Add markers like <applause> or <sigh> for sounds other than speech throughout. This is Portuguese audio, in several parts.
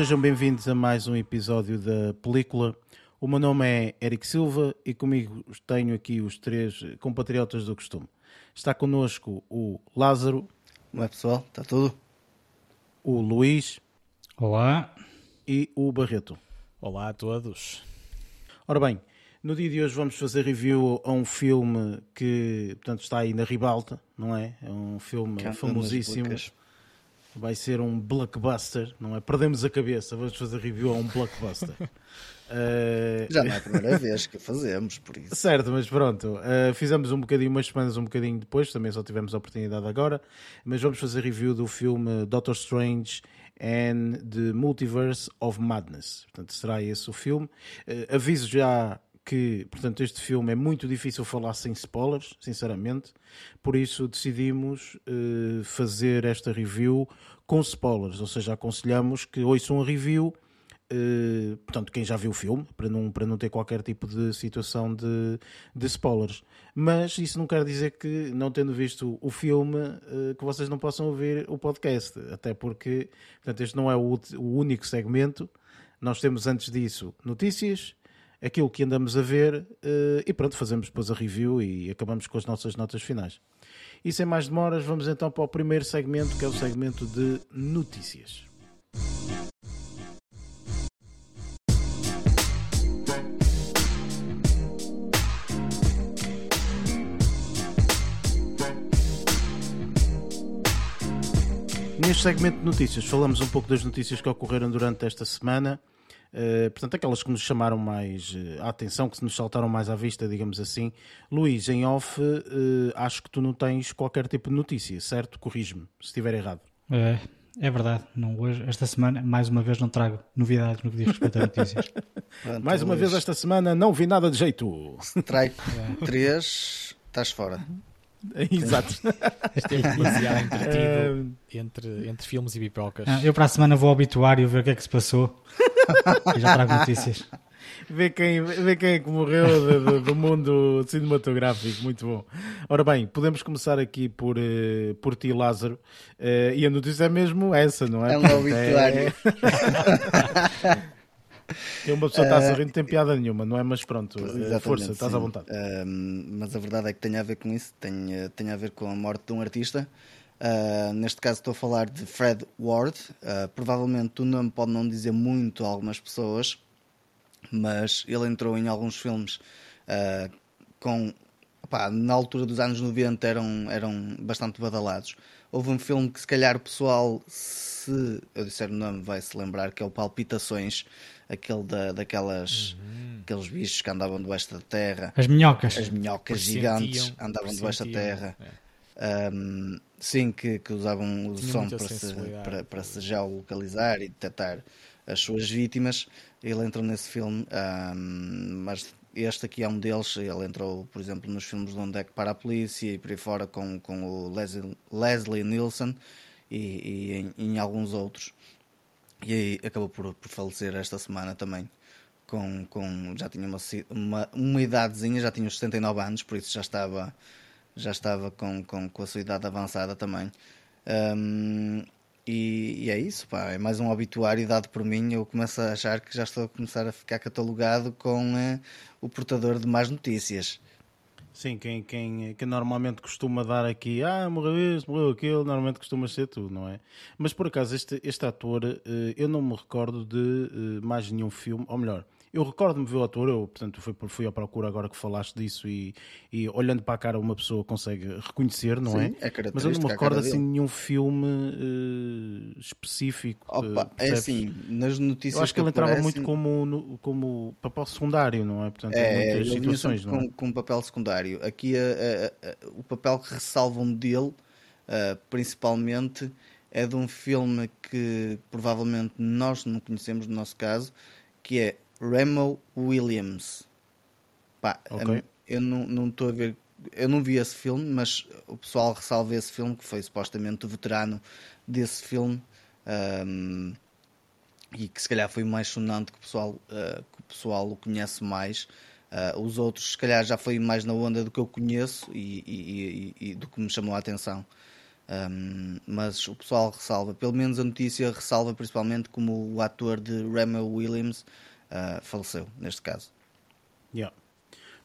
sejam bem-vindos a mais um episódio da película. O meu nome é Eric Silva e comigo tenho aqui os três compatriotas do costume. Está connosco o Lázaro. Como é pessoal? Está tudo? O Luís. Olá. E o Barreto. Olá a todos. Ora bem, no dia de hoje vamos fazer review a um filme que, portanto, está aí na ribalta, não é? É um filme Canta famosíssimo. nas bocas. Vai ser um blockbuster, não é? Perdemos a cabeça, vamos fazer review a um blockbuster. <laughs> Eh, Já não é a primeira vez que fazemos, por isso. Certo, mas pronto, uh, fizemos um bocadinho, umas semanas um bocadinho depois, também só tivemos a oportunidade agora, mas vamos fazer review do filme Doctor Strange and the Multiverse of Madness. Portanto, será esse o filme. Uh, aviso já que, portanto, este filme é muito difícil falar sem spoilers, sinceramente, por isso decidimos uh, fazer esta review com spoilers, ou seja, aconselhamos que ouçam a review Uh, portanto, quem já viu o filme, para não, para não ter qualquer tipo de situação de, de spoilers. Mas isso não quer dizer que, não tendo visto o filme, uh, que vocês não possam ouvir o podcast. Até porque, portanto, este não é o, o único segmento. Nós temos antes disso notícias, aquilo que andamos a ver, uh, e pronto, fazemos depois a review e acabamos com as nossas notas finais. E sem mais demoras, vamos então para o primeiro segmento, que é o segmento de notícias. Neste segmento de notícias, falamos um pouco das notícias que ocorreram durante esta semana. Eh, portanto, aquelas que nos chamaram mais eh, a atenção, que se nos saltaram mais à vista, digamos assim. Luís, em off, eh, acho que tu não tens qualquer tipo de notícia, certo? Corrige-me se estiver errado. É, é verdade, não, hoje, esta semana, mais uma vez, não trago novidades no que diz respeito a notícias. <laughs> Pronto, Mais uma vez Luís, esta semana, não vi nada de jeito. Strike 3, <laughs> estás fora. Exato. <laughs> Este é demasiado entretido entre, entre filmes e pipocas. Ah, eu para a semana vou ao obituário ver o que é que se passou <laughs> e já trago notícias. Vê quem, vê quem é que morreu do, do- do mundo cinematográfico, muito bom. Ora bem, podemos começar aqui por, eh, por ti, Lázaro. Eh, e a notícia é mesmo essa, não é? É um Portanto, obituário. <laughs> É, uma pessoa está a sorrir, não tem piada nenhuma, não é? Mas pronto, eh, Exatamente, força, estás sim. à vontade. Ahm, mas a verdade é que tem a ver com isso, tem, eh, tem a ver com a morte de um artista. Ah, neste caso estou a falar de Fred Ward. Ah, provavelmente o nome pode não dizer muito a algumas pessoas, mas ele entrou em alguns filmes ah, com. opá, na altura dos anos 90 eram, eram bastante badalados. Houve um filme que se calhar o pessoal, se eu disser o nome, vai se lembrar, que é o Palpitações, aquele da, daquelas aqueles bichos que andavam debaixo da terra, As minhocas. as minhocas gigantes andavam debaixo da terra. é. Um, sim, que, que usavam o som para se, para, para se geolocalizar e detectar as suas vítimas. Ele entrou nesse filme, um, mas este aqui é um deles. Ele entrou, por exemplo, nos filmes de Onde é que para a Polícia e por aí fora com, com o Leslie, Leslie Nielsen e, e em, em alguns outros. E aí acabou por, por falecer esta semana também. Com, com, já tinha uma, uma, uma idadezinha, já tinha os 79 anos, por isso já estava, já estava com, com, com a sua idade avançada também. Ahm, e, e é isso, pá, é mais um obituário dado por mim. Eu começo a achar que já estou a começar a ficar catalogado com eh, o portador de más notícias. Sim, quem, quem, quem normalmente costuma dar aqui, ah, morreu este, morreu aquele, normalmente costuma ser tu, não é? Mas por acaso, este, este ator, eh, eu não me recordo de eh, mais nenhum filme, ou melhor, eu recordo-me ver o ator, eu, portanto, fui, fui à procura agora que falaste disso e, e olhando para a cara uma pessoa consegue reconhecer, não Sim, é? é Mas eu não me a recordo assim dele. nenhum filme eh, específico. eh, Opa, é percebes? assim, nas notícias Eu acho que ele entrava muito como, no- como papel secundário, não é? Portanto, em É, muitas situações, não é? com, com papel secundário. Aqui a- a- a- o papel que ressalvam dele, ah, principalmente, é de um filme que provavelmente nós não conhecemos no nosso caso, que é Remo Williams. Pá, a- Ok. eu não estou a ver, eu não vi esse filme, mas o pessoal ressalva esse filme, que foi supostamente o veterano desse filme. ahm, e que se calhar foi mais sonante que o pessoal, ah, que o, pessoal o conhece mais. Ah, os outros, se calhar, já foi mais na onda do que eu conheço e, e- e- e do que me chamou a atenção. Um, mas o pessoal ressalva, pelo menos a notícia ressalva principalmente como o ator de Remy Williams uh, faleceu, neste caso. Yeah.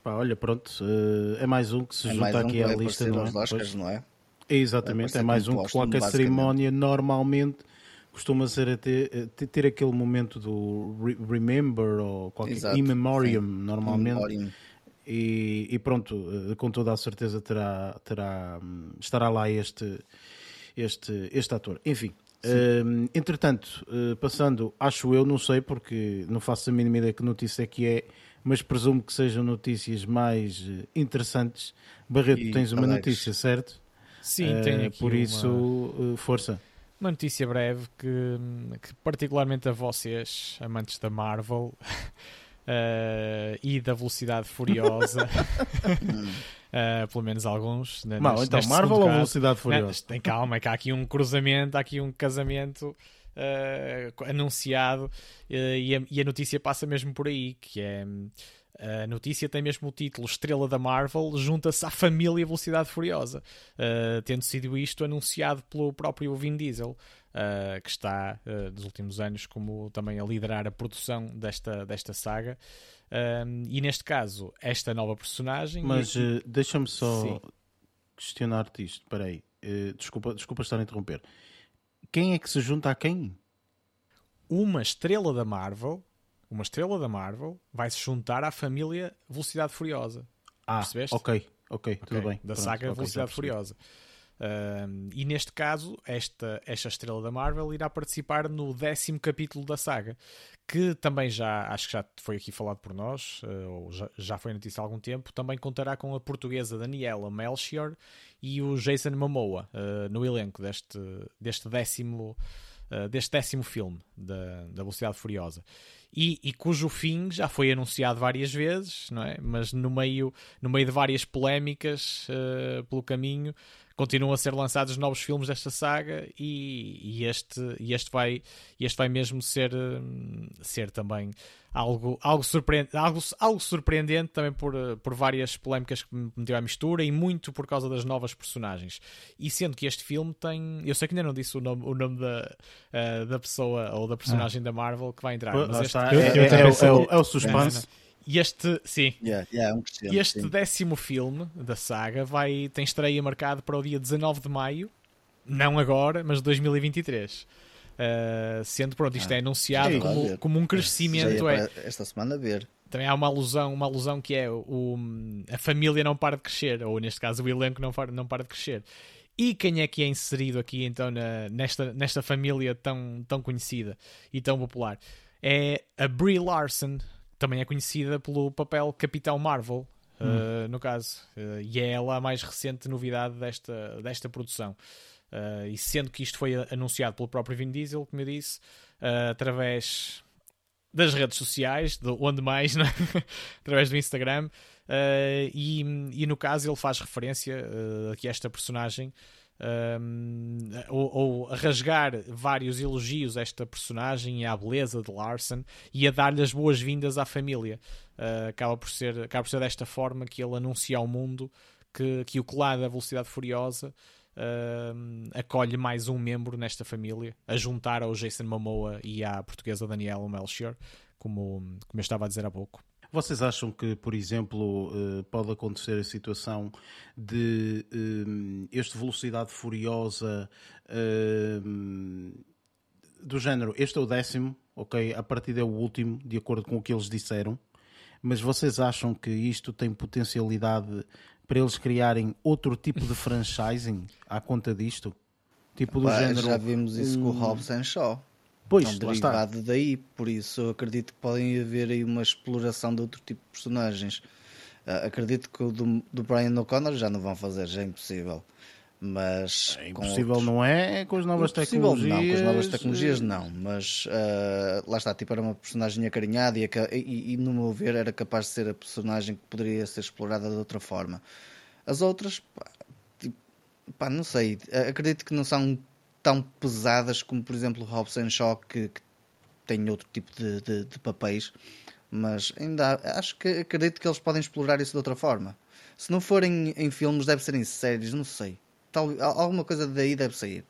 Pá, olha, pronto, uh, é mais um que se é junta aqui à lista, não é? Oscars, não é? é? Exatamente, é mais um que qualquer cerimónia normalmente costuma ser a ter, a ter, aquele momento do remember ou qualquer Exato, in memoriam sim. normalmente. In memoriam. E, e, pronto, eh, com toda a certeza terá, terá, hum, estará lá este, este, este ator. Enfim, uh, entretanto, uh, passando, acho eu, não sei porque não faço a mínima ideia que notícia é que é, mas presumo que sejam notícias mais interessantes. Barreto, e tens uma notícia, certo? Sim, uh, tenho aqui Por isso, uma... força. Uma notícia breve que, que, particularmente a vocês, amantes da Marvel uh, <laughs> e da velocidade furiosa, <laughs> <laughs> uh, pelo menos alguns. Né, Mal, então, Marvel ou velocidade furiosa? tem calma, é que há aqui um cruzamento, há aqui um casamento. Uh, anunciado e a, e, a, notícia passa mesmo por aí que é a notícia tem mesmo o título Estrela da Marvel junta-se à família Velocidade Furiosa, uh, tendo sido isto anunciado pelo próprio Vin Diesel, uh, que está uh, nos últimos anos como também a liderar a produção desta, desta saga. E neste caso, esta nova personagem. Mas e... deixa-me só questionar-te isto. Espera aí, desculpa, desculpa estar a interromper. Quem é que se junta a quem? Uma estrela da Marvel uma estrela da Marvel vai se juntar à família Velocidade Furiosa. Ah, Percebeste? ok, ok, tudo bem. Da Pronto, saga okay, Velocidade Furiosa. Uh, e neste caso, esta, esta estrela da Marvel irá participar no décimo capítulo da saga, que também já, acho que já foi aqui falado por nós, uh, ou já, já foi notícia há algum tempo, também contará com a portuguesa Daniela Melchior e o Jason Momoa uh, no elenco deste, deste décimo. deste décimo filme da, da Velocidade Furiosa e, e, cujo fim já foi anunciado várias vezes, não é? mas no meio, no meio de várias polémicas uh, pelo caminho, continuam a ser lançados novos filmes desta saga e, e, este, e este, vai, este vai mesmo ser, hum, ser também algo, algo, surpreendente, algo, algo surpreendente também por, por várias polémicas que meteu à mistura e muito por causa das novas personagens. E sendo que este filme tem. Eu sei que ainda não disse o nome, o nome da, uh, da pessoa ou da personagem ah. da Marvel que vai entrar. Mas este, é, é, é, o, é o suspense. E este, sim, yeah, yeah, um este sim. décimo filme da saga vai, tem estreia marcado para o dia 19 de maio, não agora, mas 2023. Uh, sendo pronto, isto ah, é anunciado como, como, um crescimento. É, esta semana ver. Também há uma alusão, uma alusão que é o, a família não para de crescer, ou neste caso o elenco não para, não para de crescer. E quem é que é inserido aqui então na, nesta, nesta família tão, tão conhecida e tão popular? É a Brie Larson, também é conhecida pelo papel Capitão Marvel, hum. uh, no caso. Uh, e é ela a mais recente novidade desta, desta produção. Uh, e sendo que isto foi anunciado pelo próprio Vin Diesel, como eu disse, através das redes sociais, de onde mais, <laughs> é? através do Instagram, e, e, no caso ele faz referência uh, que esta personagem um, ou, ou, a rasgar vários elogios a esta personagem e à beleza de Larson e a dar-lhe as boas-vindas à família. Uh, acaba, por ser, acaba por ser desta forma que ele anuncia ao mundo que, que o clã da Velocidade Furiosa uh, acolhe mais um membro nesta família, a juntar ao Jason Momoa e à portuguesa Daniela Melchior, como, como eu estava a dizer há pouco. Vocês acham que, por exemplo, eh, pode acontecer a situação de eh, este velocidade furiosa eh, do género, este é o décimo, ok? A partida é o último, de acordo com o que eles disseram, mas vocês acham que isto tem potencialidade para eles criarem outro tipo de franchising à conta disto? Tipo do Pá, género. Já vimos isso um... com o Robson Shaw. Pois, é um derivado daí, por isso eu acredito que podem haver aí uma exploração de outro tipo de personagens. Uh, acredito que o do, do Brian O'Connor já não vão fazer, já é impossível. Mas é impossível outros... não é com as novas tecnologias. Não, com as novas tecnologias não, mas uh, lá está, tipo, era uma personagem acarinhada e, e, e, no meu ver era capaz de ser a personagem que poderia ser explorada de outra forma. As outras, pá, tipo, pá não sei, acredito que não são tão pesadas como, por exemplo, Robson Shaw, que, que tem outro tipo de, de, de papéis, mas ainda acho que acredito que eles podem explorar isso de outra forma. Se não forem em filmes, deve ser em séries, não sei tal, alguma coisa daí deve sair.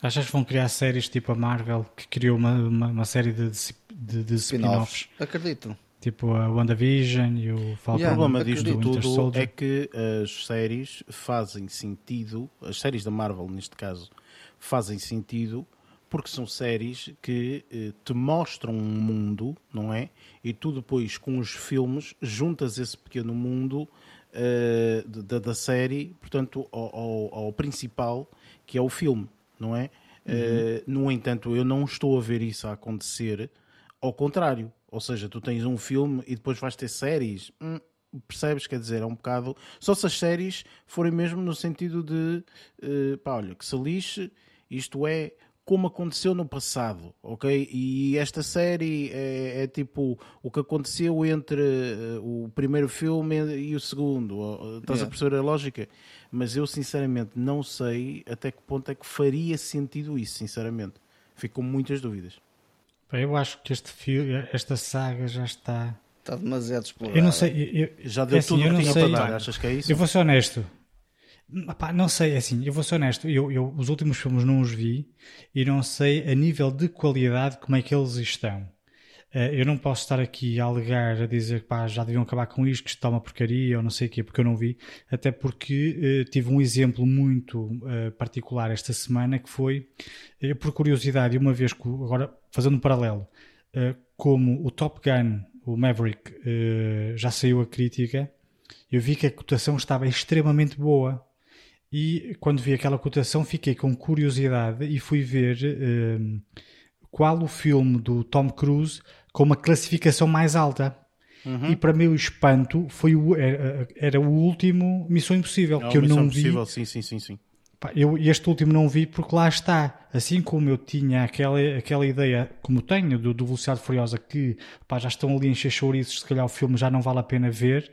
Achas que vão criar séries tipo a Marvel, que criou uma, uma, uma série de, de, de spin-offs? Acredito. Tipo a WandaVision e o Falcon. O problema disto tudo Soldier. é que as séries fazem sentido, as séries da Marvel neste caso, fazem sentido porque são séries que eh, te mostram um mundo, não é? E tu depois com os filmes juntas esse pequeno mundo eh, da, da série, portanto, ao, ao- ao principal, que é o filme, não é? Eh, no entanto, eu não estou a ver isso a acontecer ao contrário. Ou seja, tu tens um filme e depois vais ter séries. Hum, percebes? Quer dizer, é um bocado. Só se as séries forem mesmo no sentido de eh, pá, olha, que se lixe, isto é como aconteceu no passado, ok? E esta série é, é tipo o que aconteceu entre eh, o primeiro filme e o segundo. Estás a Yeah. perceber a lógica? Mas eu sinceramente não sei até que ponto é que faria sentido isso, sinceramente. Fico com muitas dúvidas. Eu acho que este filme, esta saga já está. Está demasiado explorado. Eu não sei. Eu, eu- Já deu é assim, tudo eu o que não tinha sei. para dar, achas que é isso? Eu vou ser honesto. Epá, não sei, é assim, eu vou ser honesto. Eu, eu- os últimos filmes não os vi e não sei a nível de qualidade como é que eles estão. Eh, Eu não posso estar aqui a alegar, a dizer que pá, já deviam acabar com isto, que isto está uma porcaria ou não sei o quê, porque eu não vi. Até porque eh, tive um exemplo muito eh, particular esta semana que foi, eh, por curiosidade, uma vez que, agora fazendo um paralelo, como o Top Gun, o Maverick, eh, já saiu a crítica, eu vi que a cotação estava extremamente boa. E quando vi aquela cotação fiquei com curiosidade e fui ver eh, qual o filme do Tom Cruise com uma classificação mais alta. Uhum. E para meu espanto foi o, era, era o último Missão Impossível, É que eu missão não vi. possível, sim, sim, sim, sim. Eu este último não vi porque lá está. Assim como eu tinha aquela, aquela ideia, como tenho, do, do Velocidade Furiosa, que pá, já estão ali a encher chouriços, se calhar o filme já não vale a pena ver,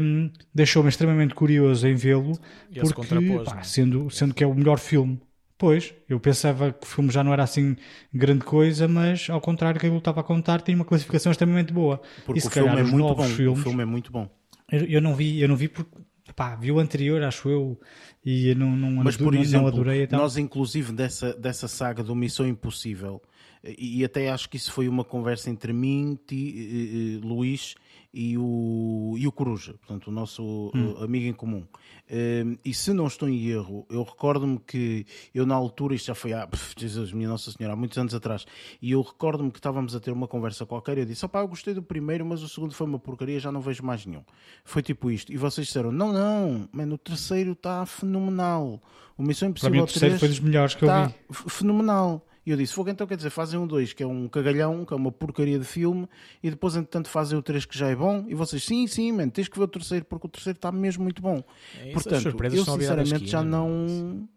hum, deixou-me extremamente curioso em vê-lo, porque, pá, é? sendo, sendo que é o melhor filme. Pois, eu pensava que o filme já não era assim grande coisa, mas ao contrário do que eu estava a contar, tem uma classificação extremamente boa. Porque e se o filme é muito bom. filmes, O filme é muito bom. eu, eu não vi, eu não vi porque pá, vi o anterior, acho eu, e eu não, não, Mas, por não, exemplo, não adorei. Então, nós inclusive dessa, dessa saga do Missão Impossível, e, e até acho que isso foi uma conversa entre mim, ti, eh, eh, Luís e o, e o Coruja, portanto, o nosso eh, amigo em comum. Eh, e se não estou em erro, eu recordo-me que eu na altura, isto já foi há, <laughs> pff, Jesus, minha Nossa Senhora, há muitos anos atrás, e eu recordo-me que estávamos a ter uma conversa qualquer e eu disse, opá, eu gostei do primeiro, mas o segundo foi uma porcaria, já não vejo mais nenhum. Foi tipo isto. E vocês disseram, não, não, mano, o terceiro está fenomenal. O Missão para mim Impossível o terceiro 3 foi dos melhores que eu está vi. fenomenal. E eu disse, fogo então quer dizer, fazem um 2 que é um cagalhão, que é uma porcaria de filme, e depois entretanto fazem o 3 que já é bom, e vocês, sim, sim, man, tens que ver o terceiro, porque o terceiro está mesmo muito bom. É Portanto, eu sinceramente já não...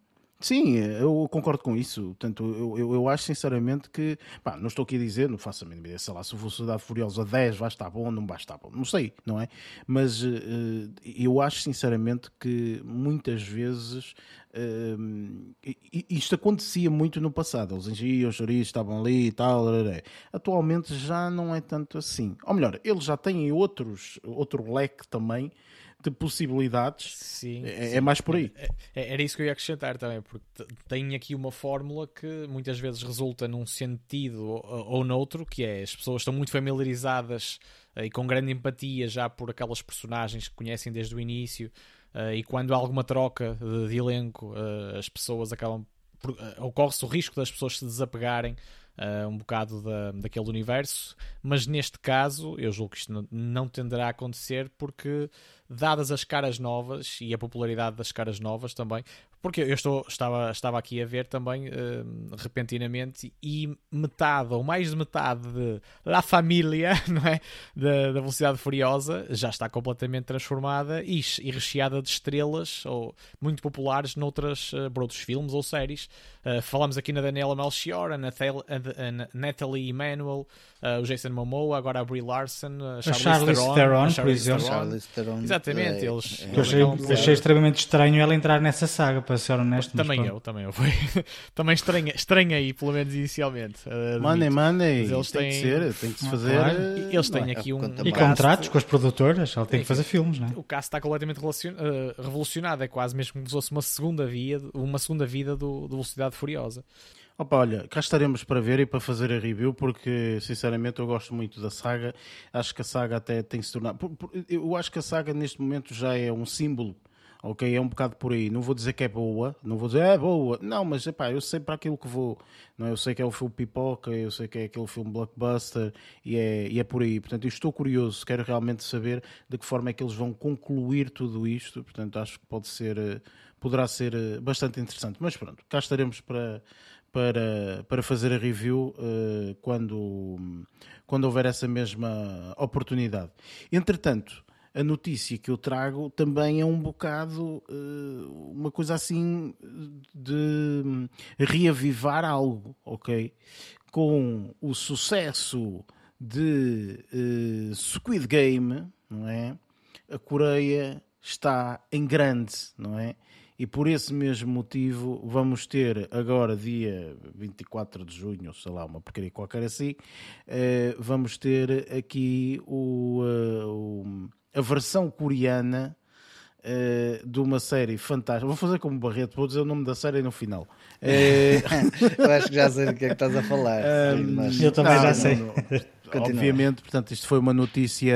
Sim, eu concordo com isso. Portanto, eu, eu, eu acho sinceramente que, pá, não estou aqui a dizer, não faço a mínima ideia, sei lá, se o Velocidade Furiosa 10 vai estar bom ou não vai estar bom, não sei, não é? Mas eh, eu acho sinceramente que muitas vezes i- isto acontecia muito no passado. Eles enchiam os chouriços, estavam ali e tal. Atualmente já não é tanto assim. Ou melhor, eles já têm outros, outro leque também de possibilidades. Sim, É, sim. é mais por aí. É- Era isso que eu ia acrescentar também, porque tem aqui uma fórmula que muitas vezes resulta num sentido ou, ou noutro, que é as pessoas estão muito familiarizadas eh, e com grande empatia já por aquelas personagens que conhecem desde o início, eh, e quando há alguma troca de, elenco, eh, as pessoas acabam. Ocorre-se o risco das pessoas se desapegarem eh, um bocado da, daquele universo, mas neste caso eu julgo que isto não, não tenderá a acontecer porque dadas as caras novas e a popularidade das caras novas também, porque eu estou, estava, estava aqui a ver também eh, repentinamente e metade ou mais de metade de La Família, <laughs> não é? Da, da Velocidade Furiosa já está completamente transformada e, e recheada de estrelas ou muito populares noutras, eh, por outros filmes ou séries. Eh, falamos aqui na Daniela Melchior, a, Nathal- a, a Natalie Emanuel, eh, o Jason Momoa, agora a Brie Larson, a Charlize, Theron, Theron, a por exemplo. Theron. Exatamente, é- eles- é- Eu achei, achei extremamente estranho ela entrar nessa saga. Para ser honesto. Também eu, também eu. Foi, <laughs> também estranha, estranhei, pelo menos inicialmente. admito. money. Mas eles tem têm- que ser, tem que se Ah, fazer. claro. eh, Eles têm não é? aqui um. E Cast- contratos com as produtoras, ele tem que fazer filmes, não é? O caso está completamente relacion- uh, revolucionado. É quase mesmo como se fosse uma segunda via, uma segunda vida do, do Velocidade Furiosa. Opa, olha, cá estaremos para ver e para fazer a review, porque sinceramente eu gosto muito da saga. Acho que a saga até tem que se por- Eu acho que a saga neste momento já é um símbolo. Ok, é um bocado por aí. Não vou dizer que é boa, não vou dizer é boa. Não, mas epá, eu sei para aquilo que vou. Não, é? eu sei que é o filme Pipoca, eu sei que é aquele filme blockbuster e é, e é por aí. Portanto, estou curioso, quero realmente saber de que forma é que eles vão concluir tudo isto. Portanto, acho que pode ser, eh, poderá ser eh, bastante interessante. Mas pronto, cá estaremos para, para, para fazer a review eh, quando, quando houver essa mesma oportunidade. Entretanto, a notícia que eu trago também é um bocado eh, uma coisa assim de reavivar algo, ok? Com o sucesso de eh, Squid Game, não é? A Coreia está em grande, não é? E por esse mesmo motivo vamos ter agora, dia 24 de junho, sei lá, uma porcaria qualquer assim, eh, vamos ter aqui o, o- a versão coreana eh, de uma série fantástica. Vou fazer como Barreto, vou dizer o nome da série no final. <laughs> Eh, Eu acho que já sei do que é que estás a falar. <laughs> sim, mas- eu também já não, sei. não, não. <laughs> Obviamente, portanto, isto foi uma notícia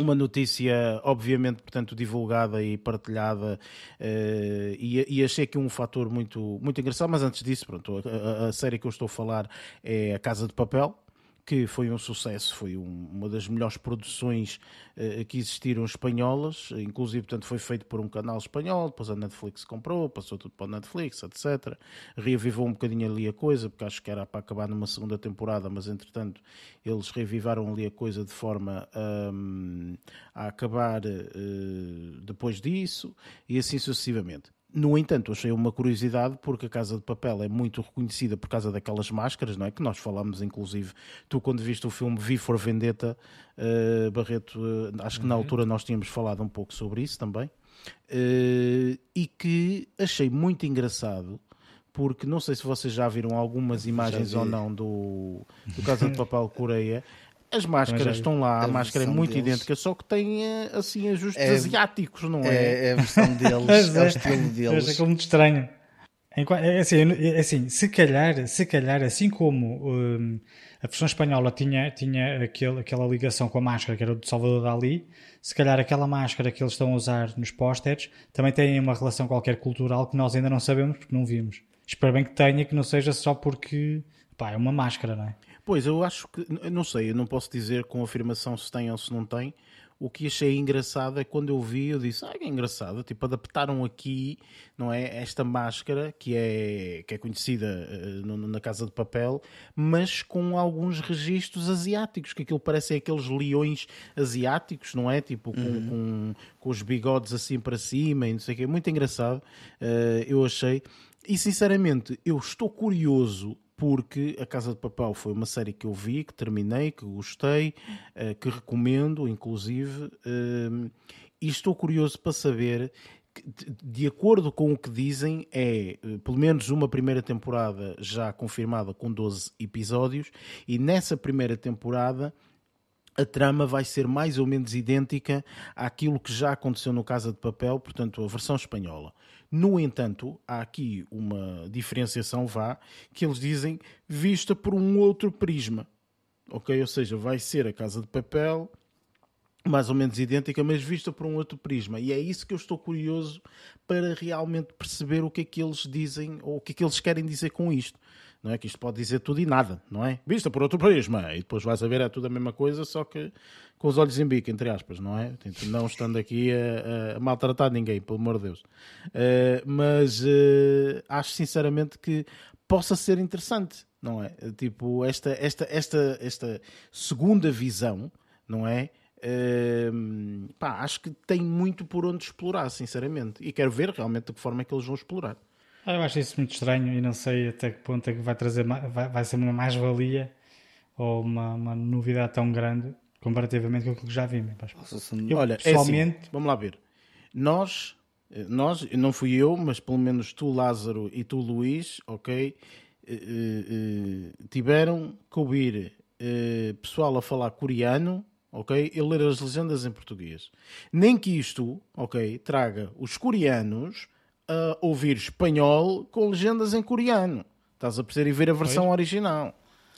uma notícia, obviamente, portanto, divulgada e partilhada eh, e, e achei que um fator muito, muito engraçado, mas antes disso, pronto, a, a- a série que eu estou a falar é A Casa de Papel, que foi um sucesso, foi um- uma das melhores produções eh, que existiram espanholas, inclusive, portanto, foi feito por um canal espanhol, depois a Netflix comprou, passou tudo para a Netflix, etc. Reavivou um bocadinho ali a coisa, porque acho que era para acabar numa segunda temporada, mas entretanto eles reavivaram ali a coisa de forma hum, a acabar eh, depois disso e assim sucessivamente. No entanto, achei uma curiosidade porque a Casa de Papel é muito reconhecida por causa daquelas máscaras, não é? Que nós falámos, inclusive, tu quando viste o filme Vi for Vendetta, eh, Barreto, eh, acho que na altura nós tínhamos falado um pouco sobre isso também, Eh, e que achei muito engraçado porque não sei se vocês já viram algumas imagens ou não do, do Casa de Papel Coreia. <laughs> As máscaras estão lá, a, A máscara é muito deles. idêntica, só que tem eh, assim ajustes É- asiáticos, não é? É, é a versão <laughs> deles, Mas é o estilo Mas deles. é como muito estranho. É assim, é assim, se calhar, se calhar, assim como hum, a versão espanhola tinha, tinha aquele, aquela ligação com a máscara que era do Salvador Dali, se calhar aquela máscara que eles estão a usar nos pósteres também tem uma relação qualquer cultural que nós ainda não sabemos porque não vimos. Espero bem que tenha, que não seja só porque pá, é uma máscara, não é? Pois, eu acho que, não sei, eu não posso dizer com afirmação se tem ou se não tem. O que achei engraçado é quando eu vi, eu disse, ah, que engraçado, tipo, adaptaram aqui, não é, esta máscara que é, que é conhecida no- na Casa de Papel, mas com alguns registros asiáticos, que aquilo parecem aqueles leões asiáticos, não é? Tipo, com, com, com os bigodes assim para cima e não sei o quê. Muito engraçado, eh, eu achei. E sinceramente, eu estou curioso porque A Casa de Papel foi uma série que eu vi, que terminei, que gostei, eh, que recomendo, inclusive, eh, e estou curioso para saber, de acordo com o que dizem, é eh, pelo menos uma primeira temporada já confirmada com 12 episódios, e nessa primeira temporada a trama vai ser mais ou menos idêntica àquilo que já aconteceu no Casa de Papel, portanto, a versão espanhola. No entanto, há aqui uma diferenciação, vá, que eles dizem vista por um outro prisma. Ok? Ou seja, vai ser a Casa de Papel, mais ou menos idêntica, mas vista por um outro prisma. E é isso que eu estou curioso para realmente perceber o que é que eles dizem ou o que é que eles querem dizer com isto. Não é que isto pode dizer tudo e nada, não é? Vista por outro <laughs> prisma. E depois vais a ver, é tudo a mesma coisa, só que com os olhos em bico, entre aspas, não é? Não estando aqui a, a maltratar ninguém, pelo amor de Deus. Eh, mas eh, acho sinceramente que possa ser interessante, não é? Tipo, esta, esta, esta, esta segunda visão, não é? Ehm, pá, acho que tem muito por onde explorar, sinceramente. E quero ver realmente de que forma é que eles vão explorar. Ah, Eu acho isso muito estranho e não sei até que ponto é que vai trazer vai, vai ser uma mais-valia ou uma, uma novidade tão grande comparativamente com aquilo que já vimos. Eu, Olha, é pessoalmente, assim, vamos lá ver. Nós eh, nós, não fui eu, mas pelo menos tu, Lázaro, e tu, Luís, ok, eh, eh, tiveram que ouvir pessoal a falar coreano, ok, e ler as legendas em português. Nem que isto, ok, traga os coreanos a ouvir espanhol com legendas em coreano. Estás a perceber e ver a versão pois? original.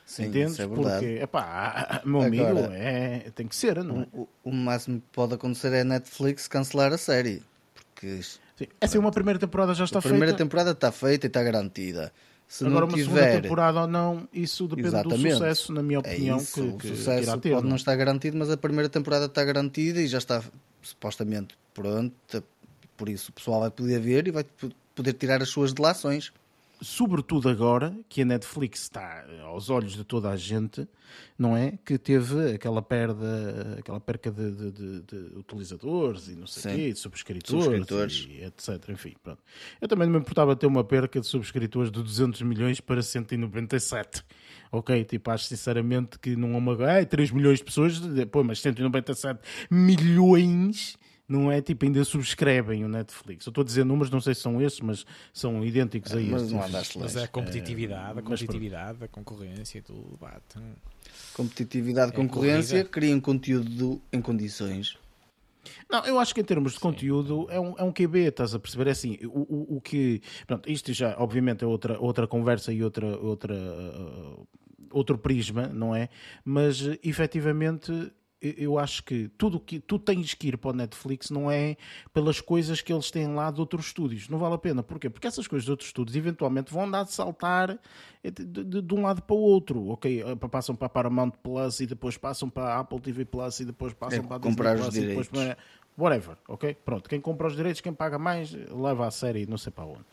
Sim, Entendes? É Porque, epá, meu amigo, Agora, é, tem que ser, não é? O, o, máximo que pode acontecer é a Netflix cancelar a série. Porque. Sim. É assim, uma primeira temporada já está feita. A primeira temporada está feita e está garantida. Se Agora, uma tiver... segunda temporada ou não, isso depende Exatamente. do sucesso, na minha é opinião. É isso, que, que, o sucesso que ter, pode não? não estar garantido, mas a primeira temporada está garantida e já está supostamente pronta. Por isso, o pessoal vai poder ver e vai poder tirar as suas delações sobretudo agora que a Netflix está aos olhos de toda a gente, não é? Que teve aquela perda, aquela perca de, de, de, de utilizadores e não sei o quê, de subscritores, subscritores. E etc. Enfim, pronto. Eu também não me importava ter uma perca de subscritores de 200 milhões para 197. Ok, tipo, acho sinceramente que não é uma. Ah, 3 milhões de pessoas, pô, mas 197 milhões não é tipo, ainda subscrevem o Netflix. Eu estou a dizer números, não sei se são esses, mas são idênticos a mas estes. Não mas é a competitividade, a competitividade, a concorrência e tudo bate. Competitividade, é concorrência, criem conteúdo em condições. Não, eu acho que em termos de Sim. conteúdo é um, é um QB, estás a perceber? É assim, o, o, o que. Pronto, isto já, obviamente, é outra, outra conversa e outra. outra uh, outro prisma, não é? Mas efetivamente eu acho que tudo que tu tens que ir para o Netflix não é pelas coisas que eles têm lá de outros estúdios. Não vale a pena. Porquê? Porque essas coisas de outros estúdios eventualmente vão andar de saltar de, de, de, um lado para o outro. Ok, eh, passam para a Paramount Plus e depois passam para a Apple TV Plus e depois passam é, para a Disney comprar Plus os direitos. e depois para... Whatever, ok? Pronto, quem compra os direitos, quem paga mais, leva a série não sei para onde.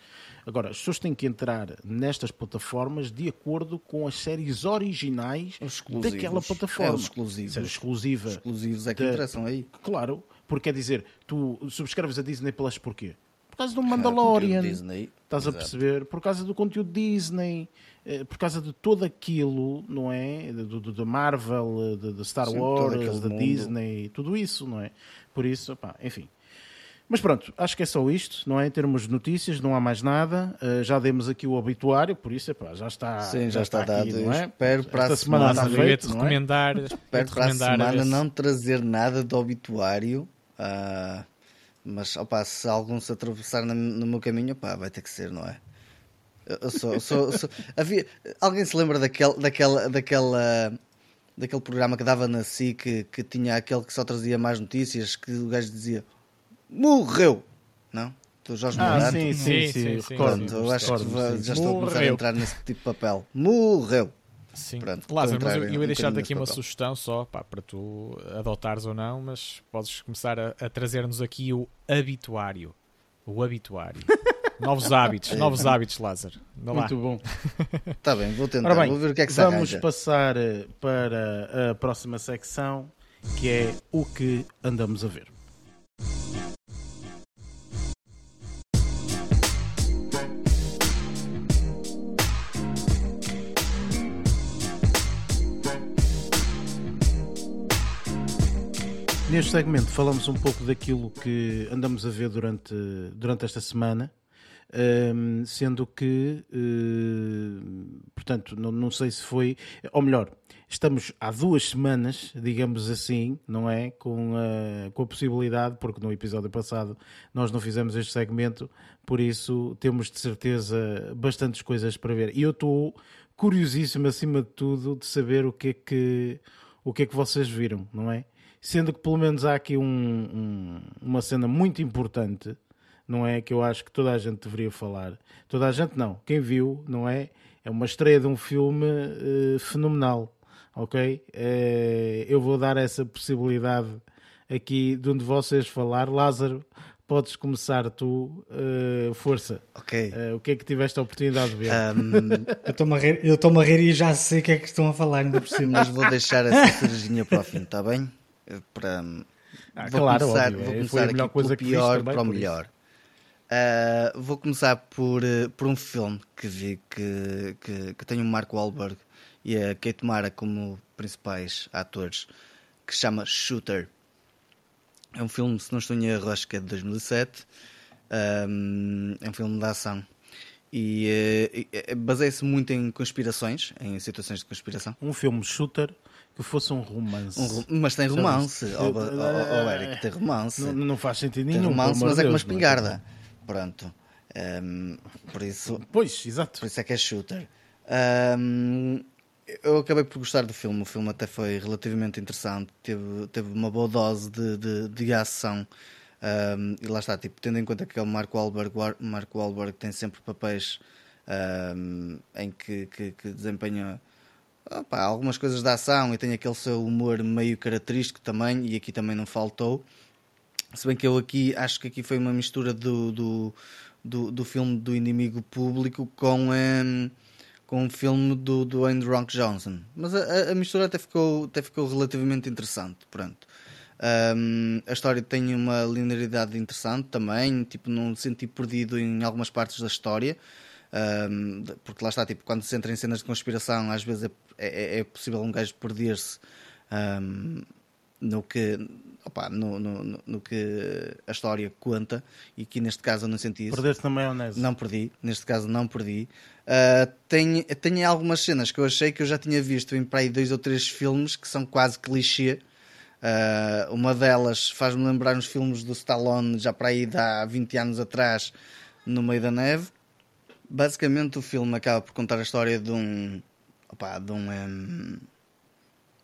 Agora, as pessoas têm que entrar nestas plataformas de acordo com as séries originais daquela plataforma. É os exclusivos. Ser exclusiva. Os exclusivos é que interessam aí. Claro, porque quer dizer, tu subscreves a Disney Plus porquê? Por causa do Mandalorian. Disney. Estás Exato. a perceber? Por causa do conteúdo Disney eh, por causa de tudo aquilo, não é? Da Marvel, de, Star Sim, Wars, da Disney, tudo isso, não é? Por isso, pá, enfim. Mas pronto, acho que é só isto, não é? Em termos de notícias, não há mais nada. Uh, já demos aqui o obituário, por isso epá, já está. Sim, já, já está, está, dado. não é? Espero para Esta a semana, semana está feito, recomendar, é? Espero para a semana não trazer nada de obituário. Uh, mas opa, se algum se atravessar no, no meu caminho, opa, vai ter que ser, não é? Eu sou, sou, sou, <laughs> havia, alguém se lembra daquele, daquela, daquela, daquele programa que dava na SIC que tinha aquele que só trazia mais notícias que o gajo dizia morreu. Não? Do Jorge ah, Morato. Sim, sim, sim. sim, sim Pronto, eu acho que já estou a começar a entrar nesse tipo de papel. Morreu. Sim. Pronto, Lázaro, mas eu, eu ia deixar-te aqui uma papel. sugestão só pá, para tu adotares ou não, mas podes começar a, a trazer-nos aqui o habituário. O habituário. <laughs> novos hábitos, novos hábitos, Lázaro. Muito bom. Está bem, vou tentar, bem, vou ver o que é que se Vamos arranja. passar eh, para a próxima secção, que é o que andamos a ver. Neste segmento falamos um pouco daquilo que andamos a ver durante, durante esta semana, um, sendo que, uh, portanto, não, não sei se foi, ou melhor, estamos há duas semanas, digamos assim, não é? Com a, com a possibilidade, porque no episódio passado nós não fizemos este segmento, por isso temos de certeza bastantes coisas para ver. E eu estou curiosíssimo, acima de tudo, de saber o que é que, o que, é que vocês viram, não é? Sendo que pelo menos há aqui um, um, uma cena muito importante, não é? Que eu acho que toda a gente deveria falar. Toda a gente não, quem viu, não é? É uma estreia de um filme uh, fenomenal, ok? Uh, eu vou dar essa possibilidade aqui de onde vocês falar. Lázaro, podes começar tu, uh, força. Ok. Uh, o que é que tiveste a oportunidade de ver? Um... <laughs> eu estou-me a rir, eu estou a rir e já sei o que é que estão a falar ainda por cima. Mas vou deixar essa cerejinha para o fim, está bem? Para ah, vou claro, começar, óbvio, vou começar aqui pelo pior para o melhor. Uh, vou começar por, uh, por um filme que vi que, que, que, tem o Mark Wahlberg e a Kate Mara como principais atores, que se chama Shooter. É um filme, se não estou em erro, acho que é de 2007. Um, é um filme de ação. E uh, baseia-se muito em conspirações, em situações de conspiração. Um filme shooter que fosse um romance. Um, mas tem romance, ó oh, oh, oh, Eric, tem romance. Não, não faz sentido nenhum. Tem romance, mas é como uma espingarda. Pronto. Um, por isso. Pois, exato. Por isso é que é shooter. Um, eu acabei por gostar do filme. O filme até foi relativamente interessante. Teve, teve uma boa dose de, de, de ação. Um, e lá está, tipo, tendo em conta que o Mark Wahlberg, Mark Wahlberg tem sempre papéis um, em que, que, que desempenha opa, algumas coisas da ação e tem aquele seu humor meio característico também, e aqui também não faltou. Se bem que eu aqui acho que aqui foi uma mistura do, do, do, do filme do inimigo público com, um, com um filme do, do Andrew Johnson. Mas a, a, mistura até ficou, até ficou relativamente interessante. Pronto. Um, a história tem uma linearidade interessante também, tipo, não senti perdido em algumas partes da história. Um, porque lá está, tipo, quando se entra em cenas de conspiração, às vezes é, é, é possível um gajo perder-se um, no que opa, no, no, no, que a história conta e que neste caso eu não senti isso. Perdeste na maionese? Não perdi, neste caso não perdi. Uh, tem, tem algumas cenas que eu achei que eu já tinha visto em para aí dois ou três filmes que são quase clichê. Uh, uma delas faz-me lembrar uns filmes do Stallone já para aí de há 20 anos atrás, no meio da neve. Basicamente o filme acaba por contar a história de um, opa, de um, um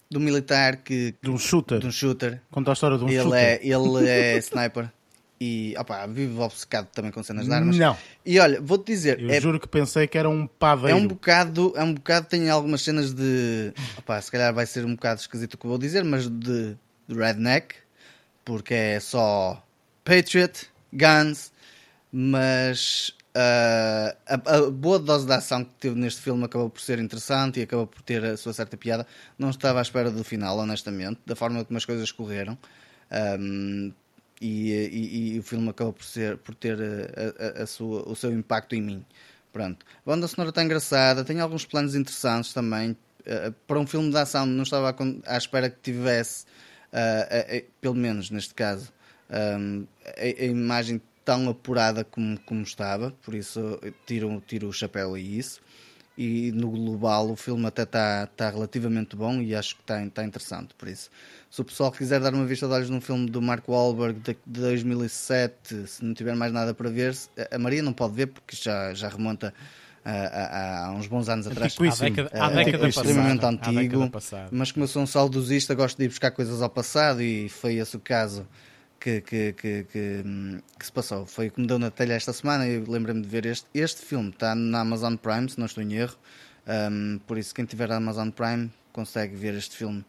do militar que. De um shooter. De um shooter. Conta a história de um ele shooter. É, ele é <laughs> sniper. E opa, vive obcecado também com cenas de armas. Não. E olha, vou-te dizer. Eu é, juro que pensei que era um padeiro. É um bocado, é um bocado, tem algumas cenas de. Se calhar vai ser um bocado esquisito o que vou dizer, mas de, de redneck, porque é só Patriot, guns, mas Uh, a, a, boa dose de ação que teve neste filme acabou por ser interessante e acabou por ter a sua certa piada. Não estava à espera do final, honestamente, da forma como as coisas correram. Um, e, e, e, o filme acabou por, ser, por ter a, a, a sua, o seu impacto em mim. Pronto. A banda sonora está engraçada, tem alguns planos interessantes também. Uh, para um filme de ação, não estava à, espera que tivesse, uh, pelo menos neste caso, um, a, imagem tão apurada como, como estava, por isso tiro, tiro o chapéu a isso. E no global o filme até está tá relativamente bom e acho que está tá interessante. Por isso, se o pessoal quiser dar uma vista de olhos num filme do Mark Wahlberg de, de 2007, se não tiver mais nada para ver, a Maria não pode ver porque já, já remonta a, uns bons anos atrás. Há década, há década é, extremamente passada, antigo, mas como eu sou um saudosista, gosto de ir buscar coisas ao passado e foi esse o caso que, que, que, que, que se passou. Foi o que me deu na telha esta semana e lembrei-me de ver este. Este filme está na Amazon Prime, se não estou em erro. Um, por isso, quem tiver a Amazon Prime consegue ver este filme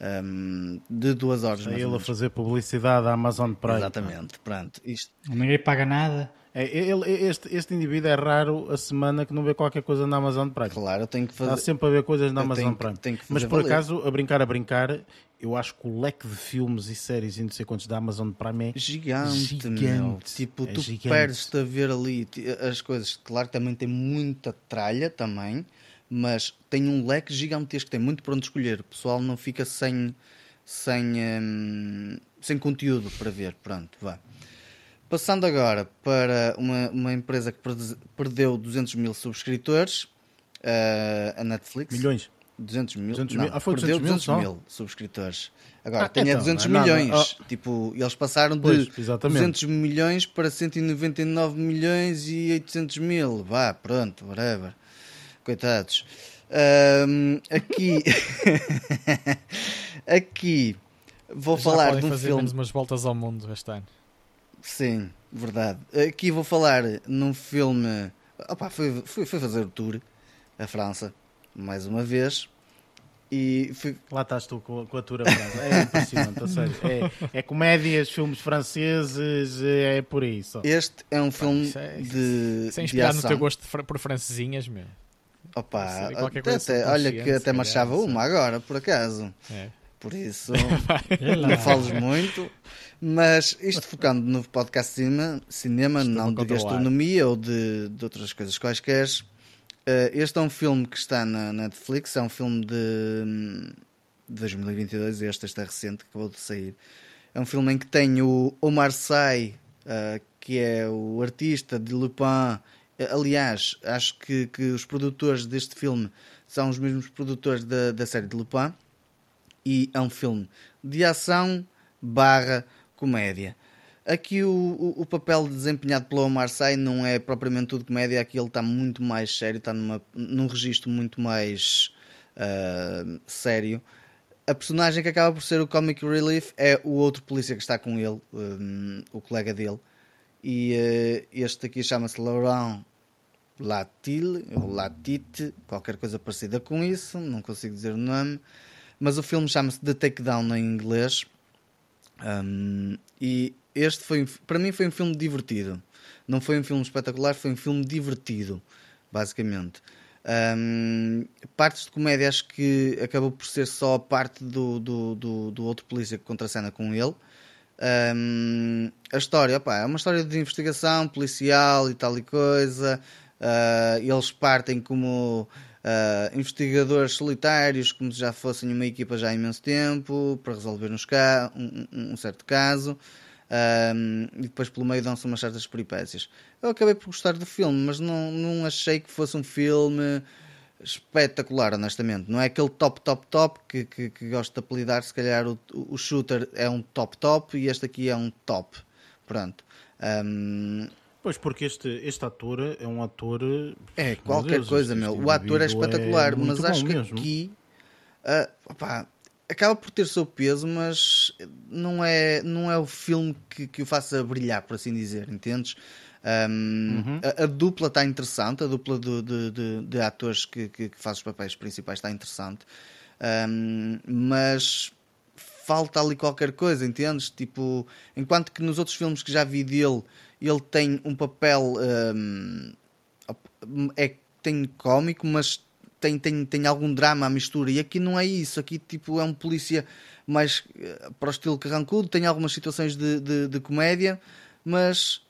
um, de duas horas. É ele a fazer publicidade à Amazon Prime. Exatamente, pronto. Isto... Ninguém paga nada. É, ele, este, este indivíduo é raro a semana que não vê qualquer coisa na Amazon Prime. Claro, eu tenho que fazer. Está sempre a ver coisas na Amazon tenho Prime. Que, tenho que Mas por valer. acaso, a brincar, a brincar, eu acho que o leque de filmes e séries e não sei quantos da Amazon Prime é gigante, gigante. meu. Tipo, É tu perdes-te a ver ali as coisas. Claro, também tem muita tralha também, mas tem um leque gigantesco, tem muito para onde escolher. O pessoal não fica sem, sem, hum, sem conteúdo para ver. Pronto, vá. Passando agora para uma, uma empresa que perde- perdeu 200 mil subscritores, eh, a Netflix. milhões. 200 mil, 200 não, mil? Ah, perdeu 200 mil 200 mil subscritores. Agora, Ah, tem então, a 200 não é milhões. Tipo, eles passaram de Pois, exatamente. 200 milhões para 199 milhões e 800 mil. Vá, pronto, whatever. Coitados. Ahm, aqui, <laughs> aqui vou Já falar podem de um fazer filme. umas voltas ao mundo este ano. Sim, verdade. Aqui vou falar num filme. Opa, fui, fui, fui fazer o tour a França, mais uma vez. E fui, Lá estás tu com, com a tua branca. É impressionante, a sério. É, é comédias, filmes franceses, é por aí só. este é um filme isso é- de. Sem de inspirar no ação. teu gosto de por francesinhas, meu. Opa, até, até- olha que até calhar, não uma agora, por acaso. É. Por isso, <laughs> não fales muito. Mas isto <laughs> focando no podcast de cinema, cinema Estou-me não de gastronomia ou de, de outras coisas quaisquer. Eh, este é um filme que está na Netflix, é um filme de, hum, de 2022, este, este é recente, que acabou de sair. É um filme em que tem o Omar Sy, eh, que é o artista de Lupin. Aliás, acho que, que os produtores deste filme são os mesmos produtores da, da série de Lupin. E é um filme de ação barra comédia. Aqui o, o, o, papel desempenhado pelo Omar Sy não é propriamente tudo comédia, aqui ele está muito mais sério, está numa, num registro muito mais uh, sério. A personagem que acaba por ser o comic relief é o outro polícia que está com ele, um, o colega dele. E uh, este aqui chama-se Laurent Latil, ou Latite, qualquer coisa parecida com isso, não consigo dizer o nome. Mas o filme chama-se The Takedown em inglês. Um, e este foi, para mim, foi um filme divertido. Não foi um filme espetacular, foi um filme divertido, basicamente. Um, partes de comédia acho que acabou por ser só a parte do, do, do, do outro polícia que contracena com ele. Um, a história opa, é uma história de investigação policial e tal e coisa. Uh, eles partem como uh, investigadores solitários, como se já fossem uma equipa já há imenso tempo, para resolver um, um, certo caso. Um, e depois pelo meio dão-se umas certas peripécias. Eu acabei por gostar do filme, mas não, não achei que fosse um filme espetacular, honestamente. Não é aquele top, top, top que, que, que gosto de apelidar. Se calhar o, o shooter é um top, top e este aqui é um top. Pronto. Um... Pois, porque este, este ator é um ator. É qualquer Deus, coisa, meu. O ator é espetacular, é mas acho que mesmo. aqui. Uh, opá, acaba por ter seu peso, mas não é, não é o filme que, que o faça brilhar, por assim dizer, entendes? Um, uhum. a, a, dupla está interessante, a dupla de, de, de, de atores que, que, que, faz os papéis principais está interessante, um, mas falta ali qualquer coisa, entendes? Tipo, enquanto que nos outros filmes que já vi dele, ele tem um papel um, é tem cómico, mas tem, tem, tem algum drama à mistura. E aqui não é isso. Aqui tipo, é um polícia mais uh, para o estilo carrancudo, tem algumas situações de, de, de, comédia, mas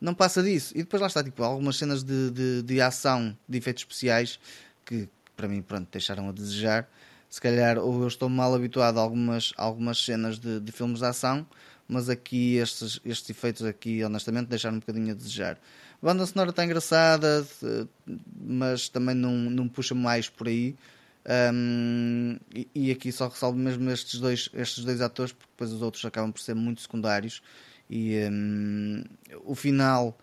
não passa disso. E depois lá está, tipo, algumas cenas de, de, de ação, de efeitos especiais, que para mim, pronto, deixaram a desejar. Se calhar, ou eu estou mal habituado a algumas, algumas cenas de, de filmes de ação, mas aqui estes, estes efeitos aqui, honestamente, deixaram um bocadinho a desejar. A banda sonora está engraçada, mas também não, não puxa mais por aí. Um, e, e, aqui só ressalvo mesmo estes dois, estes dois atores, porque depois os outros acabam por ser muito secundários. E um, o final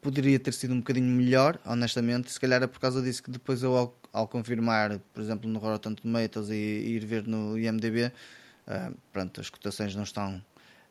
poderia ter sido um bocadinho melhor, honestamente. Se calhar é por causa disso que depois eu, ao, ao confirmar, por exemplo, no Rotten Tomatoes e, e ir ver no IMDb, uh, pronto, as cotações não estão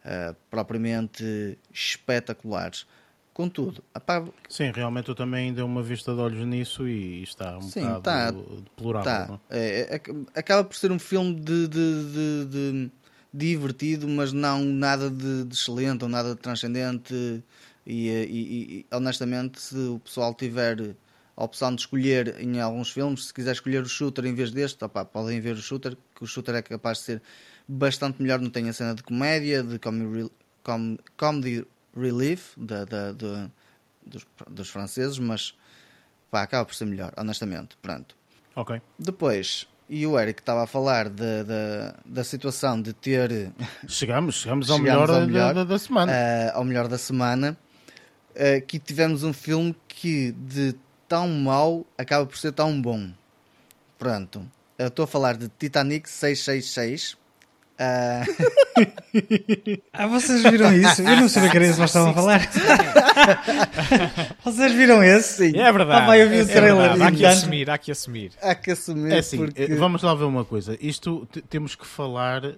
uh, propriamente espetaculares. Contudo, apá... sim, realmente eu também dei uma vista de olhos nisso e está um sim, bocado tá, deplorável. Tá. É? É, é, acaba por ser um filme de, de, de, de divertido, mas não nada de, excelente ou nada de transcendente. E, e, e, honestamente, se o pessoal tiver a opção de escolher em alguns filmes, se quiser escolher o shooter em vez deste, opá, podem ver o shooter, que o shooter é capaz de ser bastante melhor. Não tem a cena de comédia, de comedy, comedy relief da, da, da dos, dos, franceses, mas pá, acaba por ser melhor, honestamente. Pronto. Ok. Depois, e o Eric estava a falar de, de, da situação de ter. Chegamos, chegamos ao, chegamos melhor, ao melhor da, da semana. Uh, ao melhor da semana. Uh, que tivemos um filme que de tão mau acaba por ser tão bom. Pronto. Estou a falar de Titanic 666 Uh... ah, vocês viram isso? Eu não sabia que era isso que nós estávamos a falar. vocês viram esse? Sim. É verdade. Ah, vai, eu vi o trailer. É há que assumir, há que assumir. Há que assumir. É assim, porque... Vamos lá ver uma coisa. Isto temos que falar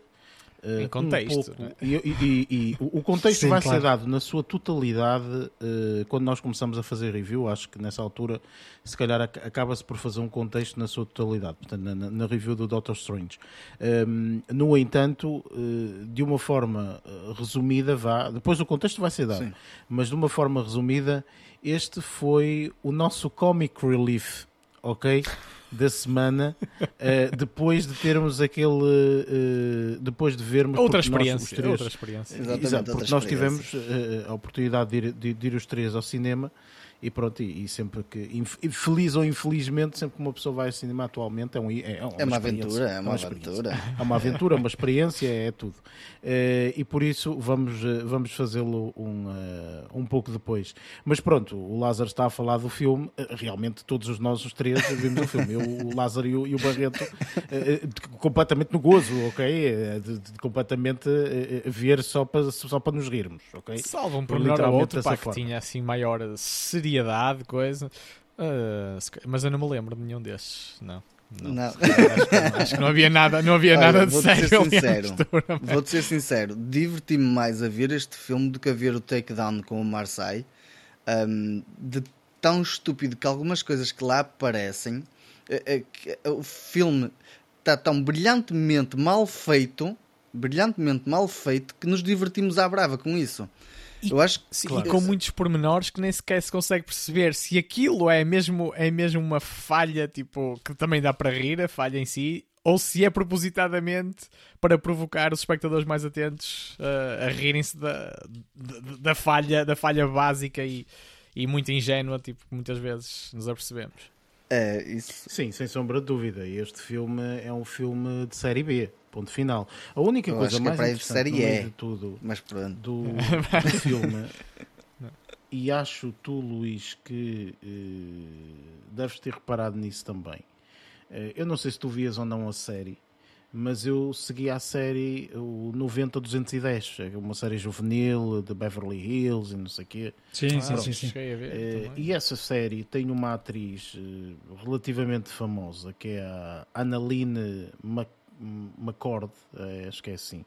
Uh, em contexto. Um pouco, e, e, e, o contexto Sim, vai claro. ser dado na sua totalidade uh, quando nós começamos a fazer review. Acho que nessa altura, se calhar, acaba-se por fazer um contexto na sua totalidade, portanto, na, na review do Doctor Strange. Um, ehm, no entanto, uh, de uma forma resumida, vá, depois o contexto vai ser dado, Sim. mas de uma forma resumida, este foi o nosso comic relief, ok? Da semana uh, depois de termos aquele uh, depois de vermos outra experiência, três, outra experiência. Exatamente, Exato, porque nós tivemos uh, a oportunidade de ir, de, de ir, os três ao cinema E pronto, e, e sempre que, feliz ou infelizmente, sempre que uma pessoa vai ao cinema atualmente, é, um, é, é uma, é uma aventura, é uma, <laughs> uma aventura. É uma aventura, uma experiência, é tudo. Uh, e por isso vamos, uh, vamos fazê-lo um, uh, um pouco depois. Mas pronto, o Lázaro está a falar do filme, realmente todos os nós, os três, vimos o filme. Eu, o Lázaro e o, e o Barreto, completamente no gozo, ok? De, de completamente ver só para, só para nos rirmos, ok? Salva um pormenor ou outro, pá, que tinha assim maior seriedade, coisa. Uh, mas eu não me lembro de nenhum desses, não. Não. não. Acho, que, acho, que, não havia nada, não havia Olha, nada de sério. Ser sincero, vou-te ser sincero, diverti-me mais a ver este filme do que a ver o Takedown com o Marseille. Um, de tão estúpido que algumas coisas que lá aparecem, é, é, o filme está tão brilhantemente mal feito, brilhantemente mal feito, que nos divertimos à brava com isso. E, eu acho que, claro. e com muitos pormenores que nem sequer se consegue perceber se aquilo é mesmo, é mesmo uma falha, tipo, que também dá para rir, a falha em si, ou se é propositadamente para provocar os espectadores mais atentos uh, a rirem-se da, da, da, falha, da falha básica e, e muito ingênua, tipo, que muitas vezes nos apercebemos. É, isso... Sim, sem sombra de dúvida. Este filme é um filme de série B. Ponto final. A única Eu coisa é mais é interessante no meio de tudo mas pronto. Do, do <laughs> filme e acho tu, Luís, que uh, deves ter reparado nisso também. Uh, eu não sei se tu vias ou não a série, mas eu segui a série o 90-210, é uma série juvenil de Beverly Hills e não sei o quê. Sim, ah, sim, sim, sim. Uh, e essa série tem uma atriz relativamente famosa que é a Annalene Mc McCord, é, acho que é assim,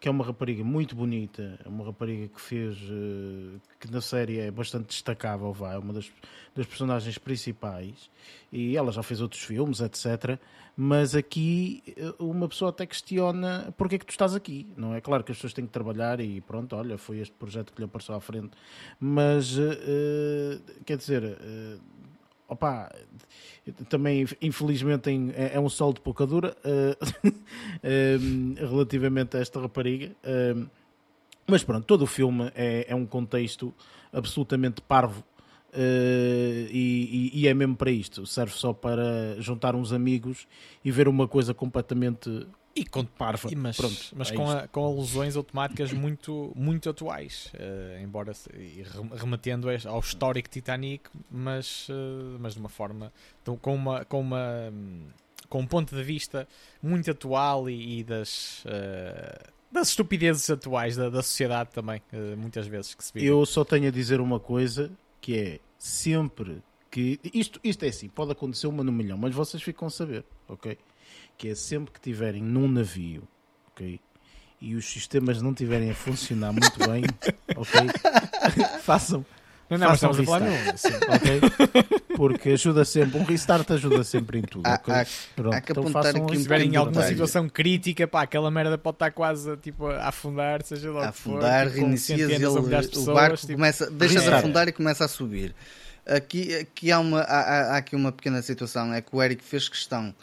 que é uma rapariga muito bonita, é uma rapariga que fez, uh, que na série é bastante destacável, vai, é uma das, das personagens principais, e ela já fez outros filmes, etc. Mas aqui eh, uma pessoa até questiona porque é que tu estás aqui, não é? Claro que as pessoas têm que trabalhar e pronto, olha, foi este projeto que lhe apareceu à frente, mas uh, quer dizer. Opa, também infelizmente é, é, um sol de pouca dura uh, <laughs> relativamente a esta rapariga. Uh, mas pronto, todo o filme é, é um contexto absolutamente parvo Uh, e, e, é mesmo para isto. Serve só para juntar uns amigos e ver uma coisa completamente e com, parva. E, mas Pronto, mas é com, a, com alusões automáticas muito, muito atuais, uh, embora remetendo ao histórico Titanic, mas, uh, mas de uma forma então, com uma com uma com um ponto de vista muito atual e, e das uh, das estupidezes atuais da, da sociedade também, muitas vezes que se vive. Eu só tenho a dizer uma coisa que é sempre que isto, isto é assim, pode acontecer uma no milhão, mas vocês ficam a saber, ok? Que é sempre que estiverem num navio, ok? E os sistemas não estiverem a funcionar muito bem, <laughs> ok? <laughs> façam. Não, não, façam mas estamos a falar sim, ok? Porque ajuda sempre, um restart ajuda sempre em tudo. Há, okay? há, Pronto, há que então apontar aqui Se estiverem em alguma situação crítica, pá, aquela merda pode estar quase tipo, a afundar, seja lá a afundar, for, reinicias ele, o barco tipo, começa, deixa de afundar e começa a subir. Aqui, aqui há, uma, há, há aqui uma pequena situação, é que o Eric fez questão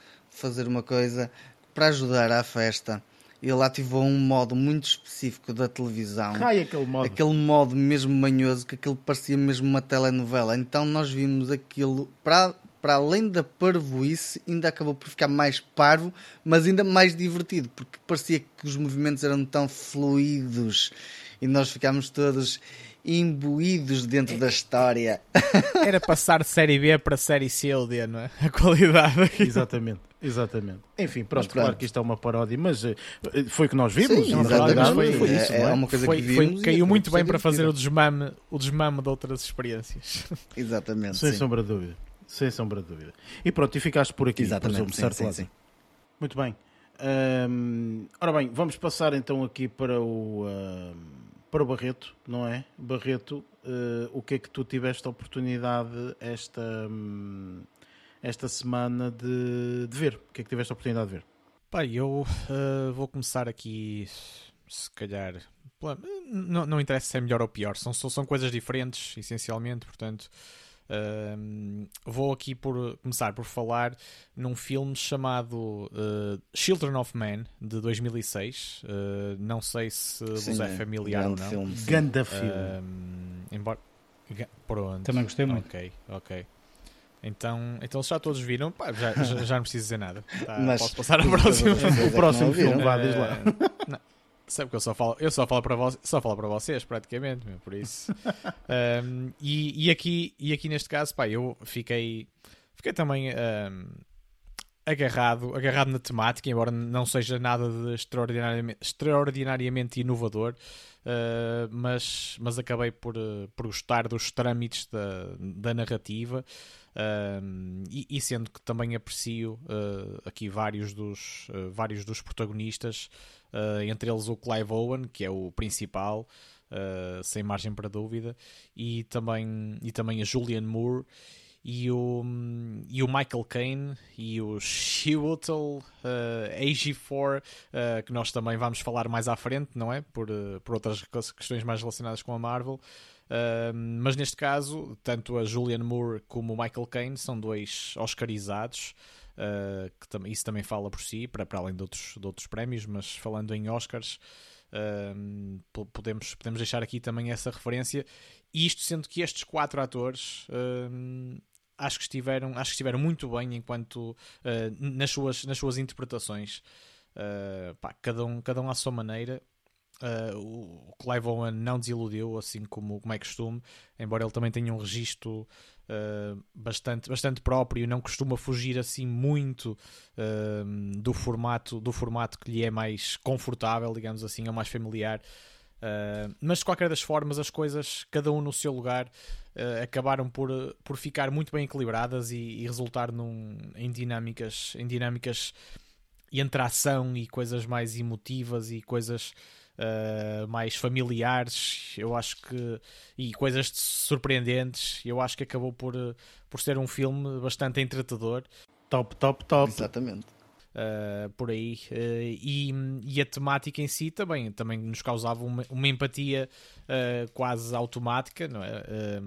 fazer uma coisa para ajudar à festa. Ele ativou um modo muito específico da televisão. Ai, aquele modo. Aquele modo mesmo manhoso, que aquilo parecia mesmo uma telenovela. Então nós vimos aquilo, para, para além da parvoíce, ainda acabou por ficar mais parvo, mas ainda mais divertido, porque parecia que os movimentos eram tão fluidos e nós ficámos todos imbuídos dentro da história. <laughs> Era passar de série B para série C ou D, não é? A qualidade. Exatamente. Exatamente. Enfim, pronto, pronto, claro que isto é uma paródia, mas uh, foi o que nós vimos. Sim, exatamente. Foi, foi, isso, é, é, uma coisa foi, que vimos. Foi, caiu muito bem para fazer o desmame, o desmame de outras experiências. <laughs> Exatamente. Sem sim. sombra de dúvida. Sem sombra de dúvida. E pronto, e ficaste por aqui, Exatamente, presumo, sim, certo? Sim, sim. Muito bem. Um, ora bem, vamos passar então aqui para o, um, para o Barreto, não é? Barreto, uh, o que é que tu tiveste a oportunidade esta. Um, esta semana de, de ver? O que é que tiveste a oportunidade de ver? Pá, eu uh, vou começar aqui, se calhar. Não, não interessa se é melhor ou pior, são, são coisas diferentes, essencialmente, portanto. Uh, vou aqui por começar por falar num filme chamado uh, Children of Men de 2006. Uh, não sei se Sim, vos é, familiar ou não. Filme. Ganda filme. embora Pronto. Também gostei muito. Ok, ok. Então, então já todos viram, Pá, já, já, já, não preciso dizer nada. Tá, Mas- posso passar ao próximo. O próximo filme, vá, diz lá. Eh, não. Sabe que eu só falo, eu só falo para vocês, só falo para vocês praticamente, meu, por isso. <laughs> Um, e, e aqui e aqui neste caso, pá, eu fiquei fiquei também um, agarrado, agarrado na temática, embora não seja nada de extraordinariamente, extraordinariamente inovador, uh, mas, mas acabei por, uh, por gostar dos trâmites da, da narrativa. Um, e, e sendo que também aprecio uh, aqui vários dos, uh, vários dos protagonistas, uh, entre eles o Clive Owen, que é o principal, sem margem para dúvida, e também, e também a Julianne Moore. E o, e o Michael Caine e o Chiwetel uh, AG4, que nós também vamos falar mais à frente, não é? Por, por outras questões mais relacionadas com a Marvel. Uh, mas neste caso, tanto a Julianne Moore como o Michael Caine são dois Oscarizados. Uh, que tam isso também fala por si, para, para além de outros, de outros prémios, mas falando em Oscars, uh, podemos, podemos deixar aqui também essa referência. E isto sendo que estes quatro atores acho, que estiveram, acho que estiveram muito bem enquanto nas, suas, nas suas interpretações. Pá, cada, um, cada um à sua maneira. Uh, o Clive Owen não desiludiu, assim como, como é costume, embora ele também tenha um registro uh, bastante, bastante próprio, não costuma fugir assim muito uh, do, formato, do formato que lhe é mais confortável, digamos assim, ou mais familiar. mas de qualquer das formas, as coisas, cada um no seu lugar, acabaram por, por ficar muito bem equilibradas e, e resultar num, em dinâmicas, em dinâmicas entre ação e coisas mais emotivas e coisas uh, mais familiares, eu acho que e coisas surpreendentes, eu acho que acabou por, por ser um filme bastante entretador. Top, top, top. Exatamente. Uh, por aí uh, e, e, a temática em si também, também nos causava uma, uma empatia uh, quase automática é?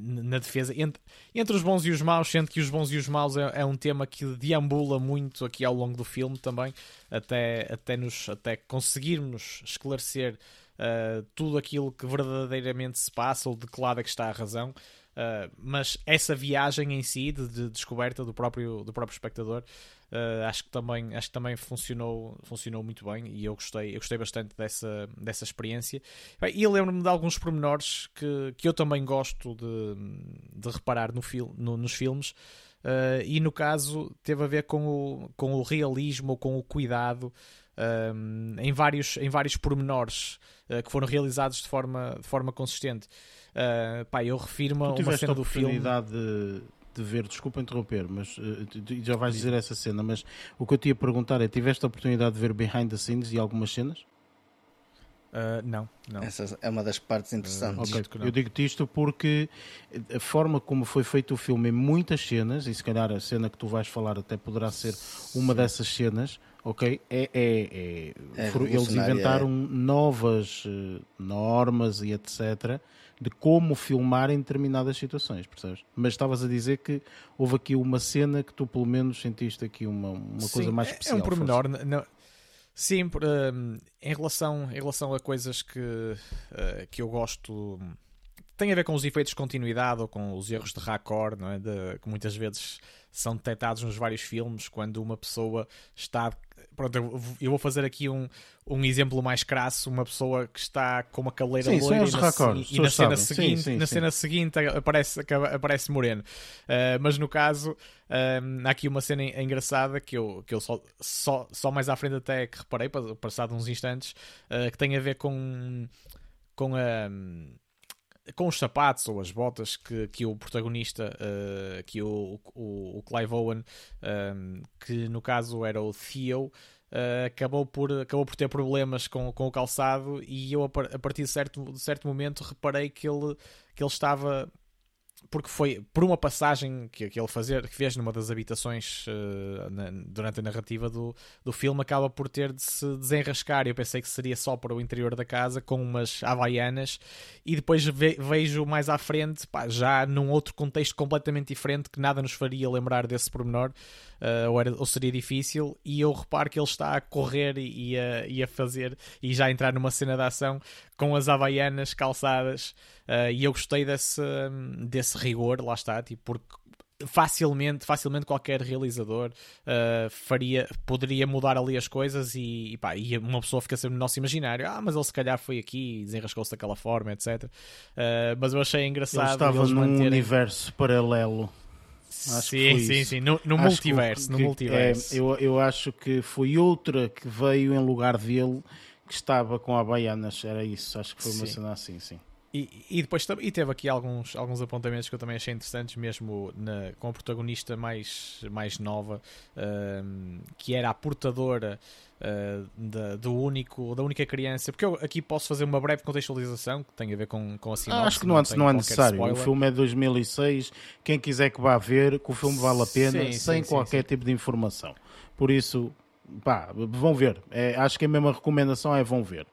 na defesa entre, entre os bons e os maus, sendo que os bons e os maus é, é, um tema que deambula muito aqui ao longo do filme também, até, até, nos, até conseguirmos esclarecer tudo aquilo que verdadeiramente se passa ou de que lado é que está a razão. mas essa viagem em si de, de descoberta do próprio, do próprio espectador Uh, acho que também, acho que também funcionou, funcionou muito bem e eu gostei, eu gostei bastante dessa, dessa experiência. E lembro-me de alguns pormenores que, que eu também gosto de, de reparar no fil, no, nos filmes. Uh, e no caso teve a ver com o, com o realismo, com o cuidado um, em, vários, em vários pormenores uh, que foram realizados de forma, de forma consistente. Uh, pá, eu refiro-me a uma cena do filme. De de ver, desculpa interromper, mas uh, já vais dizer essa cena, mas o que eu te ia perguntar é: tiveste a oportunidade de ver behind the scenes e algumas cenas? Uh, não, não. Essa é uma das partes interessantes. Uh, okay. Eu digo-te isto porque a forma como foi feito o filme em muitas cenas, e se calhar a cena que tu vais falar até poderá ser uma dessas cenas, ok? É, é, é, é eles inventaram é. novas normas e etc de como filmar em determinadas situações, percebes? Mas estavas a dizer que houve aqui uma cena que tu pelo menos sentiste aqui uma, uma Sim, coisa mais especial. É um pormenor. Não, sim, um, em, relação, em relação a coisas que, uh, que eu gosto tem a ver com os efeitos de continuidade ou com os erros de raccord, não é? De, que muitas vezes são detectados nos vários filmes quando uma pessoa está pronto, eu vou fazer aqui um, um exemplo mais crasso, uma pessoa que está com uma caleira sim, loira e na, e na cena, seguinte, sim, sim, na cena seguinte aparece, aparece moreno. Uh, mas no caso, um, há aqui uma cena engraçada que eu, que eu só, só, só mais à frente até que reparei, passado uns instantes, uh, que tem a ver com, com a com os sapatos ou as botas que, que o protagonista, uh, que o, o, o Clive Owen, um, ehm, que no caso era o Theo, uh, acabou, por, acabou por ter problemas com, com o calçado e eu a, partir de certo, de certo momento reparei que ele, que ele estava porque foi por uma passagem que, que ele fazer, que fez numa das habitações uh, na, durante a narrativa do, do filme, acaba por ter de se desenrascar. Eu pensei que seria só para o interior da casa, com umas havaianas, e depois ve, vejo mais à frente, pá, já num outro contexto completamente diferente, que nada nos faria lembrar desse pormenor, uh, ou, era, ou seria difícil, e eu reparo que ele está a correr e, e, a, e a fazer, e já entrar numa cena de ação com as havaianas calçadas Uh, e eu gostei desse, desse rigor, lá está, tipo, porque facilmente, facilmente qualquer realizador uh, faria, poderia mudar ali as coisas e, e, pá, e uma pessoa fica sempre no nosso imaginário. Ah, mas ele se calhar foi aqui e desenrascou-se daquela forma, etc. Uh, mas eu achei engraçado. Ele estava num manterem... universo paralelo. Acho sim, sim, sim, no, no multiverso. Que, no multiverso. É, eu, eu acho que foi outra que veio em lugar dele que estava com a Baianas. Era isso, acho que foi uma sim. cena assim, sim. E, e depois e teve aqui alguns, alguns apontamentos que eu também achei interessantes, mesmo na, com a protagonista mais, mais nova, uh, que era a portadora uh, da, do único, da única criança. Porque eu aqui posso fazer uma breve contextualização que tem a ver com, com a sinopse. Ah, acho que não, não, não é necessário. Spoiler. O filme é de 2006. Quem quiser que vá ver, que o filme vale a pena, sim, sem sim, qualquer sim, tipo de informação. Por isso, pá, vão ver. É, acho que a mesma recomendação é vão ver.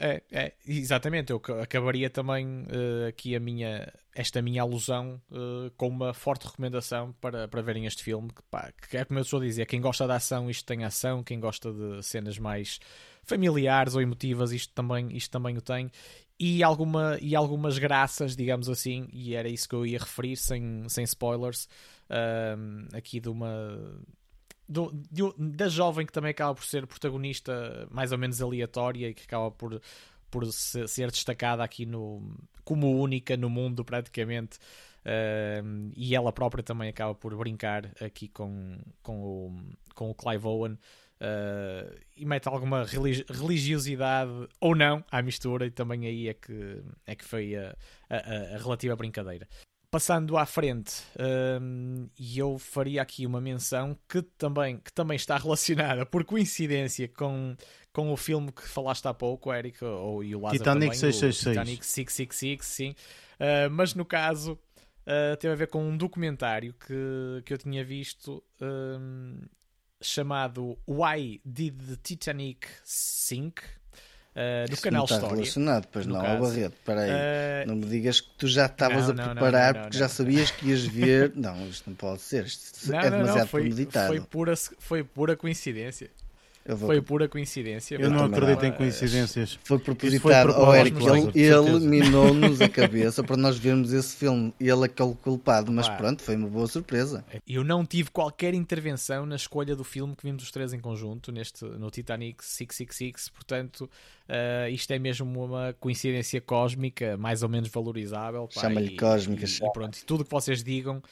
É, é, exatamente, eu acabaria também uh, aqui a minha, esta minha alusão uh, com uma forte recomendação para, para verem este filme. Que, pá, que é como eu estou a dizer, quem gosta de ação, isto tem ação, quem gosta de cenas mais familiares ou emotivas, isto também, isto também o tem. E, alguma, e algumas graças, digamos assim, e era isso que eu ia referir, sem, sem spoilers, uh, aqui de uma do, de, da jovem que também acaba por ser protagonista mais ou menos aleatória e que acaba por, por ser destacada aqui no, como única no mundo praticamente uh, e ela própria também acaba por brincar aqui com, com, o, com o Clive Owen uh, e mete alguma religiosidade ou não à mistura e também aí é que, é que foi a, a, a relativa brincadeira passando à frente, um, e eu faria aqui uma menção que também, que também está <laughs> relacionada, por coincidência, com, com o filme que falaste há pouco, Eric, ou, e o Lázaro Titanic também, 666. O Titanic 666, sim. Uh, mas no caso, uh, teve a ver com um documentário que, que eu tinha visto um, chamado Why Did the Titanic Sink? Uh, do canal não está História. relacionado, pois não, caso. Barreto. Espera aí, uh... não me digas que tu já estavas a preparar não, não, porque já sabias que ias ver. não, isto não pode ser, isto é demasiado foi, premeditado. Foi pura, foi pura coincidência. Vou... Foi pura coincidência. Eu não acredito em coincidências. Foi propositado ao Eric. Ele, ele minou-nos a cabeça para nós vermos esse filme. Ele é aquele culpado, mas pronto, foi uma boa surpresa. Eu não tive qualquer intervenção na escolha do filme que vimos os três em conjunto neste, no Titanic 666. Portanto, uh, isto é mesmo uma coincidência cósmica, mais ou menos valorizável. Chama-lhe cósmica. E, e, pronto, tudo que vocês digam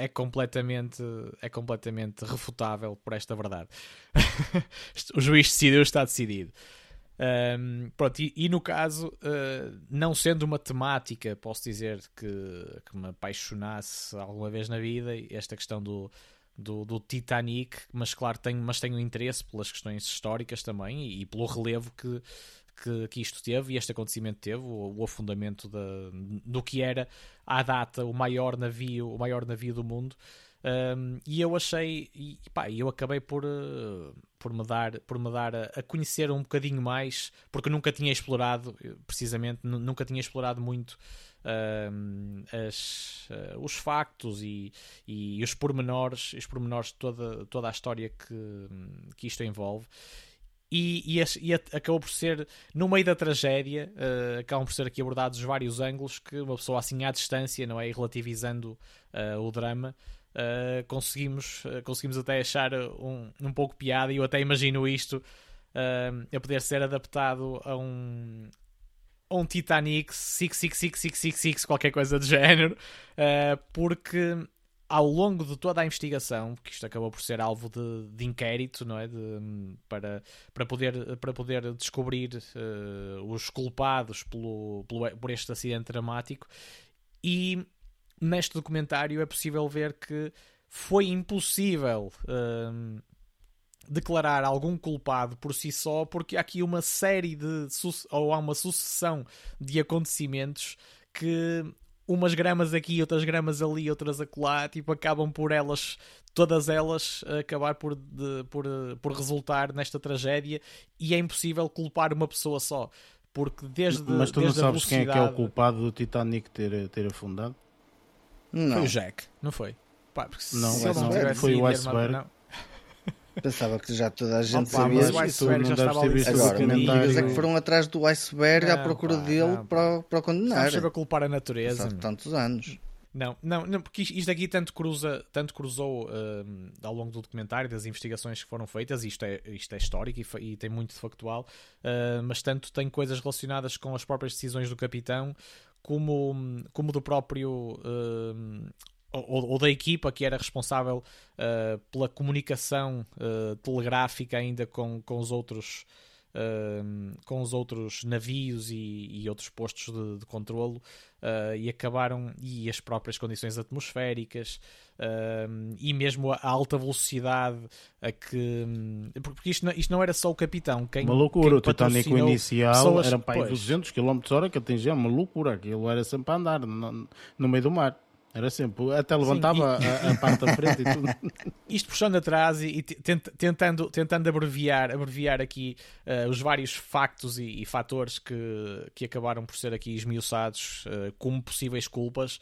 é, completamente, é completamente refutável por esta verdade. <laughs> o juiz decidiu, está decidido. Um, pronto, e, e, no caso, uh, não sendo uma temática, posso dizer que, que me apaixonasse alguma vez na vida, esta questão do, do, do Titanic, mas claro, tenho, mas tenho interesse pelas questões históricas também e, e pelo relevo que, que, que isto teve e este acontecimento teve, o, o afundamento da, do que era à data o maior navio, o maior navio do mundo. Um, e eu achei, e pá, eu acabei por, uh, por me dar, por me dar a, a, conhecer um bocadinho mais, porque nunca tinha explorado, precisamente, nunca tinha explorado muito as, uh, os factos e, e os pormenores, os pormenores de toda, toda a história que, que isto envolve e, e, e, acabou por ser, no meio da tragédia, uh, acabam por ser aqui abordados vários ângulos que uma pessoa assim à distância, não é? E relativizando uh, o drama, uh, conseguimos, conseguimos até achar um, um pouco piada e eu até imagino isto a poder ser adaptado a um, um Titanic 66666, qualquer coisa do género, porque ao longo de toda a investigação, porque isto acabou por ser alvo de, de inquérito, não é? De, para, para, poder, para poder descobrir uh, os culpados pelo, pelo, por este acidente dramático, e neste documentário é possível ver que foi impossível uh, declarar algum culpado por si só, porque há aqui uma série de ou há uma sucessão de acontecimentos que umas gramas aqui, outras gramas ali, outras acolá, tipo, acabam por elas, todas elas, acabar por, de, por, por resultar nesta tragédia e é impossível culpar uma pessoa só. Porque desde Mas tu desde não sabes quem é que é o culpado do Titanic ter, ter afundado? Não. Foi o Jack, não foi? Pá, não, não, não foi o iceberg. Não. Pensava que já toda a gente Opa, sabia. mas o iceberg já estava ali Agora, mentiras é que foram atrás do iceberg à Não, procura pá, dele não, para, o- para o condenar. Sempre a culpar a natureza. Passado tantos anos. Não, não, não, porque isto aqui tanto, cruza, tanto cruzou hum, ao longo do documentário, das investigações que foram feitas, isto é, isto é histórico e, e tem muito de factual, uh, mas tanto tem coisas relacionadas com as próprias decisões do capitão, como, como do próprio. hum, ou, ou da equipa que era responsável uh, pela comunicação uh, telegráfica ainda com, com os outros um, com os outros navios e, e outros postos de, de controlo uh, e acabaram e as próprias condições atmosféricas e mesmo a alta velocidade a que porque isto não, isto não era só o capitão quem, Uma loucura, quem o Titanic inicial pessoas- era para aí pois. 200 km hora que atingia uma loucura, aquilo era sempre a andar no, no meio do mar. Era sempre, até levantava a, a parte da frente e tudo. <laughs> isto puxando atrás e, e tent- tentando, tentando abreviar, abreviar aqui eh, os vários factos e, e fatores que, que acabaram por ser aqui esmiuçados eh, como possíveis culpas.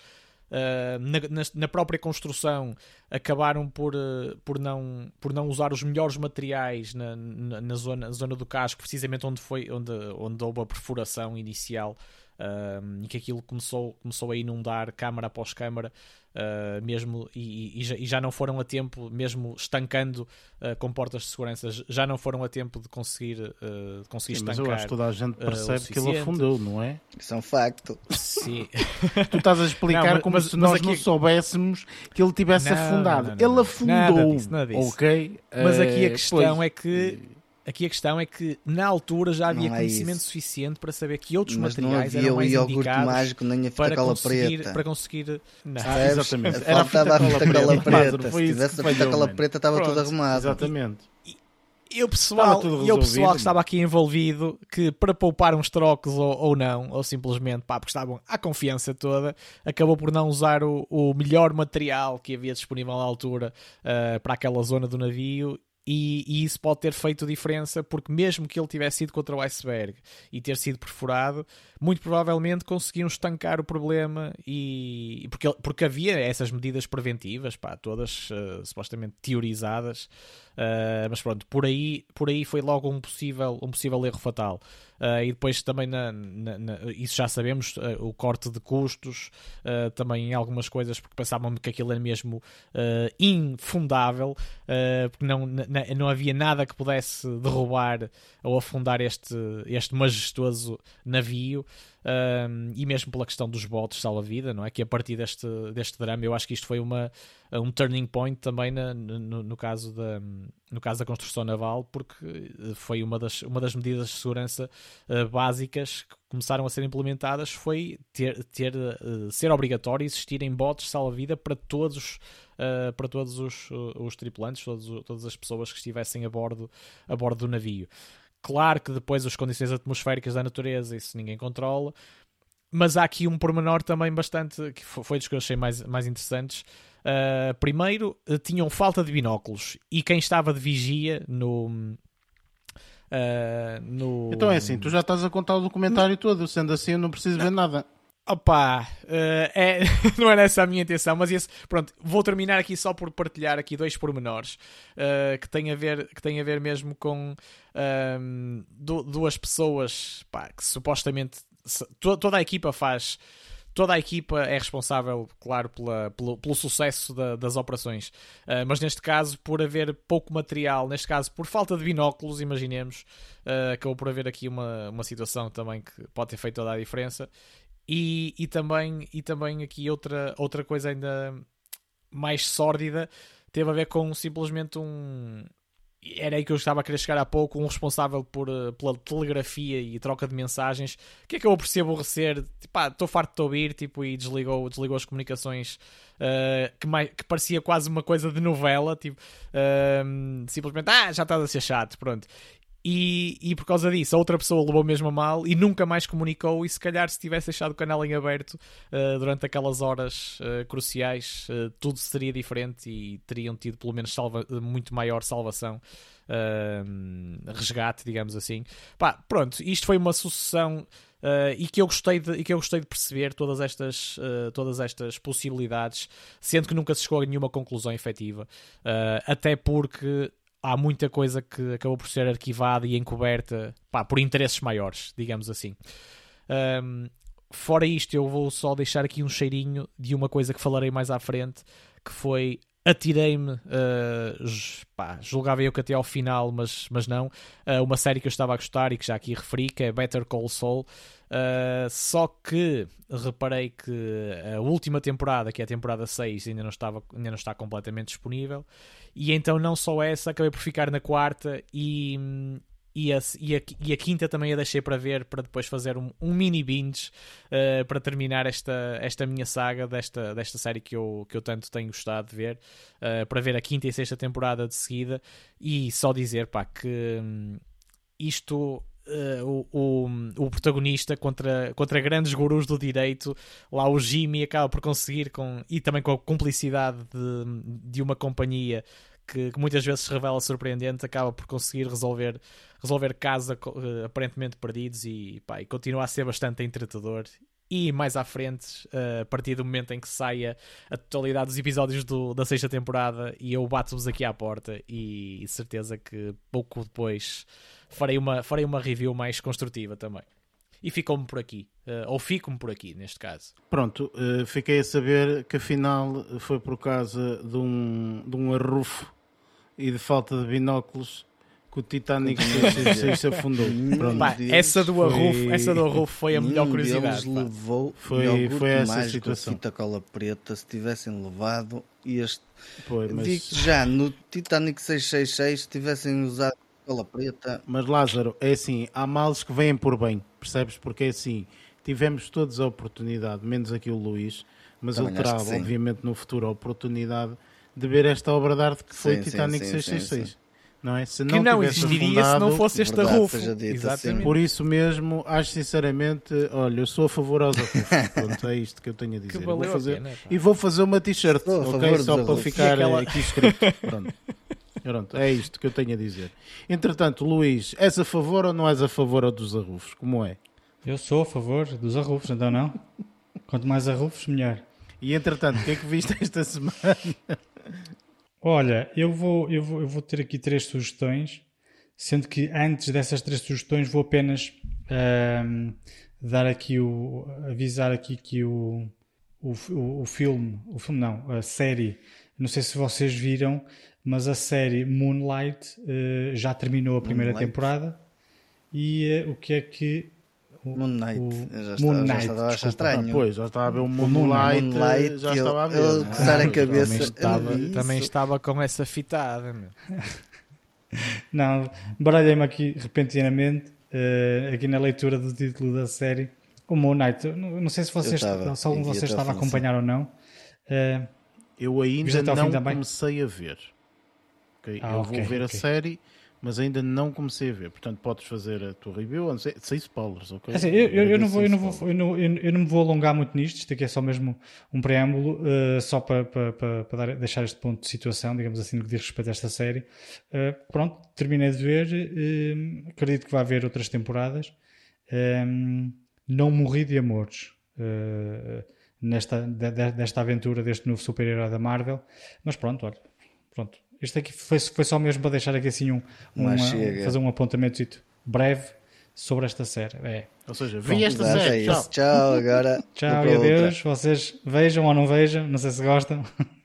eh, na, na- na própria construção acabaram por, eh, por, não, por não usar os melhores materiais na, na, na zona, zona do casco, precisamente onde, foi, onde, onde houve a perfuração inicial um, e que aquilo começou, começou a inundar câmara após câmara, uh, mesmo e, e já, e já não foram a tempo, mesmo estancando uh, com portas de segurança, já não foram a tempo de conseguir, uh, de conseguir Sim, mas estancar. eu acho que toda a gente percebe que ele afundou, não é? Isso é um facto. Sim. <laughs> <laughs> Tu estás a explicar Não, mas- como mas- se mas nós aqui- não soubéssemos que ele tivesse Não, afundado. não, não, não. ele afundou, Nada disso, nada disso. ok? Mas aqui a Eh, questão pois. é que aqui a questão é que na altura já havia Não é conhecimento isso. suficiente para saber que outros Mas não materiais havia eram o mais iogurte indicados mágico nem a fita para cola conseguir, preta. para conseguir não. Ah, exatamente. Era a Faltava a fita fita cola cola preta. preta. Foi Se isso tivesse que a fita falhou, cola mano. preta estava tudo arrumado. Exatamente. E o pessoal, e o pessoal que estava aqui envolvido, que para poupar uns trocos ou, ou não, ou simplesmente pá, porque estavam à confiança toda, acabou por não usar o, o melhor material que havia disponível na altura ah, para aquela zona do navio. E, e isso pode ter feito diferença, porque mesmo que ele tivesse ido contra o iceberg e ter sido perfurado, muito provavelmente conseguiram estancar o problema e porque, porque havia essas medidas preventivas, pá, todas ah, supostamente teorizadas, Uh, mas pronto, por aí, por aí foi logo um possível, um possível erro fatal. Uh, e depois também, na, na- na- isso já sabemos, uh, o corte de custos, uh, também em algumas coisas, porque pensavam que aquilo era mesmo uh, infundável, uh, porque não, na- não havia nada que pudesse derrubar ou afundar este, este majestoso navio. Um, e mesmo pela questão dos botes salva-vida, não é? Que a partir deste, deste drama, eu acho que isto foi uma, um turning point também na- no, no caso da, no caso da construção naval, porque eh, foi uma das, uma das medidas de segurança eh, básicas que começaram a ser implementadas foi ter, ter eh, ser obrigatório existirem botes salva-vida para todos eh, para todos os, os tripulantes, todos, todas as pessoas que estivessem a bordo, a bordo do navio. Claro que depois as condições atmosféricas da natureza, isso ninguém controla, mas há aqui um pormenor também bastante que fo- foi dos que eu achei mais, mais interessantes. Uh, primeiro, uh, tinham falta de binóculos e quem estava de vigia no. uh, no Então é assim, tu já estás a contar o documentário todo, sendo assim eu não preciso ver nada. Opa, eh, é, <laughs> não era essa a minha intenção, mas esse, pronto, vou terminar aqui só por partilhar aqui dois pormenores eh, que têm a ver, que têm a ver mesmo com du- duas pessoas pá, que supostamente to- toda a equipa faz. Toda a equipa é responsável, claro, pela- pelo, pelo sucesso da- das operações, Eh, mas neste caso, por haver pouco material, neste caso, por falta de binóculos, imaginemos, eh, acabou por haver aqui uma, uma situação também que pode ter feito toda a diferença. E, e, também, e também aqui outra, outra coisa ainda mais sórdida teve a ver com simplesmente um. Era aí que eu estava a querer chegar há pouco, um responsável por, eh, pela telegrafia e troca de mensagens, que acabou por se aborrecer, tipo, estou farto de ouvir, tipo, e desligou, desligou as comunicações, eh, que, mai- que parecia quase uma coisa de novela, tipo, eh, simplesmente, ah, já estás a ser chato, pronto. E, e por causa disso, a outra pessoa levou mesmo a mal e nunca mais comunicou. E se calhar, se tivesse deixado o canal em aberto uh, durante aquelas horas uh, cruciais, uh, tudo seria diferente e teriam tido pelo menos salva muito maior salvação, resgate, digamos assim. Pá, pronto, isto foi uma sucessão. Uh, e, que eu gostei de, e que eu gostei de perceber todas estas, uh, todas estas possibilidades, sendo que nunca se chegou a nenhuma conclusão efetiva, uh, até porque há muita coisa que acabou por ser arquivada e encoberta pá, por interesses maiores, digamos assim. Um, fora isto, eu vou só deixar aqui um cheirinho de uma coisa que falarei mais à frente, que foi atirei-me, uh, julgava eu que até ao final, mas, mas não, uh, uma série que eu estava a gostar e que já aqui referi, que é Better Call Saul, uh, só que reparei que a última temporada, que é a temporada 6, ainda não, estava, ainda não está completamente disponível, e então não só essa, acabei por ficar na quarta e, e a, e, a, e a, quinta também a deixei para ver para depois fazer um, um mini binge uh, para terminar esta, esta minha saga desta, desta série que eu, que eu tanto tenho gostado de ver uh, para ver a quinta e sexta temporada de seguida. E só dizer pá, que um, isto Uh, o, o, o, protagonista contra, contra grandes gurus do direito, lá o Jimmy acaba por conseguir, com, e também com a cumplicidade de, de uma companhia que, que, muitas vezes se revela surpreendente, acaba por conseguir resolver, resolver casos uh, aparentemente perdidos e, pá, e continua a ser bastante entretador. E mais à frente, uh, a partir do momento em que saia a totalidade dos episódios do, da sexta temporada, e eu bato-vos aqui à porta, e certeza que pouco depois farei uma, farei uma review mais construtiva também e ficou-me por aqui. Uh, ou fico-me por aqui, neste caso. Pronto, uh, fiquei a saber que afinal foi por causa de um, de um arrufo e de falta de binóculos que o Titanic se, se afundou. Pá, essa do arrufo, foi... essa do arrufo foi a melhor curiosidade. levou foi, foi essa situação. Fita cola preta, se tivessem levado este Pois, mas... Digo já, no Titanic 666 se tivessem usado cola preta. Mas Lázaro, é assim, há males que vêm por bem, percebes? Porque é assim, tivemos todos a oportunidade, menos aqui o Luís, mas Também ele terá, obviamente, no futuro a oportunidade de ver esta obra de arte que foi sim, Titanic sim, 666. Sim, não é? Se não que não existiria afundado, se não fosse este arrufo. Exatamente. Por isso mesmo, acho sinceramente, olha, eu sou a favor aos arrufos. <laughs> Pronto, é isto que eu tenho a dizer. Vou fazer, pena, e vou fazer uma t-shirt, ok? Só para ficar aquela... aqui escrito. <laughs> Pronto. Pronto, é isto que eu tenho a dizer. Entretanto, Luís, és a favor ou não és a favor dos arrufos? Como é? Eu sou a favor dos arrufos, então não? Quanto mais arrufos, melhor. E entretanto, o que é que viste esta semana? Olha, eu vou, eu, vou, eu vou ter aqui três sugestões, sendo que antes dessas três sugestões vou apenas um, dar aqui o. avisar aqui que o, o, o, o filme, o filme não, a série, não sei se vocês viram, mas a série Moonlight uh, já terminou a primeira Moonlight. temporada e uh, o que é que Moon Knight. O... Já, está, Moon já estava a achar estranho. Ah, pois, já estava a ver o Moonlight, Moonlight já estava a ver. Eu, coçar a cabeça. Também estava, também estava com essa fitada. <laughs> Não, baralhei-me aqui repentinamente, uh, aqui na leitura do título da série. O Moon Knight, não, não sei se vocês, estava, se algum de vocês estava a acompanhar ou não. Uh, eu ainda não comecei a ver. Okay? Ah, eu okay, vou ver okay. a série mas ainda não comecei a ver. Portanto, podes fazer a tua review, sei, sem spoilers, ok? Assim, eu, eu, eu, não vou, eu, não vou, eu, não, eu, não me vou alongar muito nisto, isto aqui é só mesmo um preâmbulo, uh, só para, para, para, para deixar este ponto de situação, digamos assim, no que diz respeito a esta série. Uh, pronto, terminei de ver, uh, acredito que vai haver outras temporadas. não morri de amores. nesta, de, desta aventura deste novo super-herói da Marvel, mas pronto, olha, pronto, este aqui foi, foi só mesmo para deixar aqui assim um, um fazer um apontamento breve sobre esta série. É. Ou seja, vi esta série. É tchau. tchau, agora. <laughs> Tchau e adeus. Vocês vejam ou não vejam, não sei se gostam.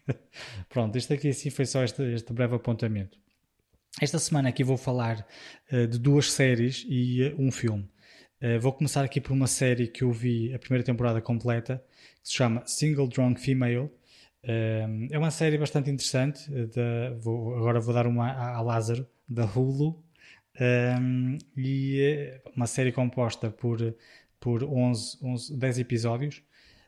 <laughs> Pronto, isto aqui assim foi só este, este breve apontamento. Esta semana aqui vou falar uh, de duas séries e uh, um filme. Uh, vou começar aqui por uma série que eu vi a primeira temporada completa, que se chama Single Drunk Female é uma série bastante interessante. De, vou, agora vou dar uma a Lázaro, da Hulu. Um, e é uma série composta por, por 11, 11, 10 episódios.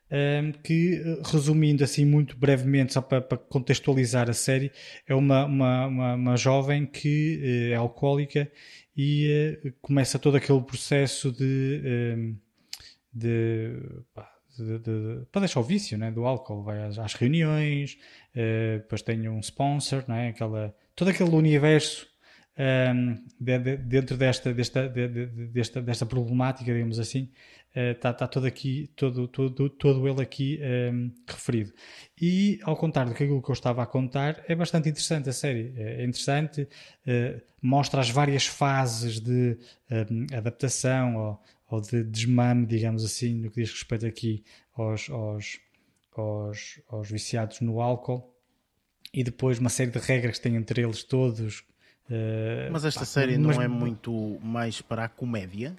Um, que, resumindo assim muito brevemente, só para, para contextualizar a série, é uma, uma, uma, uma jovem que uh, é alcoólica e começa todo aquele processo de, de pá, de, de, para deixar o vício né, do álcool. Vai às, às reuniões, uh, depois tem um sponsor, né, aquela, todo aquele universo um, de, de, dentro desta, desta, de, desta, desta problemática, digamos assim, está, está todo aqui, todo, todo, todo ele aqui um, referido. E ao contrário do que aquilo que eu estava a contar, é bastante interessante a série. É interessante, uh, mostra as várias fases de um, adaptação ou, ou, de desmame, digamos assim, no que diz respeito aqui aos, aos, aos, aos viciados no álcool. E depois uma série de regras que têm entre eles todos. Uh, mas esta pá, série mas... não é muito mais para a comédia?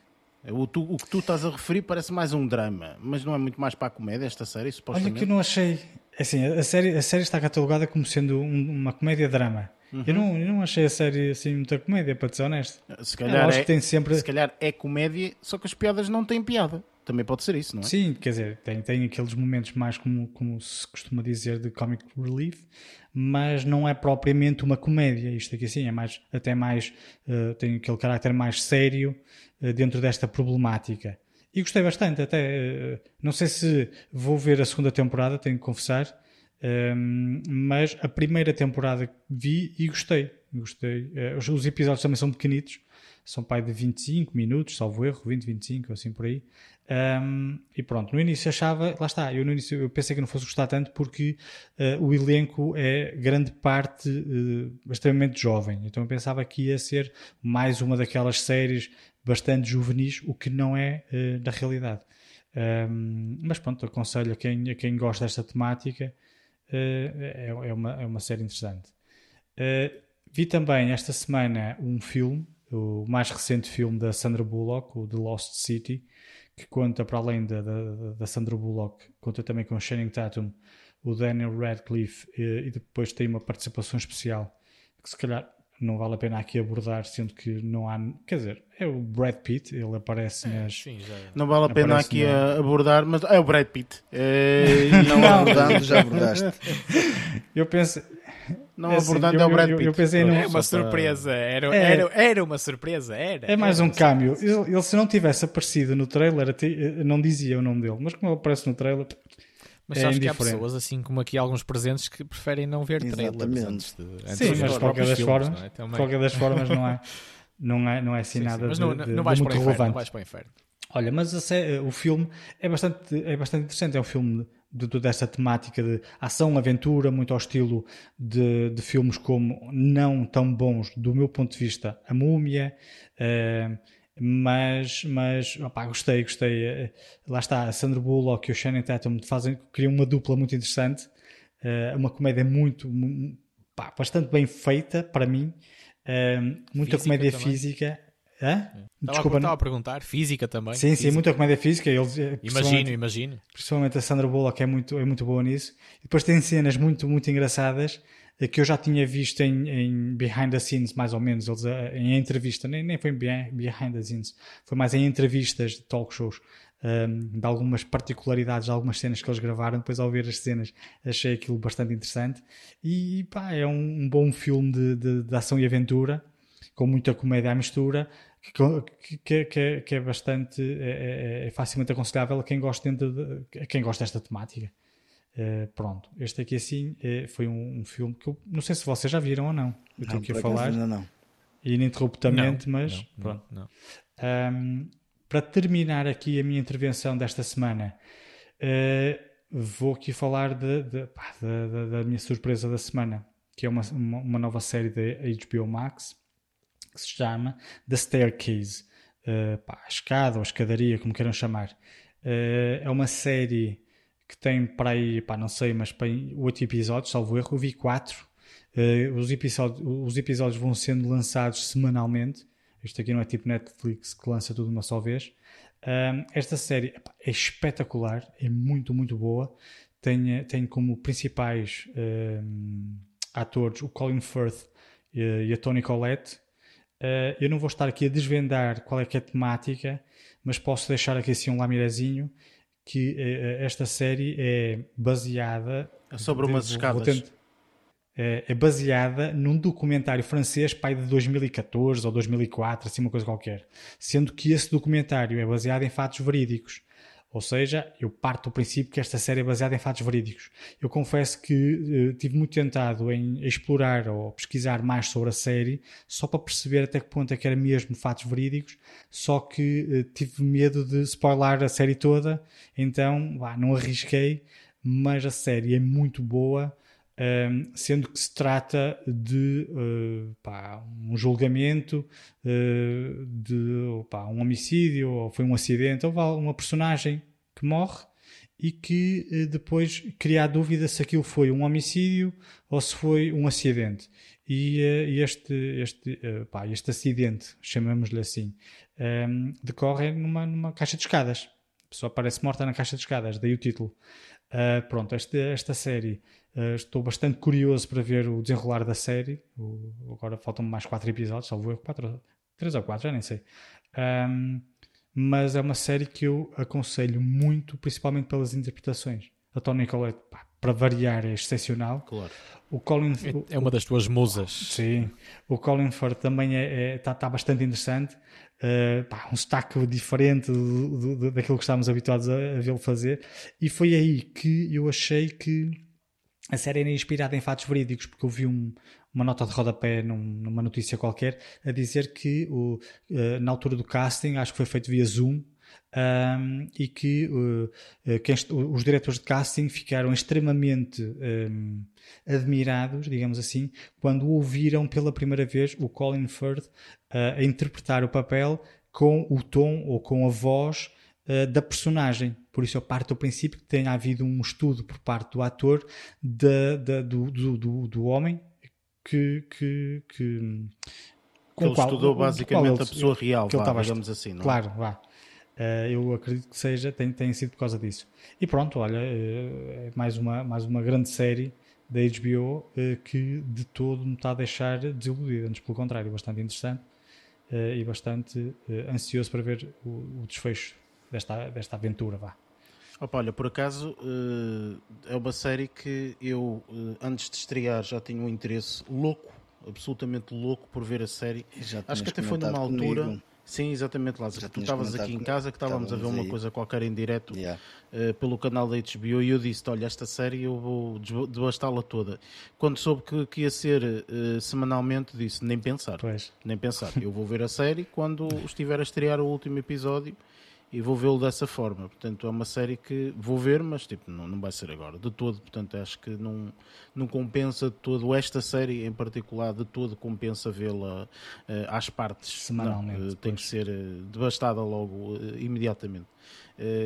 O, tu, o, que tu estás a referir parece mais um drama, mas não é muito mais para a comédia esta série, supostamente? Olha que eu não achei... É assim, a série, a série está catalogada como sendo um, uma comédia-drama. Uhum. Eu, não, eu não achei a série assim muita comédia, para ser honesto. Se calhar, é, tem sempre... se calhar é comédia, só que as piadas não têm piada. Também pode ser isso, não é? Sim, quer dizer, tem, tem aqueles momentos mais como, como se costuma dizer de comic relief, mas não é propriamente uma comédia. Isto aqui sim é mais, até mais, uh, tem aquele caráter mais sério uh, dentro desta problemática. E gostei bastante, até. Uh, não sei se vou ver a segunda temporada, tenho que confessar, ehm, mas a primeira temporada vi e gostei. Gostei. Os, os episódios também são pequenitos, são pai de 25 minutos, salvo erro, 20, 25, assim por aí. Um, e pronto, no início achava, lá está, eu no início eu pensei que não fosse gostar tanto porque uh, o elenco é grande parte uh, extremamente jovem, então eu pensava que ia ser mais uma daquelas séries bastante juvenis, o que não é uh, na realidade. Um, mas pronto, aconselho a quem, a quem gosta desta temática, é, é, uma, é uma série interessante. vi também esta semana um filme, o mais recente filme da Sandra Bullock, o The Lost City, que conta para além da, da, da Sandra Bullock, conta também com o Channing Tatum, o Daniel Radcliffe e, e, depois tem uma participação especial que se calhar não vale a pena aqui abordar, sendo que não há. Quer dizer, é o Brad Pitt, ele aparece é, nas. Sim, já... Não vale a pena aqui na... abordar, mas é o Brad Pitt. É... <laughs> não abordando, já abordaste. Eu penso, não é assim, abordando é o Brad Pitt. Eu, eu pensei num... É uma surpresa, era, é, era, era uma surpresa, era. É mais era um câmbio. Ele, ele, se não tivesse aparecido no trailer, até, não dizia o nome dele, mas como ele aparece no trailer. Mas é sabes que há pessoas, assim como aqui alguns presentes, que preferem não ver trailers antes de. Antes Sim, de mas de qualquer das, filmes, formas, é? qualquer das formas não é, não é, não é assim sim, nada sim, mas não, de, não, vais de muito relevante. Não vais para o inferno. Olha, mas a, o filme é bastante, é bastante interessante. É um filme de toda esta temática de ação, aventura, muito ao estilo de, de filmes como não tão bons, do meu ponto de vista, A Múmia, uh, mas, mas opá, gostei, gostei. Uh, lá está, a Sandra Bullock e o Shannon Tatum fazem, criam uma dupla muito interessante, uh, uma comédia muito, pá, bastante bem feita para mim, muita física comédia também. física Hã? Desculpa, estava a perguntar, física também. Sim, física. sim, muita comédia física. Eles, eh, imagino, imagino. Principalmente a Sandra Bullock é muito, é muito boa nisso. E depois tem cenas muito, muito engraçadas eh, que eu já tinha visto em, em behind the scenes, mais ou menos, eles, eh, em entrevista, nem, nem foi em behind the scenes, foi mais em entrevistas de talk shows, um, ehm, de algumas particularidades, de algumas cenas que eles gravaram. Depois, ao ver as cenas, achei aquilo bastante interessante. E pá, é um, um bom filme de, de, de ação e aventura, com muita comédia à mistura que, que, que, é, que é bastante é, é, facilmente aconselhável a quem gosta de, a quem gosta desta temática. Uh, pronto, este aqui assim uh, foi um, um, filme que eu não sei se vocês já viram ou não. Eu estou aqui a falar ainda não. ininterruptamente, não, mas não, pronto. Não, um, para terminar aqui a minha intervenção desta semana, uh, vou aqui falar de, de, pá, da, da, minha surpresa da semana, que é uma, uma, uma nova série da HBO Max que se chama The Staircase, uh, pá, a escada ou a escadaria, como queiram chamar. Uh, é uma série que tem para aí, pá, não sei, mas para 8 episódios, salvo erro, eu vi 4. Uh, eh, os, episódios, os episódios vão sendo lançados semanalmente. Isto aqui não é tipo Netflix que lança tudo uma só vez. esta série epá, é espetacular, é muito, muito boa. Tem, tem como principais atores o Colin Firth e a Toni Collette, Uh, eu não vou estar aqui a desvendar qual é que é a temática, mas posso deixar aqui assim um lamirezinho que uh, esta série é baseada é sobre umas escadas. É, é baseada num documentário francês pai de 2014 ou 2004, assim uma coisa qualquer. Sendo que esse documentário é baseado em fatos verídicos. Ou seja, eu parto do princípio que esta série é baseada em fatos verídicos. Eu confesso que uh, tive muito tentado em explorar ou pesquisar mais sobre a série, só para perceber até que ponto é que era mesmo fatos verídicos, só que uh, tive medo de spoiler a série toda, então bah, não arrisquei, mas a série é muito boa. Um, sendo que se trata de uh, pá, um julgamento uh, de um homicídio ou foi um acidente, ou uma personagem que morre e que uh, depois cria a dúvida se aquilo foi um homicídio ou se foi um acidente. E este, este, pá, este acidente, chamamos-lhe assim, um, decorre numa, numa caixa de escadas. A pessoa aparece morta na caixa de escadas, daí o título. pronto, esta, esta série Uh, estou bastante curioso para ver o desenrolar da série. O, agora faltam mais quatro episódios, salvo erro, quatro, três ou quatro, já nem sei. Um, mas é uma série que eu aconselho muito, principalmente pelas interpretações. A Tony Collette, pá, para variar, é excepcional. Claro. O Colin, é, é uma das tuas musas. Sim. O Colin Firth também está é, é, tá, tá bastante interessante. Uh, pá, um destaque diferente do, do, do, daquilo que estávamos habituados a, a vê-lo fazer. E foi aí que eu achei que a série era inspirada em fatos verídicos, porque eu vi um, uma nota de rodapé num, numa notícia qualquer a dizer que o, uh, na altura do casting, acho que foi feito via Zoom, um, e que uh, os diretores de casting ficaram extremamente um, admirados, digamos assim, quando ouviram pela primeira vez o Colin Firth uh, a interpretar o papel com o tom ou com a voz da personagem. Por isso eu parto do princípio que tenha havido um estudo por parte do ator de, de, do, do, do, do, homem que, que, que com ele qual, estudou basicamente ele, a pessoa real, que vá, digamos assim. Não é? claro, vá. Uh, eu acredito que seja, tem, tem sido por causa disso. E pronto, olha, uh, é mais uma, mais uma grande série da HBO uh, que de todo me está a deixar desiludida, antes pelo contrário, bastante interessante e bastante ansioso para ver o, o desfecho desta, desta aventura. Vá. Opa, olha, por acaso uh, é uma série que eu, uh, antes de estrear, já tinha um interesse louco, absolutamente louco por ver a série. Acho que até foi numa altura. Comigo. Sim, exatamente, Lázaro. Já tu estavas aqui em casa que estávamos a ver uma aí. coisa qualquer em direto yeah. uh, pelo canal da HBO e eu disse: Olha, esta série eu vou devastá-la toda. Quando soube que, que ia ser semanalmente, disse: Nem pensar. Pois. Nem pensar. eu vou ver a série quando estiver a estrear o último episódio e vou vê-lo dessa forma. Portanto, é uma série que vou ver, mas tipo, não, não vai ser agora, de todo. Portanto, acho que não, não compensa de todo. Esta série em particular, de todo, compensa vê-la uh, às partes. Semanalmente. Não, uh, tem que ser uh, devastada logo, imediatamente.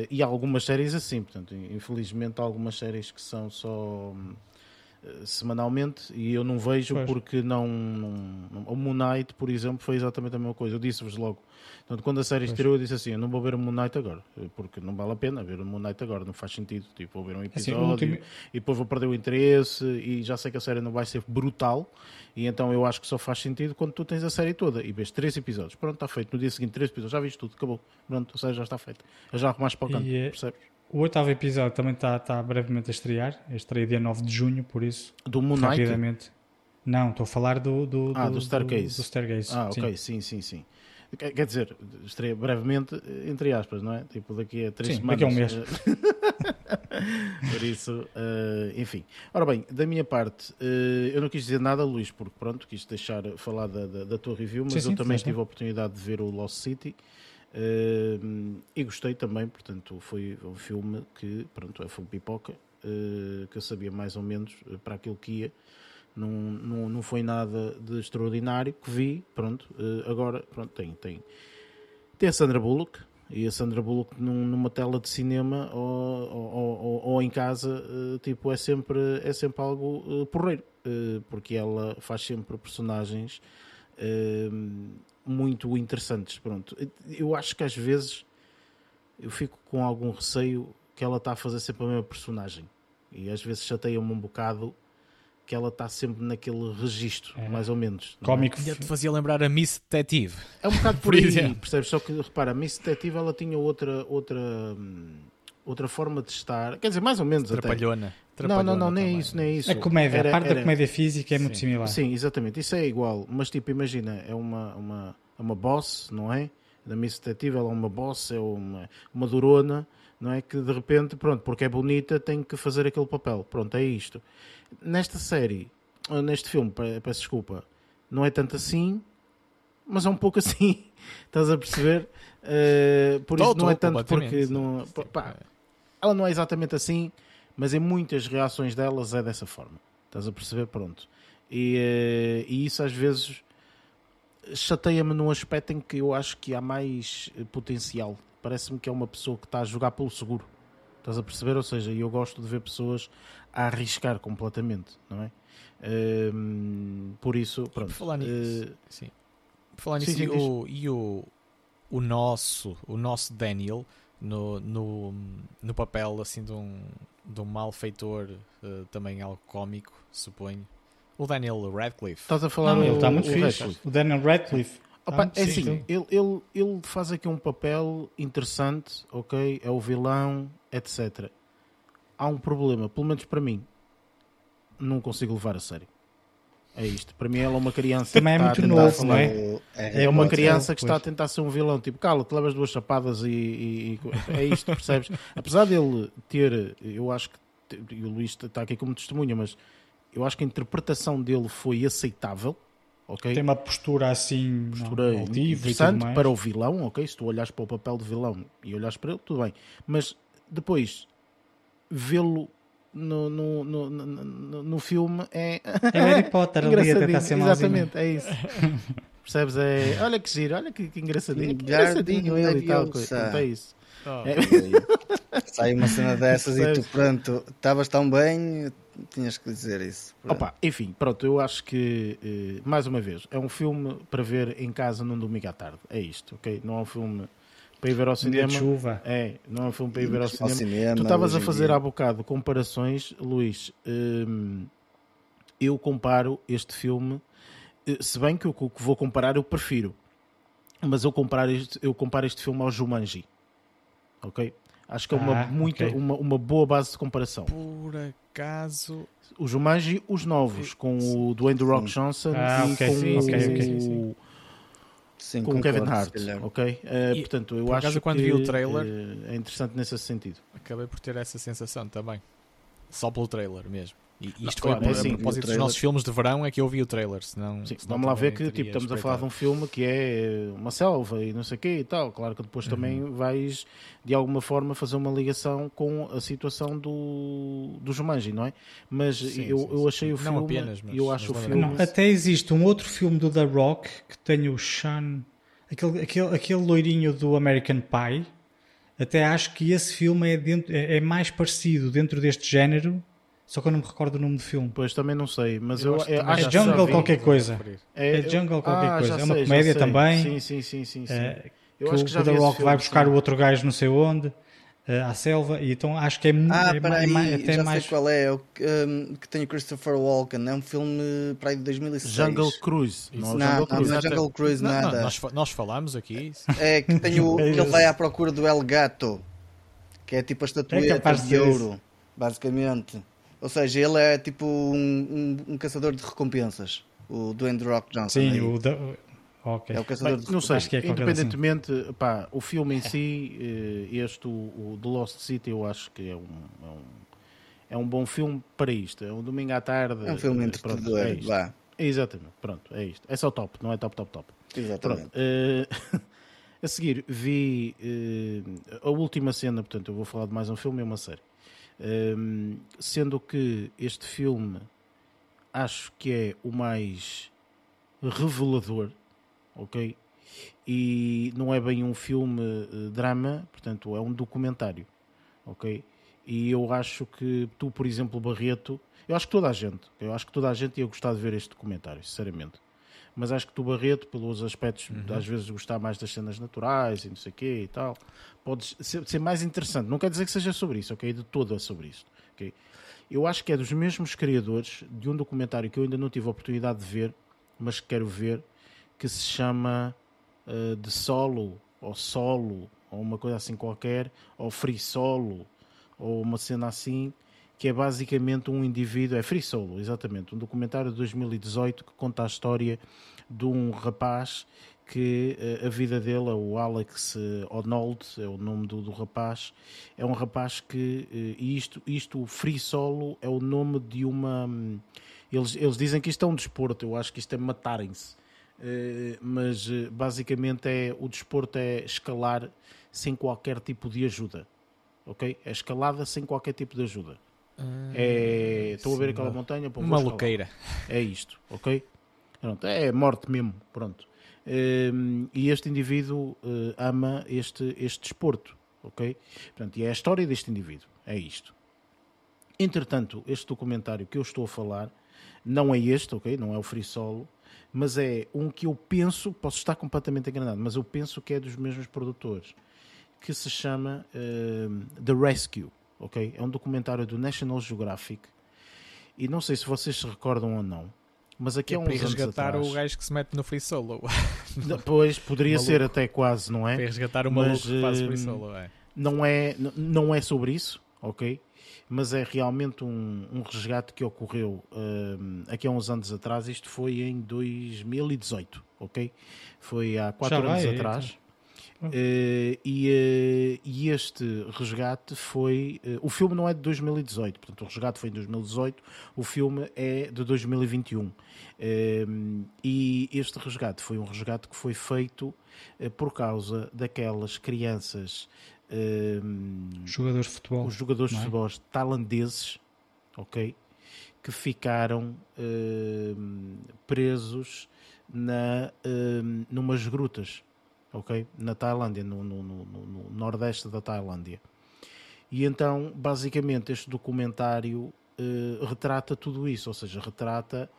e há algumas séries assim, portanto, infelizmente, há algumas séries que são só. Um, semanalmente e eu não vejo pois. porque não, não, O Moon Knight, por exemplo, foi exatamente a mesma coisa. Eu disse-vos logo. Portanto, quando a série estreou, eu disse assim: Eu não vou ver o Moon Knight agora, porque não vale a pena ver o Moon Knight agora, não faz sentido. Tipo, vou ver um assim, episódio assim, último... e depois vou perder o interesse e já sei que a série não vai ser brutal. E então eu acho que só faz sentido quando tu tens a série toda e vês três episódios. Pronto, está feito. No dia seguinte, três episódios, já viste tudo, acabou. Pronto, ou seja, já está feito. Eu já arrumaste para o canto, e, é percebes? O oitavo episódio também está tá brevemente a estrear. Estreia dia 9 de junho, por isso. Do Moon Knight? Rapidamente. Não, estou a falar do, do, ah, do, do Stargaze. Do, do Stargaze. Ah, ok, sim, sim, sim. Quer dizer, estreia brevemente, entre aspas, não é? Tipo, daqui a três sim, semanas. Daqui a um mês. <laughs> Por isso, uh, enfim. Ora bem, da minha parte, uh, eu não quis dizer nada, Luís, porque pronto, quis deixar falar da, da, da tua review, mas sim, eu sim, também tive a oportunidade de ver o Lost City. Uh, e gostei também, portanto, foi um filme que, pronto, é foi pipoca, uh, que eu sabia mais ou menos eh, para aquilo que ia. Não, não, não foi nada de extraordinário que vi, pronto, uh, agora, pronto, tem, tem, tem a Sandra Bullock, e a Sandra Bullock num, numa tela de cinema ou, ou, ou, ou em casa, tipo, é sempre, é sempre algo porreiro, porque ela faz sempre personagens muito interessantes. Pronto. Eu acho que às vezes eu fico com algum receio que ela está a fazer sempre a mesma personagem. E às vezes chateia-me um bocado que ela está sempre naquele registro, é. mais ou menos. Cómico. É? te fazia lembrar a Miss Detective. É um bocado <laughs> por, por aí, percebes? Só que repara, a Miss Detective ela tinha outra, outra, hum, outra forma de estar, quer dizer, mais ou menos Trapalhona. até. Trapalhona não, não, não, nem é isso, nem é isso. A comédia, era, a parte era... da comédia física é sim, muito similar. Sim, exatamente, isso é igual, mas tipo, imagina, é uma, uma, é uma boss, não é? da Miss Detetive, ela é uma boss, é uma, uma durona, não é? Que de repente, pronto, porque é bonita, tem que fazer aquele papel. Pronto, é isto. Nesta série, neste filme, pe- peço desculpa, não é tanto assim, mas é um pouco <laughs> assim. Estás a perceber? Eh, por Tô, isso não é tô, tanto porque não, pá, ela não é exatamente assim, mas em muitas reações delas é dessa forma. Estás a perceber? Pronto. E, eh, e isso às vezes chateia-me num aspecto em que eu acho que há mais eh, potencial. Parece-me que é uma pessoa que está a jogar pelo seguro. Estás a perceber? Ou seja, eu gosto de ver pessoas a arriscar completamente, não é? Ehm, por isso, pronto. Por falar nisso, eh, sim. Por falar sim, nisso, sim, e, o, e o, o nosso, o nosso Daniel no, no, no papel assim de um, de um malfeitor, eh, também algo cómico, suponho. O Daniel Radcliffe. estás a falar Não, ele o- está muito o fixe. Radcliffe. O Daniel Radcliffe. Opa, Ah, é sim, assim, sim. ele, ele, ele faz aqui um papel interessante, ok? É o vilão, etc. Há um problema, pelo menos para mim, não consigo levar a sério. É isto. Para mim, ela é uma criança Também é que muito está a tentar novo, ser- não é? O- É uma criança que está a tentar ser um vilão. Tipo, cala-te, levas duas chapadas e, e- e- é isto, percebes? <laughs> Apesar dele ter, eu acho que, e o Luís está aqui como testemunha, mas eu acho que a interpretação dele foi aceitável, ok? Tem uma postura assim postura interessante para o vilão, ok? Se tu olhas para o papel de vilão e olhas para ele, tudo bem. Mas depois vê-lo no, no, no, no, no- filme é É o Harry <laughs> Potter ali a engraçadinho. tentar ser. Exatamente, é isso. Percebes? É, olha que giro, olha que, que engraçadinho. Que engraçadinho ele e tal. Coisa. Então é isso. Oh, É, <laughs> Sai uma cena dessas e tu, pronto, estavas tão bem, tinhas que dizer isso. Opa, enfim, pronto, eu acho que, eh, mais uma vez, é um filme para ver em casa num domingo à tarde. É isto, ok? Não é um filme para ir ver ao Um dia cinema. de chuva. É, não é um filme para ir ver ao Ao cinema. cinema, Tu estavas a fazer há bocado comparações, Luís. hum, eu comparo este filme, eh, se bem que o que vou comparar eu prefiro, mas eu comparo este, eu comparo este filme ao Jumanji. Ok? Acho que é uma, Ah, muita, ok. uma, uma boa base de comparação. por acaso. O Jumanji, os novos, com o Dwayne The Rock Johnson Ah, e ok, com sim, o, ok, ok, sim, com o Kevin Hart. Ok? Eh, E, portanto, eu por acho acaso, quando que vi o trailer- eh, é interessante nesse sentido. Acabei por ter essa sensação também. Só pelo trailer mesmo. E isto claro, foi é por- assim, a o propósito dos nossos filmes de verão é que eu vi o trailer. Senão, Sim, senão vamos lá ver também que tipo, estamos a falar de um filme que é uma selva e não sei o quê e tal. Claro que depois também Uhum. vais de alguma forma fazer uma ligação com a situação do, do Jumanji, não é? Mas Sim, eu, sim, eu sim. achei o Não filme apenas, mas- eu mas acho o lembra- filme. Não, até existe um outro filme do The Rock que tem o Sean, aquele, aquele, aquele loirinho do American Pie. Até acho que esse filme é, dentro, é, é mais parecido dentro deste género, só que eu não me recordo o nome do filme. Pois também não sei, mas eu, acho que eu acho É que Jungle qualquer coisa. É, é Jungle qualquer Ah, coisa. É uma sei, comédia também. Sim, sim, sim, sim. sim. É, eu que acho o, que o The Rock filme, vai buscar sim. o outro gajo não sei onde, eh, à selva, e então acho que é, mu- Ah, é, para ma- é até já mais. sei qual é, é o que, um, que tem o Christopher Walken, é um filme para aí de 2006. Jungle Cruise. Não, é Não, Jungle não, Cruise. não é Jungle Cruise, Não, não, nada. nós, nós falámos aqui. É que tem o, <laughs> É ele vai à procura do El Gato, que é tipo a É estatueta capaz de ouro, basicamente. Ou seja, ele é tipo um, um- um caçador de recompensas, o Dwayne Rock Johnson. Sim, aí. o. The, ok. É o caçador Bem, de não sei, Acho que é qualquer assim. independentemente, pá, o filme em si, eh, este, o, o The Lost City, eu acho que é um, é um, é um bom filme para isto. É um domingo à tarde. É um filme eh, pronto, entretenedor, é vá. Exatamente, pronto, é isto. É só top, não é top, top, top. Exatamente. Pronto. eh, <laughs> a seguir, vi eh, a última cena, portanto, eu vou falar de mais um filme e uma série. Ehm, sendo que este filme acho que é o mais revelador, ok? E não é bem um filme eh, drama, portanto, é um documentário, ok? E eu acho que tu, por exemplo, Barreto, eu acho que toda a gente, eu acho que toda a gente ia gostar de ver este documentário, sinceramente. Mas acho que tu, Barreto, pelos aspectos de às vezes gostar mais das cenas naturais e não sei o quê e tal, podes ser, ser mais interessante. Não quer dizer que seja sobre isso, ok? De todo é sobre isto, ok? Eu acho que é dos mesmos criadores de um documentário que eu ainda não tive a oportunidade de ver, mas que quero ver, que se chama uh, De Solo, ou Solo, ou uma coisa assim qualquer, ou Free Solo, ou uma cena assim, que é basicamente um indivíduo, é Free Solo, exatamente, um documentário de 2018 que conta a história de um rapaz que uh, a vida dele, o Alex Onold, é o nome do, do rapaz, é um rapaz que, uh, isto, isto, o Free Solo, é o nome de uma. Um, eles, eles dizem que isto é um desporto, eu acho que isto é matarem-se. Mas basicamente é o desporto é escalar sem qualquer tipo de ajuda. Ok? É escalada sem qualquer tipo de ajuda. Ah, é, estou a ver aquela montanha. Pô, Maluqueira. É isto, ok? Pronto, é morte mesmo, pronto. Um, e este indivíduo uh, ama este, este desporto, ok? Portanto, e é a história deste indivíduo, é isto. Entretanto, este documentário que eu estou a falar não é este, ok? Não é o Free Solo, mas é um que eu penso, posso estar completamente enganado, mas eu penso que é dos mesmos produtores, que se chama uh, The Rescue, ok? É um documentário do National Geographic e não sei se vocês se recordam ou não, mas aqui é, para resgatar atrás, o gajo que se mete no free solo. <laughs> Pois, poderia ser até quase, não é? Para resgatar o maluco que faz free hum, solo, é. Não é, não é sobre isso, ok? Mas é realmente um, um resgate que ocorreu um, aqui há uns anos atrás. Isto foi em 2018, ok? Foi há 4 anos atrás. Então. Uh, e, uh, e, este resgate foi. Uh, o filme não é de 2018, portanto, o resgate foi em 2018, o filme é de 2021. e este resgate foi um resgate que foi feito por causa daquelas crianças. jogadores de futebol. Os jogadores é? de futebol tailandeses, ok? Que ficaram presos na, numas grutas ok? Na Tailândia, no, no, no, no, nordeste da Tailândia. E então, basicamente, este documentário uh, retrata tudo isso, ou seja, retrata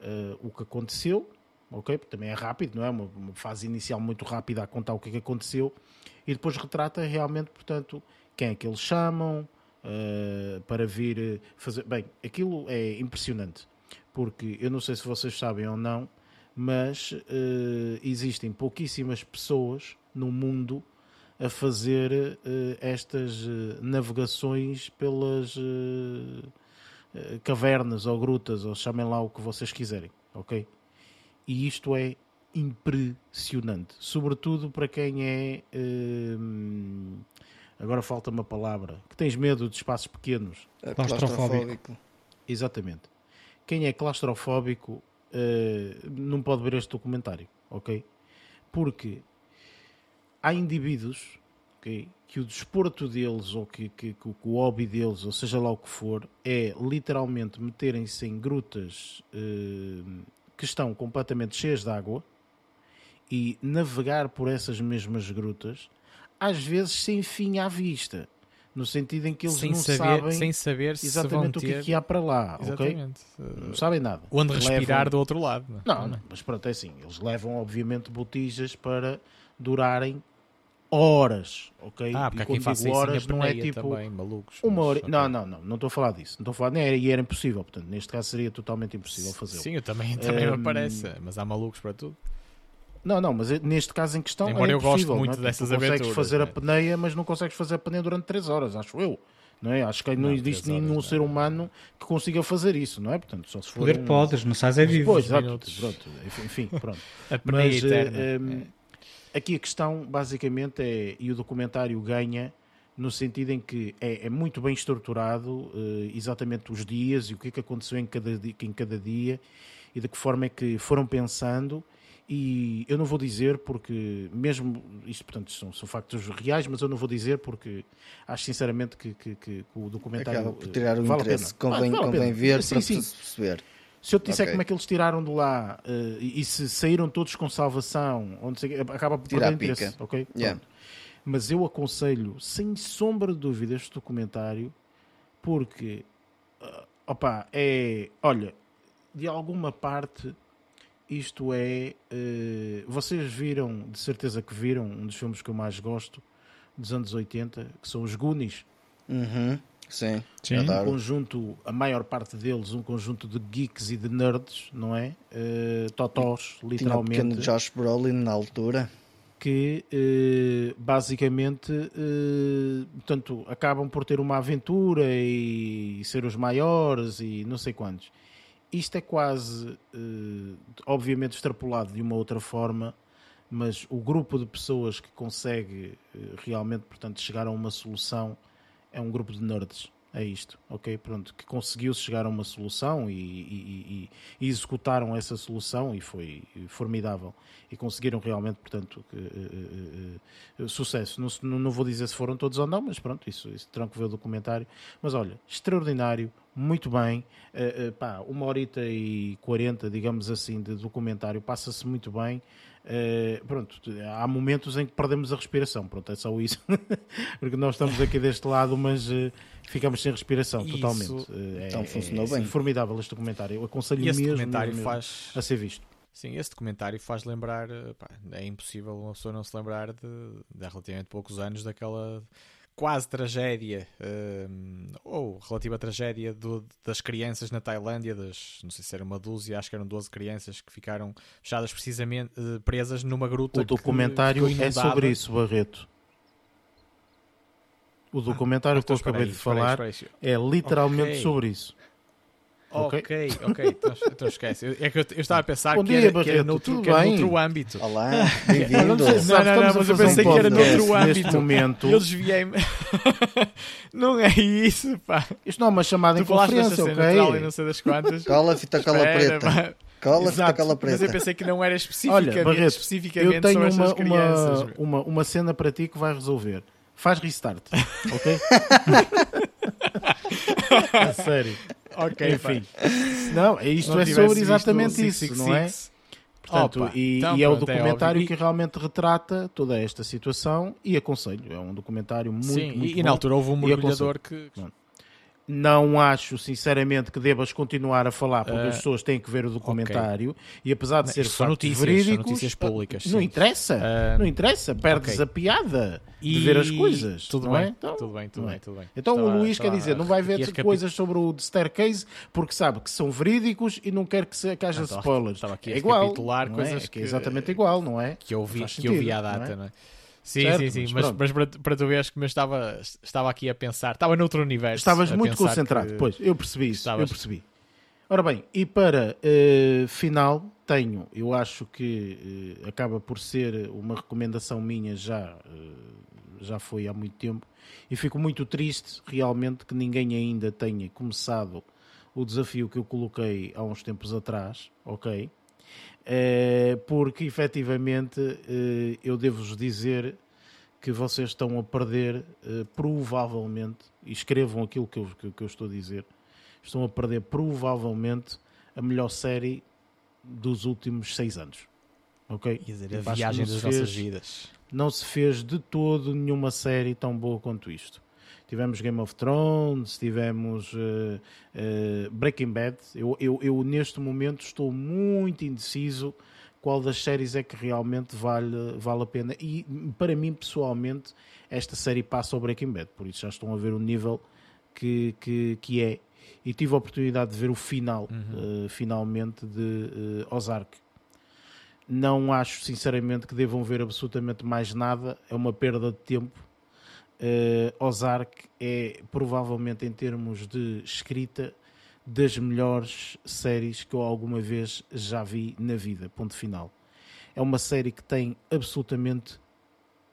uh, o que aconteceu, ok? Porque também é rápido, não é? Uma, uma, fase inicial muito rápida a contar o que, é que aconteceu, e depois retrata realmente, portanto, quem é que eles chamam uh, para vir fazer. Bem, aquilo é impressionante, porque eu não sei se vocês sabem ou não mas uh, existem pouquíssimas pessoas no mundo a fazer uh, estas uh, navegações pelas cavernas ou grutas, ou chamem lá o que vocês quiserem, ok? E isto é impressionante, sobretudo para quem é. agora falta uma palavra, que tens medo de espaços pequenos. É claustrofóbico. Exatamente. Quem é claustrofóbico uh, não pode ver este documentário, ok? Porque há indivíduos okay, que o desporto deles ou que, que, que, o hobby deles, ou seja lá o que for, é literalmente meterem-se em grutas uh, que estão completamente cheias de água e navegar por essas mesmas grutas, às vezes sem fim à vista no sentido em que eles sem não saber, sabem sem saber exatamente o que, é que há para lá, exatamente. ok? Não sabem nada. Onde respirar levam... do outro lado. Não, não, não, mas pronto, é assim, eles levam obviamente botijas para durarem horas, ok? Ah, porque e quem faz horas não é tipo também, malucos, uma hora. Não, não, não, não estou a falar disso. Não estou a falar, nem era, e era impossível, portanto, neste caso seria totalmente impossível fazer. Sim, eu também, <laughs> também um, me parece, mas há malucos para tudo. Não, não, mas neste caso em questão Embora é eu gosto muito é? dessas tu aventuras. consegues fazer a peneia, mas não consegues fazer a peneia durante 3 horas, acho eu. Não é? Acho que não, não existe nenhum ser humano que consiga fazer isso, não é? Portanto, só se for Poder um... podes, não sabes é vivo. Pois, exato, pronto, enfim, pronto. <laughs> a mas eterna. Uh, é. aqui a questão basicamente é, e o documentário ganha no sentido em que é, é muito bem estruturado, uh, exatamente os dias e o que é que aconteceu em cada, em cada dia e de que forma é que foram pensando e eu não vou dizer porque, mesmo isto, portanto, são, são factos reais, mas eu não vou dizer porque acho sinceramente que, que, que o documentário Acaba por tirar o vale interesse, convém, vale convém ver sim, para sim. perceber. Se eu te disser okay. como é que eles tiraram de lá uh, e, se saíram todos com salvação, onde se, acaba por tirar interesse, ok? Yeah. Mas eu aconselho, sem sombra de dúvida, este documentário porque, uh, opa, é, olha, de alguma parte isto é. Uh, vocês viram, de certeza que viram, um dos filmes que eu mais gosto dos anos 80, que são os Goonies. Uhum. Sim, Sim. Um conjunto, a maior parte deles, um conjunto de geeks e de nerds, não é? Uh, totós, literalmente. Tinha o pequeno Josh Brolin na altura. Que uh, basicamente uh, portanto, acabam por ter uma aventura e, e ser os maiores e não sei quantos isto é quase, uh, obviamente, extrapolado de uma outra forma, mas o grupo de pessoas que consegue eh, realmente, portanto, chegar a uma solução é um grupo de nerds. É isto, ok? Pronto, que conseguiu chegar a uma solução e, e, e, executaram essa solução e foi formidável. E conseguiram realmente, portanto, que, uh, uh, uh, sucesso. Não, não, vou dizer se foram todos ou não, mas pronto, isso, isso terão que ver o documentário. Mas olha, extraordinário, muito bem. pá, uma horita e quarenta, digamos assim, de documentário, passa-se muito bem. Uh, pronto, há momentos em que perdemos a respiração, pronto, é só isso, <laughs> porque nós estamos aqui deste lado, mas uh, ficamos sem respiração isso. totalmente. Uh, então é, funcionou é, bem. formidável este documentário, eu aconselho e mesmo, documentário mesmo, faz... a ser visto. Sim, esse documentário faz lembrar, pá, é impossível uma pessoa não se lembrar de, de há relativamente poucos anos daquela quase tragédia, um, ou relativa tragédia do, das crianças na Tailândia, das, não sei se era uma dúzia, acho que eram 12 crianças que ficaram fechadas precisamente, uh, presas numa gruta. O documentário é sobre isso, Barreto. O documentário ah, que eu acabei aí, de falar aí, é literalmente okay. sobre isso. Ok, ok, okay. Então, então, esquece. É que eu, eu, estava a pensar Bom que, dia, era, que era, noutro, que era noutro âmbito. Olá, <laughs> bem-vindo. não, não, não, mas eu pensei um que era noutro âmbito. Neste momento. Eu desviei-me. <laughs> não é isso, pá. Isto não é uma chamada tu em conferência, ok? não sei das quantas. Cola, fita cola preta. Cola, fita cola preta. Mas eu pensei que não era especificamente, Olha, Barreto, especificamente eu tenho uma, crianças. Uma, uma, uma cena para ti que vai resolver. Faz restart, ok? <laughs> <laughs> a sério. Ok, enfim. Não, isto não é sobre exatamente isso, six, não é? Portanto, Opa, e, então, e, é o é documentário é que realmente retrata toda esta situação e aconselho. É um documentário muito, Sim, muito e, bom. E na altura houve um mergulhador que... Não acho, sinceramente, que devas continuar a falar, porque uh, as pessoas têm que ver o documentário okay. e apesar de ser são notícias, verídicos, notícias públicas, não sim. interessa, uh, não interessa, perdes okay. a piada e... de ver as coisas. Tudo bem, é? então, tudo bem, tudo bem, tudo bem. Então o Luís quer dizer, não vai ver coisas sobre o staircase porque sabe que são verídicos e não quer que, se, que haja não, spoilers. Estava aqui é igual, é? coisas é? que é exatamente igual, não é? Que eu vi, que eu vi a data, não é? Sim, certo? sim, sim, mas, mas, mas para, para, tu veres que eu estava, estava aqui a pensar, estava noutro universo. Estavas muito concentrado, que... pois, eu percebi isso, Estavas... eu percebi. Ora bem, e para uh, final, tenho, eu acho que uh, acaba por ser uma recomendação minha já, uh, já foi há muito tempo, e fico muito triste realmente que ninguém ainda tenha começado o desafio que eu coloquei há uns tempos atrás, ok? Eh, porque efetivamente eh, eu devo-vos dizer que vocês estão a perder, eh, provavelmente, e escrevam aquilo que eu, que eu estou a dizer, estão a perder provavelmente a melhor série dos últimos seis anos. Ok? Dizer, a viagem das fez, nossas vidas. Não se fez de todo nenhuma série tão boa quanto isto tivemos Game of Thrones, tivemos uh, uh, Breaking Bad. Eu, eu, eu, neste momento estou muito indeciso qual das séries é que realmente vale, vale a pena. E para mim, pessoalmente, esta série passa ao Breaking Bad, por isso já estão a ver o nível que, que, que é. E tive a oportunidade de ver o final, uhum. uh, finalmente, de Ozark. Não acho, sinceramente, que devam ver absolutamente mais nada. É uma perda de tempo uh, Ozark é provavelmente em termos de escrita das melhores séries que eu alguma vez já vi na vida. Ponto final. É uma série que tem absolutamente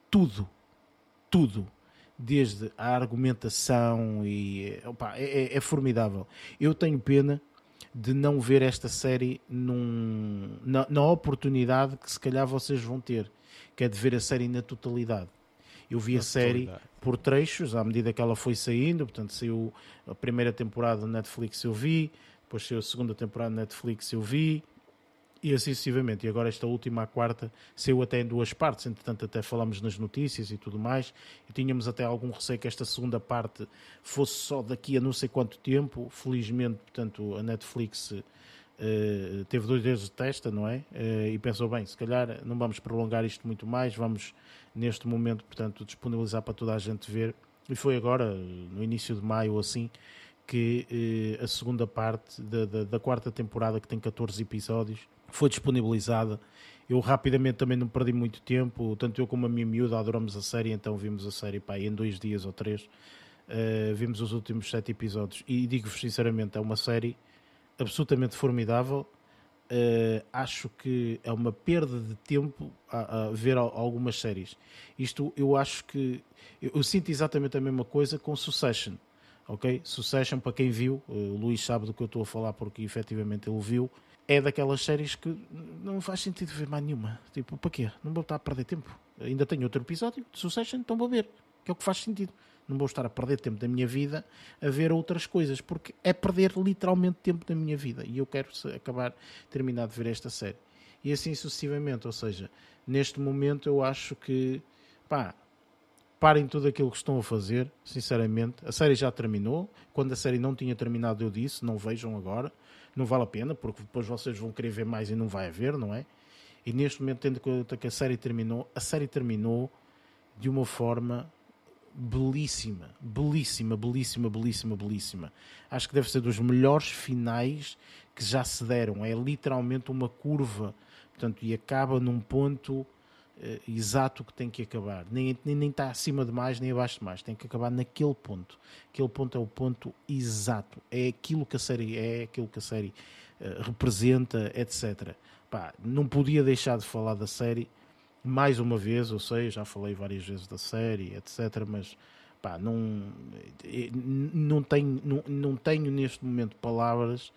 tudo, tudo, desde a argumentação e opa, é, é, é, formidável. Eu tenho pena de não ver esta série num, na, na oportunidade que se calhar vocês vão ter, que é de ver a série na totalidade. Eu vi a série por trechos, à medida que ela foi saindo, portanto, saiu a primeira temporada na Netflix eu vi, depois saiu a segunda temporada na Netflix eu vi, e assim sucessivamente. E agora esta última, a quarta, saiu até em duas partes, entretanto até falamos nas notícias e tudo mais, e tínhamos até algum receio que esta segunda parte fosse só daqui a não sei quanto tempo, felizmente, portanto, a Netflix uh, teve dois dias de testa, não é? Uh, e pensou, bem, se calhar não vamos prolongar isto muito mais, vamos neste momento, portanto, disponibilizar para toda a gente ver. E foi agora, no início de maio, assim, que eh, a segunda parte da, da, da, quarta temporada, que tem 14 episódios, foi disponibilizada. Eu rapidamente também não perdi muito tempo, tanto eu como a minha miúda adoramos a série, então vimos a série pá, em dois dias ou três. Uh, vimos os últimos sete episódios e digo-vos sinceramente, é uma série absolutamente formidável uh, acho que é uma perda de tempo a, a, ver algumas séries. Isto eu acho que eu, eu, sinto exatamente a mesma coisa com Succession. Ok? Succession, para quem viu, uh, o Luís sabe do que eu estou a falar porque efetivamente ele viu. É daquelas séries que não faz sentido ver mais nenhuma. Tipo, para quê? Não vou estar a perder tempo. Ainda tenho outro episódio de Succession, então vou ver. Que é o que faz sentido. Não vou estar a perder tempo da minha vida a ver outras coisas, porque é perder literalmente tempo da minha vida. E eu quero acabar, terminar de ver esta série. E assim sucessivamente. Ou seja, neste momento eu acho que, pá, parem tudo aquilo que estão a fazer, sinceramente. A série já terminou. Quando a série não tinha terminado, eu disse: não vejam agora. Não vale a pena, porque depois vocês vão querer ver mais e não vai haver, não é? E neste momento, tendo que a série terminou, a série terminou de uma forma belíssima, belíssima, belíssima, belíssima, belíssima. Acho que deve ser dos melhores finais que já se deram. É literalmente uma curva, portanto, e acaba num ponto uh, exato que tem que acabar. Nem, nem, nem está acima de mais, nem abaixo de mais. Tem que acabar naquele ponto. Aquele ponto é o ponto exato. É aquilo que a série é, aquilo que a série uh, representa, etc. Pá, não podia deixar de falar da série mais uma vez, eu sei, já falei várias vezes da série, etc., mas pá, não, não, tenho, não, não tenho neste momento palavras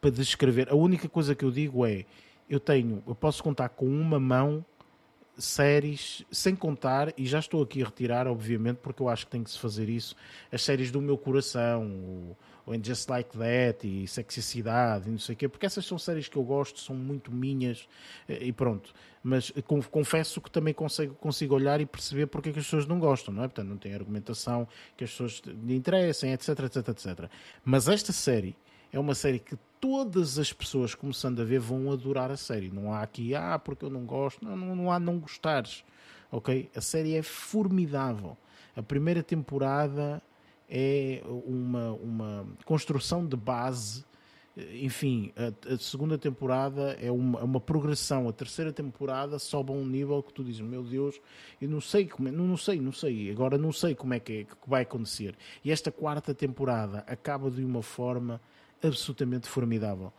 para descrever. A única coisa que eu digo é: eu tenho, eu posso contar com uma mão séries, sem contar, e já estou aqui a retirar, obviamente, porque eu acho que tem que se fazer isso, as séries do meu coração, o, ou em Just Like That e Sexicidade e não sei o quê, porque essas são séries que eu gosto, são muito minhas eh, e pronto. Mas eh, confesso que também consigo, consigo olhar e perceber porque é que as pessoas não gostam, não é? Portanto, não tem argumentação que as pessoas lhe interessem, etc, etc, etc. Mas esta série é uma série que todas as pessoas começando a ver vão adorar a série. Não há aqui, ah, porque eu não gosto. Não, não, não há não gostares. Ok? A série é formidável. A primeira temporada é uma, uma construção de base. Enfim, a, a segunda temporada é uma, é uma, progressão. A terceira temporada sobe a um nível que tu dizes: Meu Deus, eu não sei como é, não, não sei, não sei. Agora não sei como é que, é, que vai acontecer. E esta quarta temporada acaba de uma forma absolutamente formidável.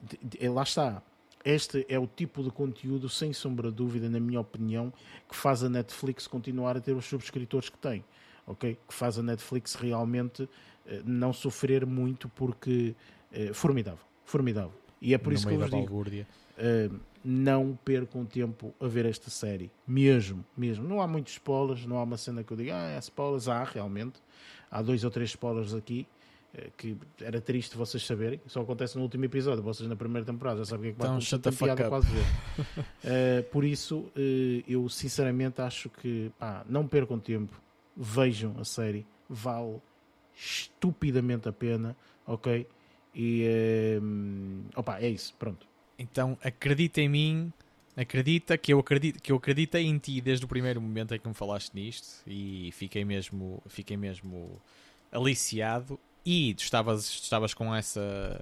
De, de, lá está. Este é o tipo de conteúdo, sem sombra de dúvida, na minha opinião, que faz a Netflix continuar a ter os subscritores que tem ok? Que faz a Netflix realmente uh, não sofrer muito porque uh, formidável, formidável. E é por no isso que eu vos digo, uh, não percam tempo a ver esta série, mesmo, mesmo. Não há muitos spoilers, não há uma cena que eu diga, ah, há spoilers, há realmente, há dois ou três spoilers aqui, que era triste vocês saberem, só acontece no último episódio, vocês na primeira temporada já sabem o que é que vai então, acontecer, piada quase ver. uh, <laughs> por isso, uh, eu sinceramente acho que pá, não percam tempo, vejam a série, vale estupidamente a pena, ok? E um, opa, é isso, pronto. Então acredita em mim, acredita que eu acredito que eu acreditei em ti desde o primeiro momento em que me falaste nisto e fiquei mesmo, fiquei mesmo aliciado e tu estavas, estavas com essa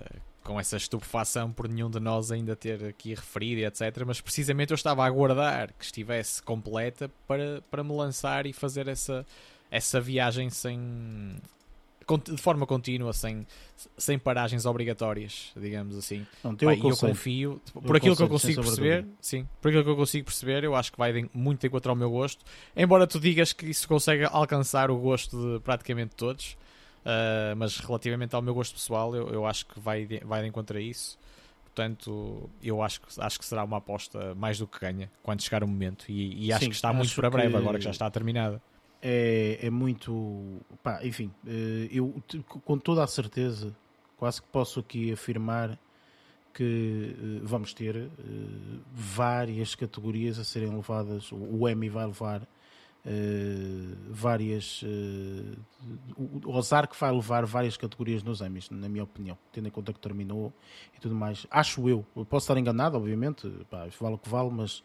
com essa estupefação por nenhum de nós ainda ter aqui referido, etc. Mas precisamente eu estava a aguardar que estivesse completa para, para me lançar e fazer essa, essa viagem sem de forma contínua, sem, sem paragens obrigatórias, digamos assim. Não, Pá, eu confio, por aquilo que eu consigo perceber, sim, por aquilo que eu consigo perceber, eu acho que vai muito encontrar o meu gosto. Embora tu digas que isso consegue alcançar o gosto de praticamente todos, Uh, mas relativamente ao meu gosto pessoal, eu, eu acho que vai de, vai de encontro a isso. Portanto, eu acho que, acho que será uma aposta mais do que ganha quando chegar o momento. E, e acho Sim, que está muito para breve, agora que já está terminada. É, é muito. Pá, enfim, eh, eu com toda a certeza, quase que posso aqui afirmar que eh, vamos ter eh, várias categorias a serem levadas. O Emmy vai levar Uh, várias. Uh, o Ozark vai levar várias categorias nos Emmys, na minha opinião, tendo em conta que terminou e tudo mais. Acho eu, eu posso estar enganado, obviamente, pá, vale o que vale, mas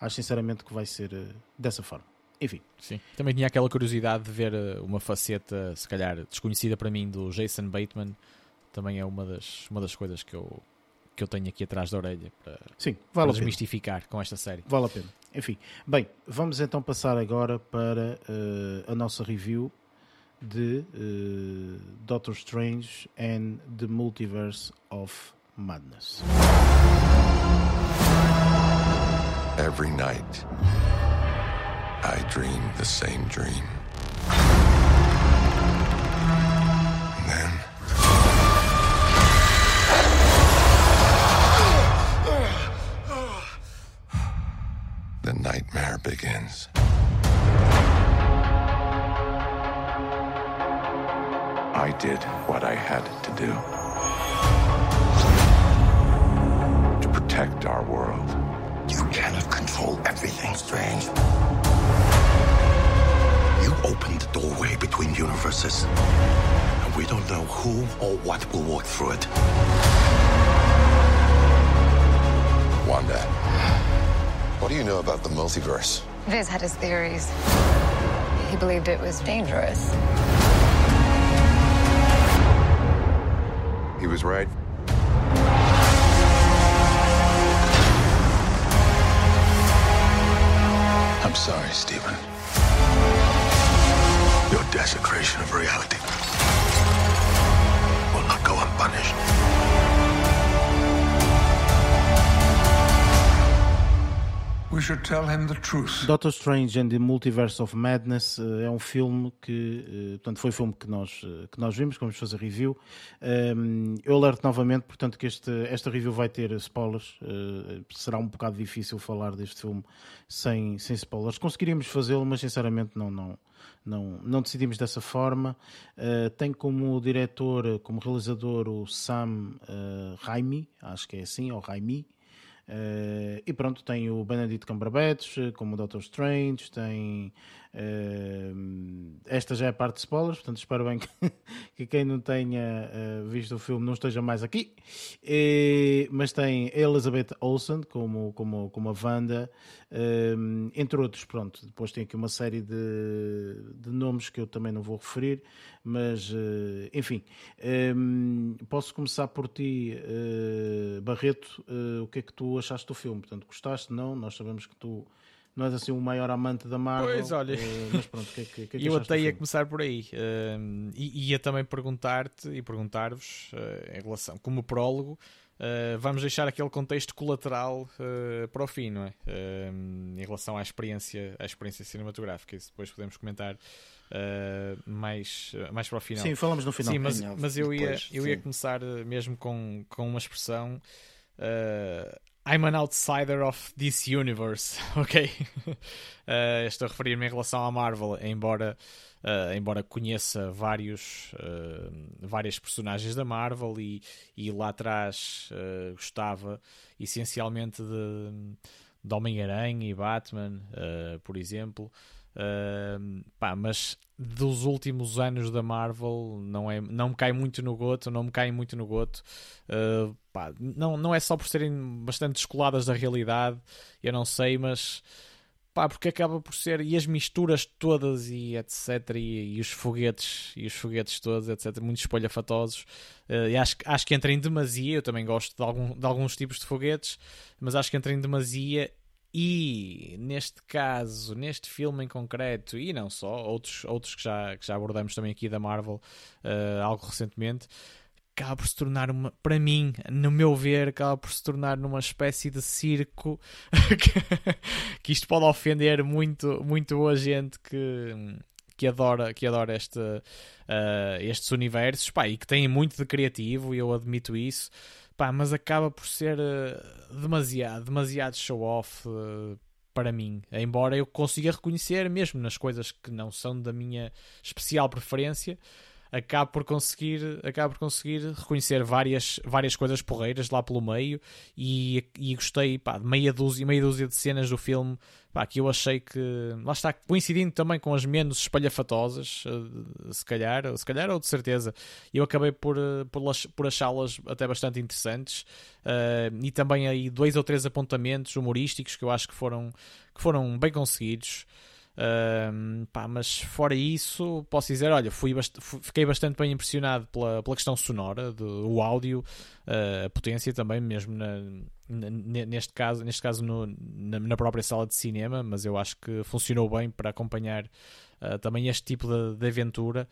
acho sinceramente que vai ser uh, dessa forma. Enfim. Sim. Também tinha aquela curiosidade de ver uma faceta, se calhar desconhecida para mim, do Jason Bateman. Também é uma das, uma das coisas que eu, que eu tenho aqui atrás da orelha para, Sim, vale para desmistificar com esta série. Vale a pena. Enfim, bem, vamos então passar agora para uh, a nossa review de uh, Doctor Strange and the Multiverse of Madness. Every night, I dream the same dream. Begins. I did what I had to do to protect our world. You cannot control everything, Strange. You opened the doorway between universes, and we don't know who or what will walk through it. Wanda, what do you know about the multiverse? Viz had his theories. He believed it was dangerous. He was right. I'm sorry, Stephen. Your desecration of reality will not go unpunished. Doctor Strange and the Multiverse of Madness eh, é um filme que, eh, portanto, foi o filme que nós, eh, que nós vimos, vamos fazer review. Um, eu alerto novamente, portanto, que este, esta review vai ter spoilers. Uh, será um bocado difícil falar deste filme sem, sem spoilers. Conseguiríamos fazê-lo, mas sinceramente não, não, não, não decidimos dessa forma. Uh, tem como diretor, como realizador, o Sam uh, Raimi, acho que é assim, ou Raimi. Uh, e pronto, tem o Benedict Cumberbatch como o Doctor Strange, tem esta já é a parte de spoilers, portanto espero bem que, <laughs> que quem não tenha uh, visto o filme não esteja mais aqui. E, mas tem Elizabeth Olsen como, como, como a Wanda, entre outros, pronto. Depois tem aqui uma série de, de nomes que eu também não vou referir, mas enfim, um, posso começar por ti, Barreto, o que é que tu achaste do filme? Portanto, gostaste? Não? Nós sabemos que tu não és assim o maior amante da Marvel. Pois, olha. Uh, mas pronto, que que, que, é Eu até ia começar por aí. Uh, e ia também perguntar-te e perguntar-vos, uh, em relação, como prólogo, vamos deixar aquele contexto colateral para o fim, não é? em relação à experiência, à experiência cinematográfica. Isso depois podemos comentar. mais, mais para o final. Sim, falamos no final. Sim, mas, mas eu, ia, eu ia começar mesmo com, com uma expressão I'm an outsider of this universe, <laughs> ok? Uh, estou a referir-me em relação à Marvel, embora, uh, embora conheça vários, uh, várias personagens da Marvel e, e lá atrás gostava essencialmente de, de Homem-Aranha e Batman, por exemplo. Pá, mas dos últimos anos da Marvel não, é, não me cai muito no goto, não me cai muito no goto. Uh, pá, não, não é só por serem bastante descoladas da realidade, eu não sei, mas pá, porque acaba por ser e as misturas todas e etc e, e os foguetes e os foguetes todos etc muito espalhafatosos uh, acho, acho que entra em demasia eu também gosto de, algum, de alguns tipos de foguetes mas acho que entra em demasia e neste caso, neste filme em concreto, e não só, outros, outros que, já, que já abordamos também aqui da Marvel, uh, algo recentemente, acaba por se tornar uma, para mim, no meu ver, acaba por se tornar numa espécie de circo <laughs> que, isto pode ofender muito, muito a gente que, que adora, que adora este, uh, estes universos pá, e que tem muito de criativo, e eu admito isso. Pá, mas acaba por ser uh, demasiado, demasiado show-off uh, para mim. Embora eu consiga reconhecer, mesmo nas coisas que não são da minha especial preferência, acabo por conseguir, acabo por conseguir reconhecer várias, várias coisas porreiras lá pelo meio e, e gostei pá, de meia dúzia, meia dúzia de cenas do filme pá, que eu achei que lá está coincidindo também com as menos espalhafatosas eh, se calhar, se calhar ou de certeza. Eu acabei por, eh, por, por achá-las até bastante interessantes uh, e também aí dois ou três apontamentos humorísticos que eu acho que foram, que foram bem conseguidos Pá, mas fora isso, posso dizer, olha, fui bast fiquei bastante bem impressionado pela, pela questão sonora, do o áudio, uh, a potência também, mesmo na, na, neste caso, neste caso no, na, na, própria sala de cinema, mas eu acho que funcionou bem para acompanhar uh, também este tipo de, de aventura.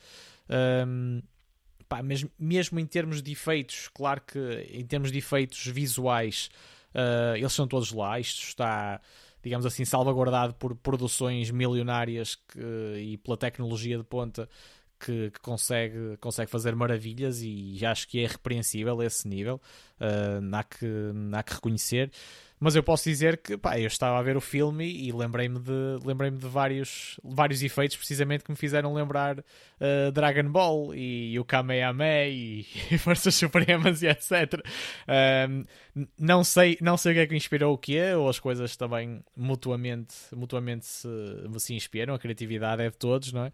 pá, mesmo, mesmo em termos de efeitos, claro que em termos de efeitos visuais, uh, eles são todos lá. Isto está, digamos assim, salvaguardado por produções milionárias que, e pela tecnologia de ponta que, que, consegue, consegue fazer maravilhas e acho que é repreensível esse nível. Uh, há, que, há que reconhecer. Mas eu posso dizer que pá, eu estava a ver o filme e lembrei-me de, lembrei de vários, vários efeitos precisamente que me fizeram lembrar uh, Dragon Ball e, o Kamehameha e, <laughs> e Forças Supremas e etc. não, sei, não sei o que é que inspirou o que é, ou as coisas também mutuamente, mutuamente se, se inspiram, a criatividade é de todos, não é?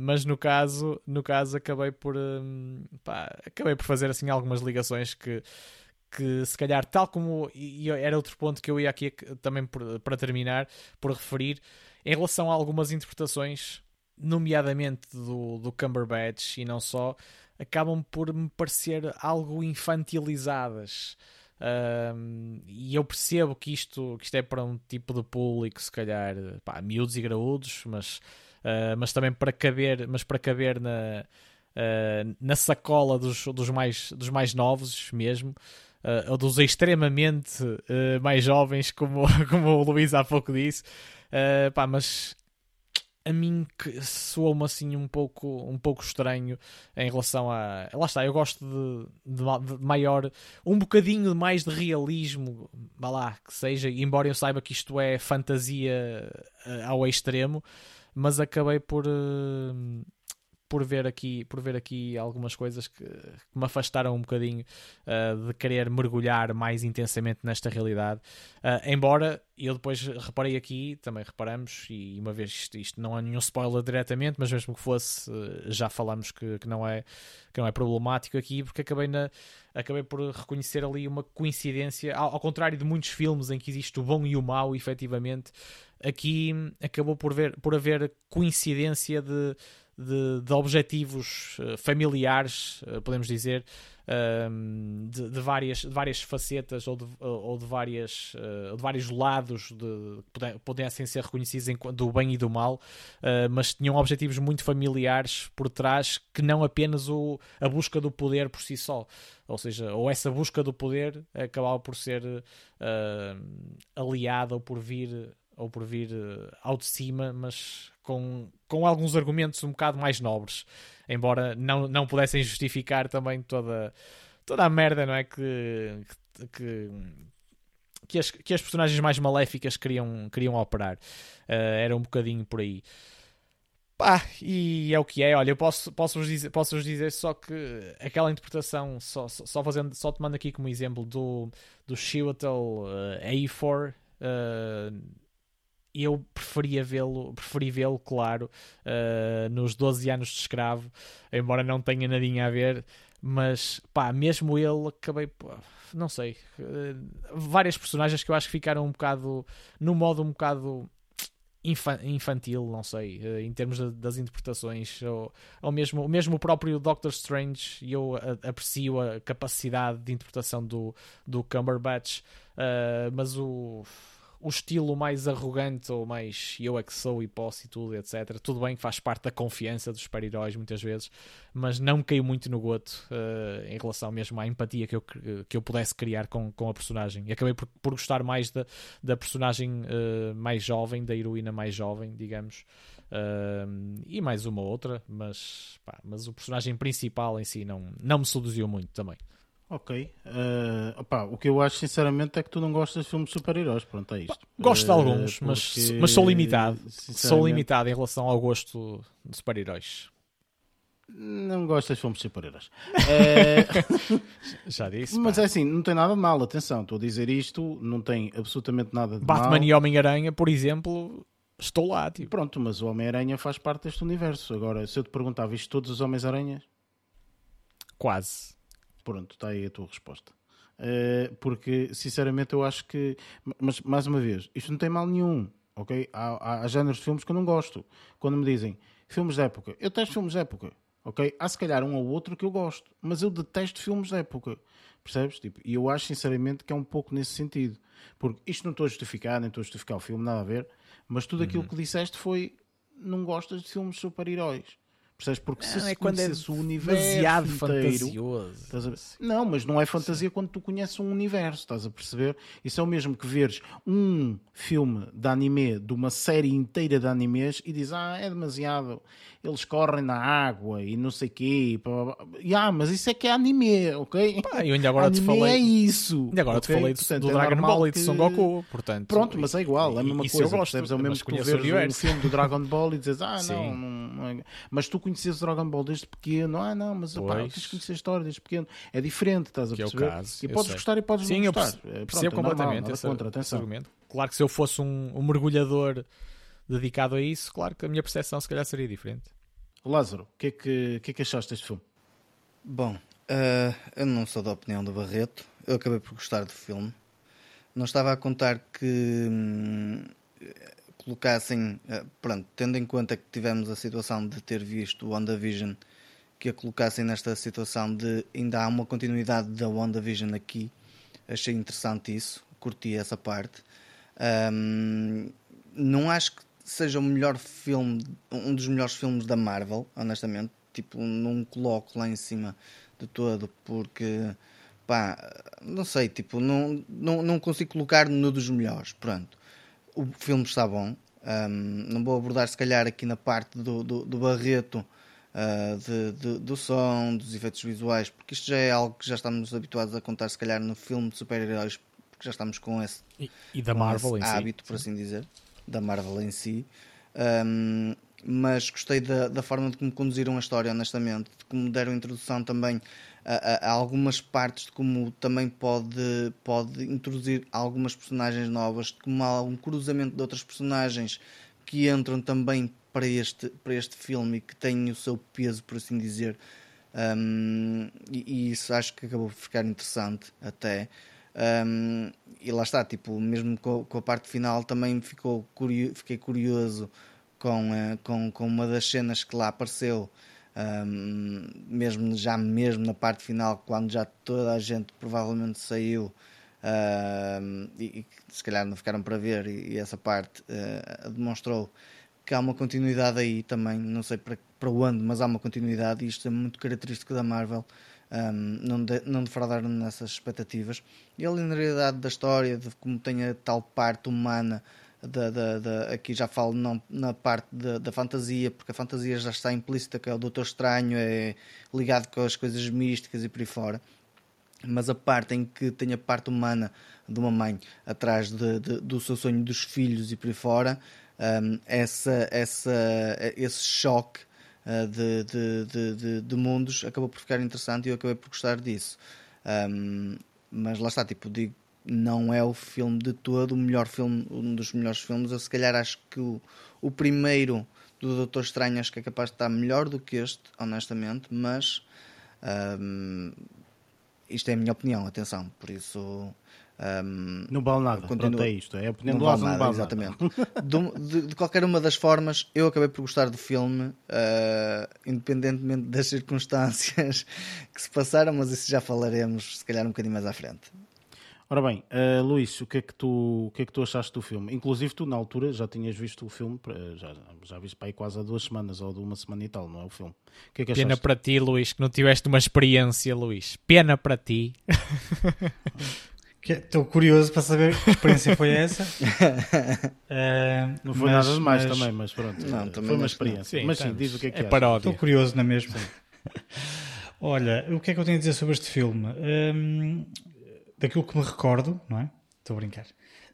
mas no caso, no caso acabei por, pá, acabei por fazer assim algumas ligações que que se calhar, tal como e era outro ponto que eu ia aqui também por, para terminar, por referir, em relação a algumas interpretações, nomeadamente do, do Cumberbatch e não só, acabam por me parecer algo infantilizadas. Um, e eu percebo que isto, que isto é para um tipo de público, se calhar, pá, miúdos e graúdos, mas, uh, mas também para caber, mas para caber na, uh, na sacola dos, dos, mais, dos mais novos mesmo uh, ou dos extremamente uh, mais jovens, como, <laughs> como o Luís há pouco disse. Uh, pá, mas a mim soou-me assim um pouco, um pouco estranho em relação a. Lá está, eu gosto de, de, de maior. um bocadinho mais de realismo, vá lá, que seja, embora eu saiba que isto é fantasia ao extremo, mas acabei por. Uh, por ver aqui, por ver aqui algumas coisas que, que me afastaram um bocadinho uh, de querer mergulhar mais intensamente nesta realidade. Uh, embora eu depois reparei aqui, também reparamos, e uma vez isto, isto não é nenhum spoiler diretamente, mas mesmo que fosse, uh, já falamos que, que, não é, que não é problemático aqui, porque acabei, na, acabei por reconhecer ali uma coincidência, ao, ao contrário de muitos filmes em que existe o bom e o mau, efetivamente, aqui acabou por, ver, por haver coincidência de de, de objetivos uh, familiares, uh, podemos dizer, uh, de, de, várias, de várias facetas ou de, ou de, várias, uh, de vários lados que pudessem ser reconhecidos em, do bem e do mal, mas tinham objetivos muito familiares por trás que não apenas o, a busca do poder por si só. Ou seja, ou essa busca do poder acabava por ser aliada ou por vir ou por vir ao de cima, mas com, com alguns argumentos um bocado mais nobres, embora não, não pudessem justificar também toda, toda a merda, não é? Que, que, que, as, que as personagens mais maléficas queriam, queriam operar. Uh, era um bocadinho por aí. Pá, e é o que é. Olha, eu posso, posso, vos, dizer, posso vos dizer só que aquela interpretação, só, só, fazendo, só tomando aqui como exemplo do, do Chiwetel uh, A4, uh, eu preferia vê-lo, preferi vê-lo, claro, uh, nos 12 anos de escravo, embora não tenha nadinha a ver, mas pá, mesmo ele acabei, não sei, uh, várias personagens que eu acho que ficaram um bocado, no modo um bocado infantil, não sei, uh, em termos das interpretações, ou, ou mesmo, mesmo o próprio Doctor Strange, eu aprecio a capacidade de interpretação do, do Cumberbatch, mas o o estilo mais arrogante ou mais eu é que sou e posso e tudo, etc. Tudo bem que faz parte da confiança dos super-heróis muitas vezes, mas não me caiu muito no goto uh, em relação mesmo à empatia que eu, que eu pudesse criar com, com a personagem. E acabei por, por gostar mais da, da personagem uh, mais jovem, da heroína mais jovem, digamos. Uh, e mais uma outra, mas, pá, mas o personagem principal em si não, não me seduziu muito também. Ok. Uh, o que eu acho sinceramente é que tu não gostas de filmes de super-heróis. Pronto, é isto. Gosto de alguns, uh, mas, mas sou limitado. Sou limitado em relação ao gosto de super-heróis. Não gosto de filmes de super-heróis. uh, <laughs> Já disse. Mas pá. é assim, não tem nada de mal. Atenção, estou a dizer isto, não tem absolutamente nada de Batman mal. e Homem-Aranha, por exemplo, estou lá. Tipo. Pronto, mas o Homem-Aranha faz parte deste universo. Agora, se eu te perguntar, viste todos os Homens-Aranhas? Quase. Pronto, está aí a tua resposta. Uh, porque, sinceramente, eu acho que. Mas, mais uma vez, isto não tem mal nenhum, ok? Há, há, géneros de filmes que eu não gosto. Quando me dizem filmes de época, eu testo filmes de época, ok? Há se calhar um ou outro que eu gosto, mas eu detesto filmes de época, percebes? Tipo, e eu acho, sinceramente, que é um pouco nesse sentido. Porque isto não estou a justificar, nem estou a justificar o filme, nada a ver, mas tudo aquilo uhum. que disseste foi: não gostas de filmes super-heróis. Percebes? Porque se Não, se é quando é conhecesse o universo demasiado inteiro? Não, mas não é fantasia quando tu conheces um universo, estás a perceber? Isso é o mesmo que veres um filme de anime, de uma série inteira de animes, e dizes, ah, é demasiado, eles correm na água e não sei o quê. Pá. Ah, mas isso é que é anime, ok? Pá, eu ainda agora te anime falei- é isso. E agora te ok? falei do, Portanto, do é Dragon Ball e de Son Goku, portanto. Pronto, mas é igual, é a e- mesma coisa. eu gosto, percebes? É o mesmo que tu veres universo. filme do Dragon Ball e dizes, ah, Sim. não, não, não é... Mas tu conheces o Dragon Ball desde pequeno, ah, não, mas opá, tens de conhecer a história desde pequeno. É diferente, estás a Que é o perceber? caso, e eu podes sei. gostar e podes Sim, não eu gostar. perce- É, pronto, percebo é normal, completamente esse, contra, esse atenção. argumento. Claro que se eu fosse um, um mergulhador dedicado a isso, claro que a minha percepção se calhar seria diferente. Lázaro, o que, é que, que é que achaste deste filme? Bom, eh, eu não sou da opinião do Barreto. Eu acabei por gostar do filme. Não estava a contar que hum, colocassem, eh, pronto, tendo em conta que tivemos a situação de ter visto o WandaVision, que a colocassem nesta situação de ainda há uma continuidade da WandaVision aqui. Achei interessante isso, curti essa parte. Hum, não acho que seja o melhor filme, um dos melhores filmes da Marvel, honestamente. Tipo, não coloco lá em cima de todo, porque pá, não sei, tipo, não, não, não consigo colocar no dos melhores. Pronto, o filme está bom. Hum, não vou abordar, se calhar, aqui na parte do, do, do Barreto. ah, de, de- do som, dos efeitos visuais, porque isto já é algo que já estamos habituados a contar, se calhar, no filme de super-heróis, porque já estamos com esse E, e da Marvel esse em si. hábito, por assim dizer, da Marvel em si. Um, mas gostei da, da forma de como conduziram a história, honestamente, de como deram introdução também a, a- a algumas partes, de como também pode, pode introduzir algumas personagens novas, de como há um cruzamento de outras personagens que entram também para este, para este filme e que têm o seu peso, por assim dizer. Um, e, e isso acho que acabou por ficar interessante até. Um, e lá está, tipo, mesmo com, com a parte final também ficou curio, fiquei curioso com, eh, com, com uma das cenas que lá apareceu, um, mesmo já mesmo na parte final, quando já toda a gente provavelmente saiu. um, e, e se calhar não ficaram para ver, e, e essa parte eh, demonstrou que há uma continuidade aí também, não sei para, para onde, mas há uma continuidade e isto é muito característico da Marvel. um, não, de, não defraudaram nessas expectativas. E a linearidade da história, de como tem a tal parte humana, da, da, da- aqui já falo não, na parte da, da fantasia, porque a fantasia já está implícita, que é o Doutor Estranho, é ligado com as coisas místicas e por aí fora mas a parte em que tem a parte humana de uma mãe atrás de- de- do seu sonho dos filhos e por aí fora, hum, essa, essa, esse choque uh, de, de, de, mundos acabou por ficar interessante e eu acabei por gostar disso. Hum, mas lá está, tipo, digo, não é o filme de todo o melhor filme, um dos melhores filmes. Eu se calhar acho que o, o primeiro do Doutor Estranho acho que é capaz de estar melhor do que este, honestamente, mas hum, isto é a minha opinião, atenção, por isso. hum, Não vale nada. Continua- Pronto, é isto. É a opinião não do vale nada, não vale exatamente. Do- de, de qualquer uma das formas, eu acabei por gostar do filme, ah, independentemente das circunstâncias <laughs> que se passaram, mas isso já falaremos, se calhar, um bocadinho mais à frente. Ora bem, eh, Luís, o que, é que tu, o que é que tu achaste do filme? Inclusive, tu na altura já tinhas visto o filme, já, já viste para aí quase há duas semanas ou de uma semana e tal, não é? O filme. O que é que Pena para ti, Luís, que não tiveste uma experiência, Luís. Pena para ti. Estou curioso para saber que experiência foi essa. <laughs> Eh, Não foi mas- nada demais mas também, mas pronto. Não, também foi uma não. experiência. Sim, mas sim, diz o que é que é paródia. Estou curioso, não é mesmo? <laughs> Olha, o que é que eu tenho a dizer sobre este filme? Hum, daquilo que me recordo, não é? Estou a brincar.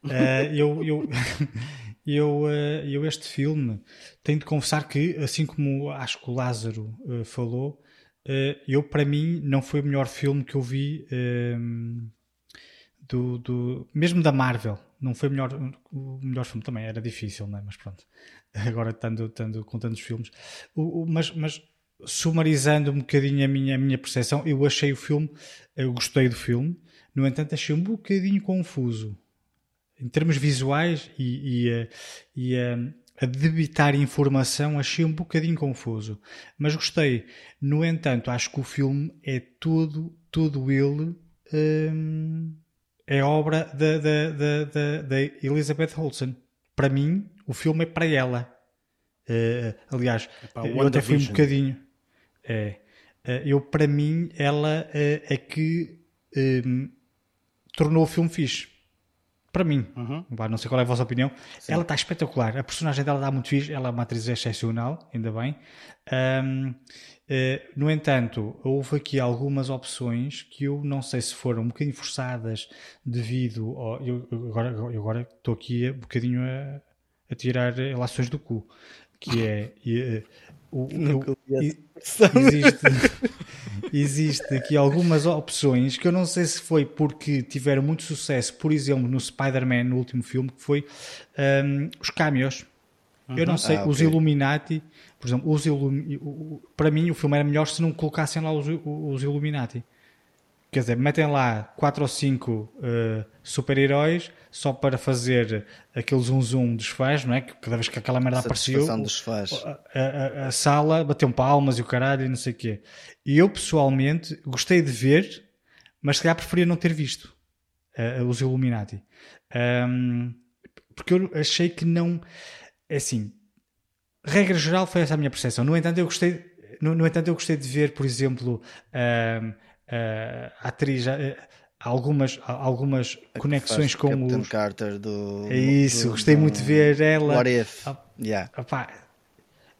Eh, eu, eu, <laughs> eu, eh, eu este filme tenho de confessar que, assim como acho que o Lázaro eh, falou, eu para mim não foi o melhor filme que eu vi hum, do, do- mesmo da Marvel. Não foi o melhor, o melhor filme também, era difícil, não é? Mas pronto, <laughs> agora estando, estando com tantos filmes. O- o- mas, mas sumarizando um bocadinho a minha, a minha percepção, eu achei o filme, eu gostei do filme, no entanto achei um bocadinho confuso em termos visuais e, e, e, eh, a debitar informação achei um bocadinho confuso, mas gostei. No entanto, acho que o filme é todo, todo ele hum, é obra da, da, da, da, Elizabeth Olsen. Para mim, o filme é para ela. Eh, aliás, Epá, eu até fui um bocadinho. É, Eh, eu, para mim, ela eh, é que eh, tornou o filme fixe. Para mim, Vá, não sei qual é a vossa opinião. Ela está espetacular. A personagem dela dá muito fixe. Ela é uma atriz excepcional, ainda bem. Ahm, eh, no entanto, houve aqui algumas opções que eu não sei se foram um bocadinho forçadas devido ao. Eu, agora, eu agora estou aqui um bocadinho a, a tirar relações do cu. Que é. eh, o, Nunca eu- e- existe, <laughs> existe aqui algumas opções que eu não sei se foi porque tiveram muito sucesso, por exemplo, no Spider-Man, no último filme, que foi hum, os cameos. Eu não sei, Ah, os ok. Illuminati, por exemplo, os para mim o filme era melhor se não colocassem lá os, os Illuminati. Quer dizer, metem lá quatro ou cinco eh, super-heróis só para fazer aquele zoom zoom dos fãs, não é? Que cada vez que aquela merda apareceu, a, a- a sala bateu palmas e o caralho e não sei o quê. E eu pessoalmente gostei de ver, mas se calhar preferia não ter visto eh, os Illuminati. Ahm, porque eu achei que não. É assim, regra geral foi essa a minha percepção. No entanto, eu gostei, no, no entanto, eu gostei de ver, por exemplo, ahm, ah, a atriz. ah, algumas, algumas conexões Faz com Captain os. Carter do. É isso, do- gostei do- muito de ver ela. What if? Ah, Yeah. Opá,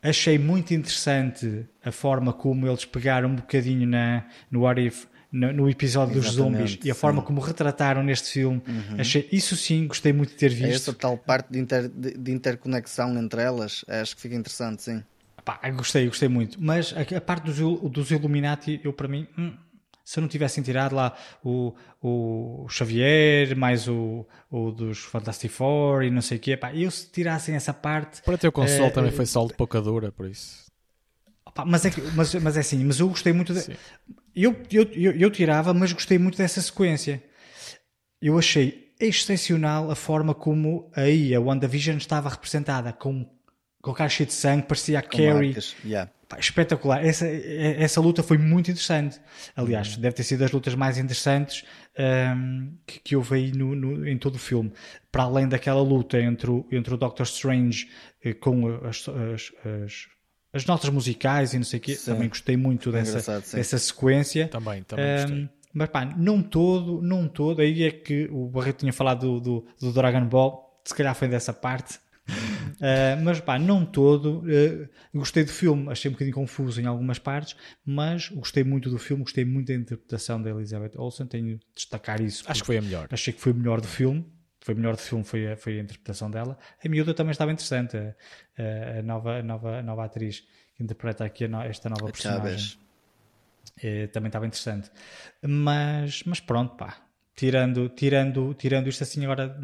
achei muito interessante a forma como eles pegaram um bocadinho na, no What If, no, no episódio dos Exatamente, zombies e a forma como retrataram neste filme. Achei, isso sim, gostei muito de ter É visto. essa tal parte de, inter- de- de interconexão entre elas. Acho que fica interessante, sim. Pá, gostei, gostei muito. Mas a, a parte dos, dos Illuminati, eu para mim, hum, se eu não tivessem tirado lá o, o Xavier, mais o, o dos Fantastic Four e não sei o quê, pá, eu se tirassem essa parte. Para teu console eh, também foi sol de pouca dura, por isso. Opa, mas, é que- mas, mas é assim, mas eu gostei muito. De, eu, eu, eu, eu tirava, mas gostei muito dessa sequência. Eu achei excepcional a forma como aí a WandaVision estava representada com, com a cara cheia de sangue, parecia a Com Carrie. Yeah. Pá, espetacular. Essa, é- essa luta foi muito interessante. Aliás, deve ter sido das lutas mais interessantes ahm, que, que houve aí no, no- em todo o filme. Para além daquela luta entre o, entre o Doctor Strange eh, com as, as, as, as notas musicais e não sei o quê, Sim. também gostei muito dessa, dessa sequência. Também, também Ahm, gostei. mas pá, não todo, não todo. Aí é que o Barreto tinha falado do, do, do Dragon Ball, se calhar foi dessa parte. Uh, <laughs> mas pá, não todo. Uh, gostei do filme, achei um bocadinho confuso em algumas partes, mas gostei muito do filme, gostei muito da interpretação da Elizabeth Olsen. Tenho de destacar isso. Acho que foi a melhor. Achei que foi o melhor do filme. Foi o melhor do filme, foi a, foi a interpretação dela. A miúda também estava interessante, a, a- nova, a, nova, a nova atriz que interpreta aqui a no- esta nova A personagem. Eh, também estava interessante. Mas, mas pronto, pá. Tirando, tirando, tirando isto assim agora.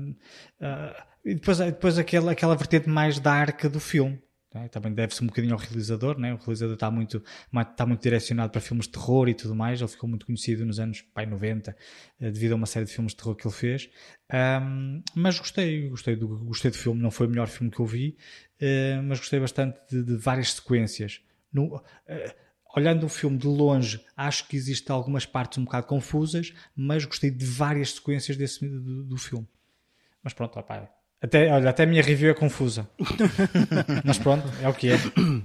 E depois, depois aquela, aquela vertente mais dark do filme. né? Também deve-se um bocadinho ao realizador, né? o realizador está muito, está muito direcionado para filmes de terror e tudo mais. Ele ficou muito conhecido nos anos pai, 90 eh, devido a uma série de filmes de terror que ele fez. Ahm, mas gostei, gostei do, gostei do filme. Não foi o melhor filme que eu vi, eh, mas gostei bastante de, de várias sequências. No, eh, olhando o filme de longe, acho que existem algumas partes um bocado confusas, mas gostei de várias sequências desse, do, do filme. Mas pronto, opá, até, olha, até a minha review é confusa. <laughs> mas pronto, é o que é.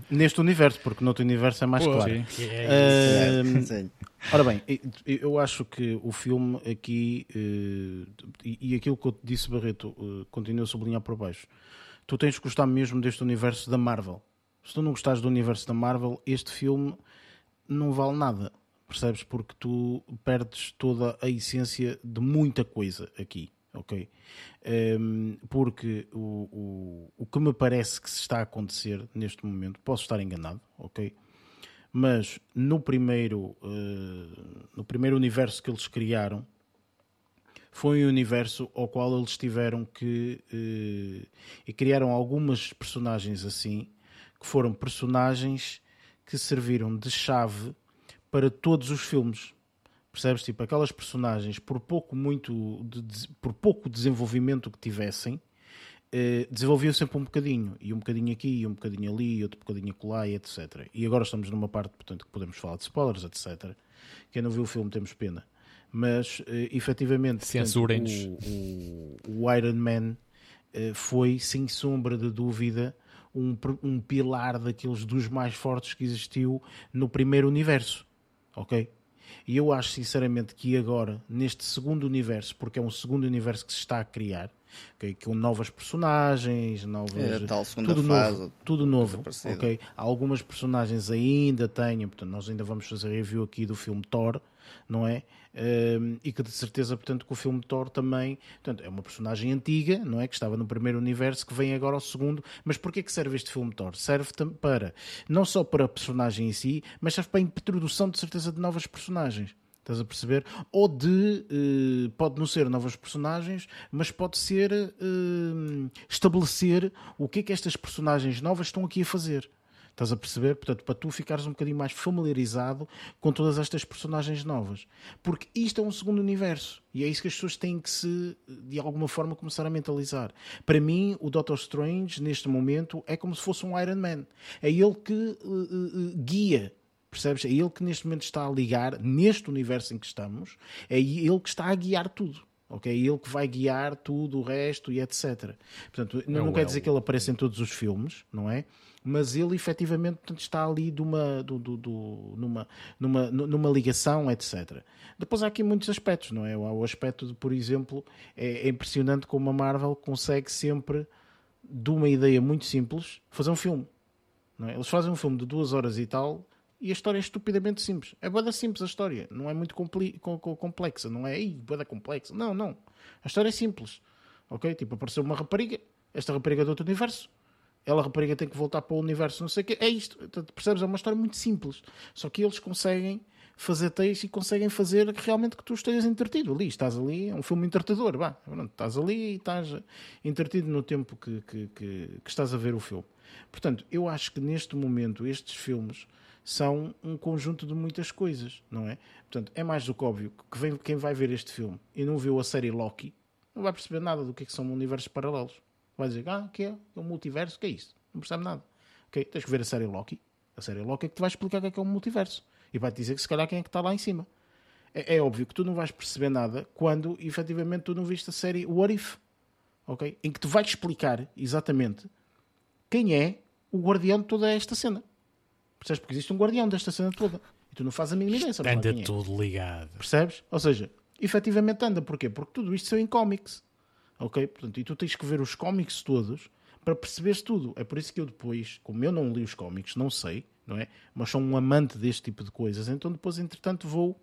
Neste universo, porque no outro universo é mais Pô, claro. Sim. Yeah, <laughs> sim. Ora bem, eu acho que o filme aqui, eh, e e aquilo que eu te disse, Barreto, eh, continuo a sublinhar por baixo. Tu tens que gostar mesmo deste universo da Marvel. Se tu não gostares do universo da Marvel, este filme não vale nada. Percebes? Porque tu perdes toda a essência de muita coisa aqui. Ok? Ehm, porque o, o, o que me parece que se está a acontecer neste momento, posso estar enganado, ok? mas no primeiro, eh, no primeiro universo que eles criaram, foi um universo ao qual eles tiveram que. eh, e criaram algumas personagens assim, que foram personagens que serviram de chave para todos os filmes. Percebes? Tipo, aquelas personagens, por pouco, muito, de- por pouco desenvolvimento que tivessem, eh, desenvolviam sempre um bocadinho, e um bocadinho aqui, e um bocadinho ali, e outro bocadinho acolá, e etc. E agora estamos numa parte, portanto, que podemos falar de spoilers, etc. Quem não viu o filme temos pena. Mas, eh, efetivamente, Censurem-nos. o, o, o Iron Man eh, foi, sem sombra de dúvida, um, um pilar daqueles dos mais fortes que existiu no primeiro universo, ok? E eu acho sinceramente que agora, neste segundo universo, porque é um segundo universo que se está a criar, ok? com novas personagens, novas. É, tal segunda tudo fase, novo, tudo novo, ok? Algumas personagens ainda têm, portanto, nós ainda vamos fazer review aqui do filme Thor, não é? E que de certeza, portanto, que o filme Thor também portanto, é uma personagem antiga, não é? Que estava no primeiro universo, que vem agora ao segundo. Mas porquê que serve este filme Thor? Serve para, não só para a personagem em si, mas serve para a introdução, de certeza, de novas personagens. Estás a perceber? Ou de. eh, pode não ser novas personagens, mas pode ser eh, estabelecer o que é que estas personagens novas estão aqui a fazer. Estás a perceber? Portanto, para tu ficares um bocadinho mais familiarizado com todas estas personagens novas. Porque isto é um segundo universo. E é isso que as pessoas têm que se, de alguma forma, começar a mentalizar. Para mim, o Doctor Strange, neste momento, é como se fosse um Iron Man. É ele que eh, eh, guia Percebes? É ele que neste momento está a ligar, neste universo em que estamos, é ele que está a guiar tudo. Ok? É ele que vai guiar tudo, o resto e etc. Portanto, não, não quer dizer que ele apareça em todos os filmes, não é? Mas ele efetivamente está ali de uma, do, do- do- numa, numa, nu- numa ligação, etc. Depois há aqui muitos aspectos, não é? Há o aspecto de, por exemplo, é, é impressionante como a Marvel consegue sempre, de uma ideia muito simples, fazer um filme. É? Eles fazem um filme de duas horas e tal e a história é estupidamente simples. É boa simples a história, não é muito complexa, não é "Ih, bué da complexa. Não, não. A história é simples. Ok? Tipo, apareceu uma rapariga, esta rapariga é de outro universo, ela rapariga tem que voltar para o universo, não sei o quê. É isto. Percebes? É uma história muito simples. Só que eles conseguem fazer texto e conseguem fazer realmente que tu estejas entretido ali. Estás ali, é um filme entretedor, vá. Estás ali e estás entretido no tempo que, que, que, que estás a ver o filme. Portanto, eu acho que neste momento estes filmes são um conjunto de muitas coisas, não é? Portanto, é mais do que óbvio que vem, quem vai ver este filme e não viu a série Loki não vai perceber nada do que, é que são universos paralelos. Vai dizer, ah, que é? É um multiverso? O que é isso? Não percebe nada. Ok, tens que ver a série Loki. A série Loki é que te vai explicar o que é que é um multiverso. E vai-te dizer que se calhar quem é que está lá em cima. É, é óbvio que tu não vais perceber nada quando efetivamente tu não viste a série What If. Ok? Em que te vai explicar exatamente quem é o guardião de toda esta cena. Percebes? Porque existe um guardião desta cena toda. E tu não fazes a mínima ideia. sabes Anda é. tudo ligado. Percebes? Ou seja, efetivamente anda. Porquê? Porque tudo isto são em cómics. Ok? Portanto, e tu tens que ver os cómics todos para perceberes tudo. É por isso que eu depois, como eu não li os cómics, não sei, não é? Mas sou um amante deste tipo de coisas, então depois, entretanto, vou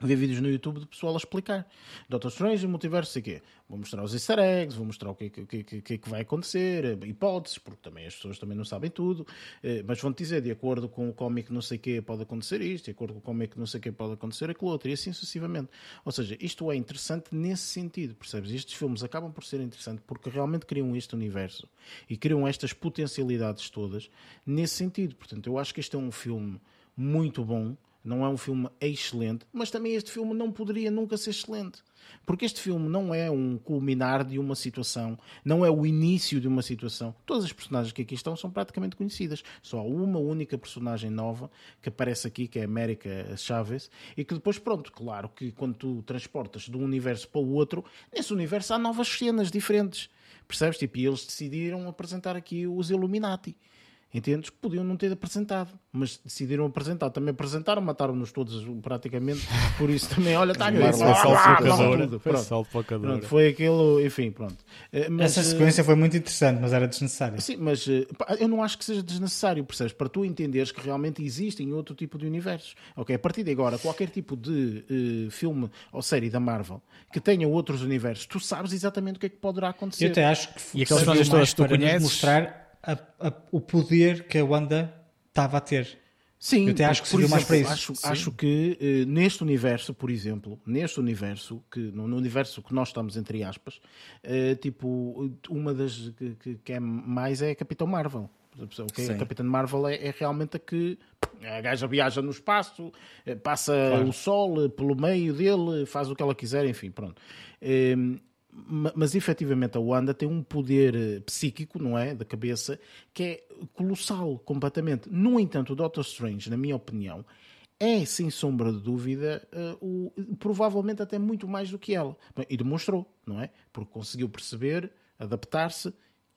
ver vídeos no YouTube de pessoal a explicar. Doctor Strange, multiverso, sei quê. Vou mostrar os easter eggs, vou mostrar o que, que, que, que, que vai acontecer, eh, hipóteses, porque também as pessoas também não sabem tudo, eh, mas vão-te dizer, de acordo com o cómic não sei quê, pode acontecer isto, de acordo com o cómic não sei quê, pode acontecer aquilo outro, e assim sucessivamente. Ou seja, isto é interessante nesse sentido, percebes? Estes filmes acabam por ser interessantes porque realmente criam este universo e criam estas potencialidades todas nesse sentido. Portanto, eu acho que este é um filme muito bom, não é um filme excelente, mas também este filme não poderia nunca ser excelente. Porque este filme não é um culminar de uma situação, não é o início de uma situação. Todas as personagens que aqui estão são praticamente conhecidas. Só há uma única personagem nova que aparece aqui, que é América Chaves, e que depois, pronto, claro que quando tu transportas de um universo para o outro, nesse universo há novas cenas diferentes. Percebes? Tipo, e eles decidiram apresentar aqui os Illuminati. Entendes? Que podiam não ter apresentado, mas decidiram apresentar. Também apresentaram, mataram-nos todos praticamente. Por isso também, olha, <laughs> está isso. foi só. Foi Pronto. foi aquilo, enfim, pronto. Eh, mas, Essa eh, sequência foi muito interessante, mas era desnecessária. Sim, mas eh, eu não acho que seja desnecessário, percebes? Para tu entenderes que realmente existem outro tipo de universos. Ok, a partir de agora, qualquer tipo de eh, filme ou série da Marvel que tenha outros universos, tu sabes exatamente o que é que poderá acontecer. Eu até acho que E aqueles personagens mais todos que tu conheces? mostrar a- a- o poder que a Wanda estava a ter. Sim, Eu até acho que serviu mais para isso. Acho, acho que eh, neste universo, por exemplo, neste universo, que, no, no universo que nós estamos, entre aspas, eh, tipo, uma das que, que, que é mais é a Capitão Marvel. Okay? A Sim. Capitã Marvel é, é realmente a que a gaja viaja no espaço, eh, passa o sol pelo meio dele, faz o que ela quiser, enfim, pronto. Eh, ma- mas efetivamente a Wanda tem um poder eh, psíquico, não é? Da cabeça, que é colossal, completamente. No entanto, o Doctor Strange, na minha opinião, é sem sombra de dúvida eh, o, provavelmente até muito mais do que ela. E demonstrou, não é? Porque conseguiu perceber, adaptar-se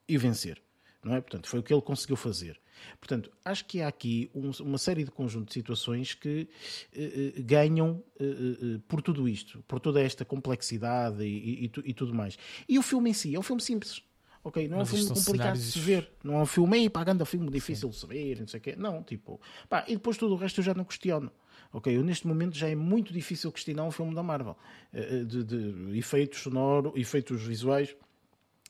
e vencer. não é? Portanto, foi o que ele conseguiu fazer. Portanto, acho que há aqui um, uma série de conjunto de situações que eh, eh, ganham eh, eh, por tudo isto, por toda esta complexidade e, e, e, tudo mais. E o filme em si é um filme simples. Ok, não é um filme complicado cenários... de se ver. Não é um filme, ei, pagando um filme difícil Sim. de saber, não sei o quê. Não, tipo, pá, e depois tudo o resto eu já não questiono. Ok, eu neste momento já é muito difícil questionar um filme da Marvel. De, de efeitos sonoros, efeitos visuais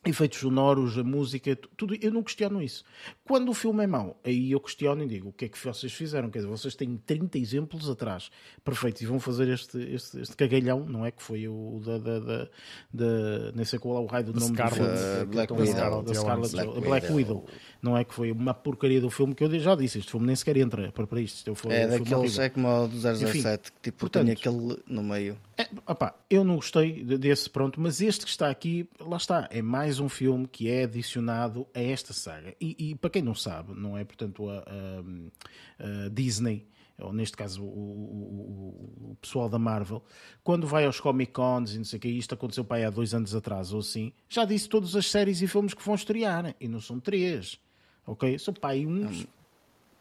efeitos sonoros, a música, tudo, eu não questiono isso. Quando o filme é mau, aí eu questiono e digo o que é que vocês fizeram. Quer dizer, vocês têm 30 exemplos atrás, perfeitos, e vão fazer este, este, este cagalhão, não é? Que foi o da. da, da, da nem sei qual é o raio do nome Scarlet, do filme. Uh, Black, Widow, da Scarlet, Black, Black Widow. Não é que foi uma porcaria do filme que eu já disse. Este filme nem sequer entra para, para isto. Foi, é daqueles, é como o do 007, Enfim, que tipo, portanto, tem aquele no meio. É, opa, eu não gostei desse, pronto, mas este que está aqui, lá está, é mais um filme que é adicionado a esta saga. E, e para quem não sabe, não é, portanto, a, a, a Disney, ou neste caso o, o, o, pessoal da Marvel, quando vai aos Comic Cons e não sei o que, isto aconteceu para aí há dois anos atrás ou assim, já disse todas as séries e filmes que vão estrear, e não são três, ok? São para aí uns,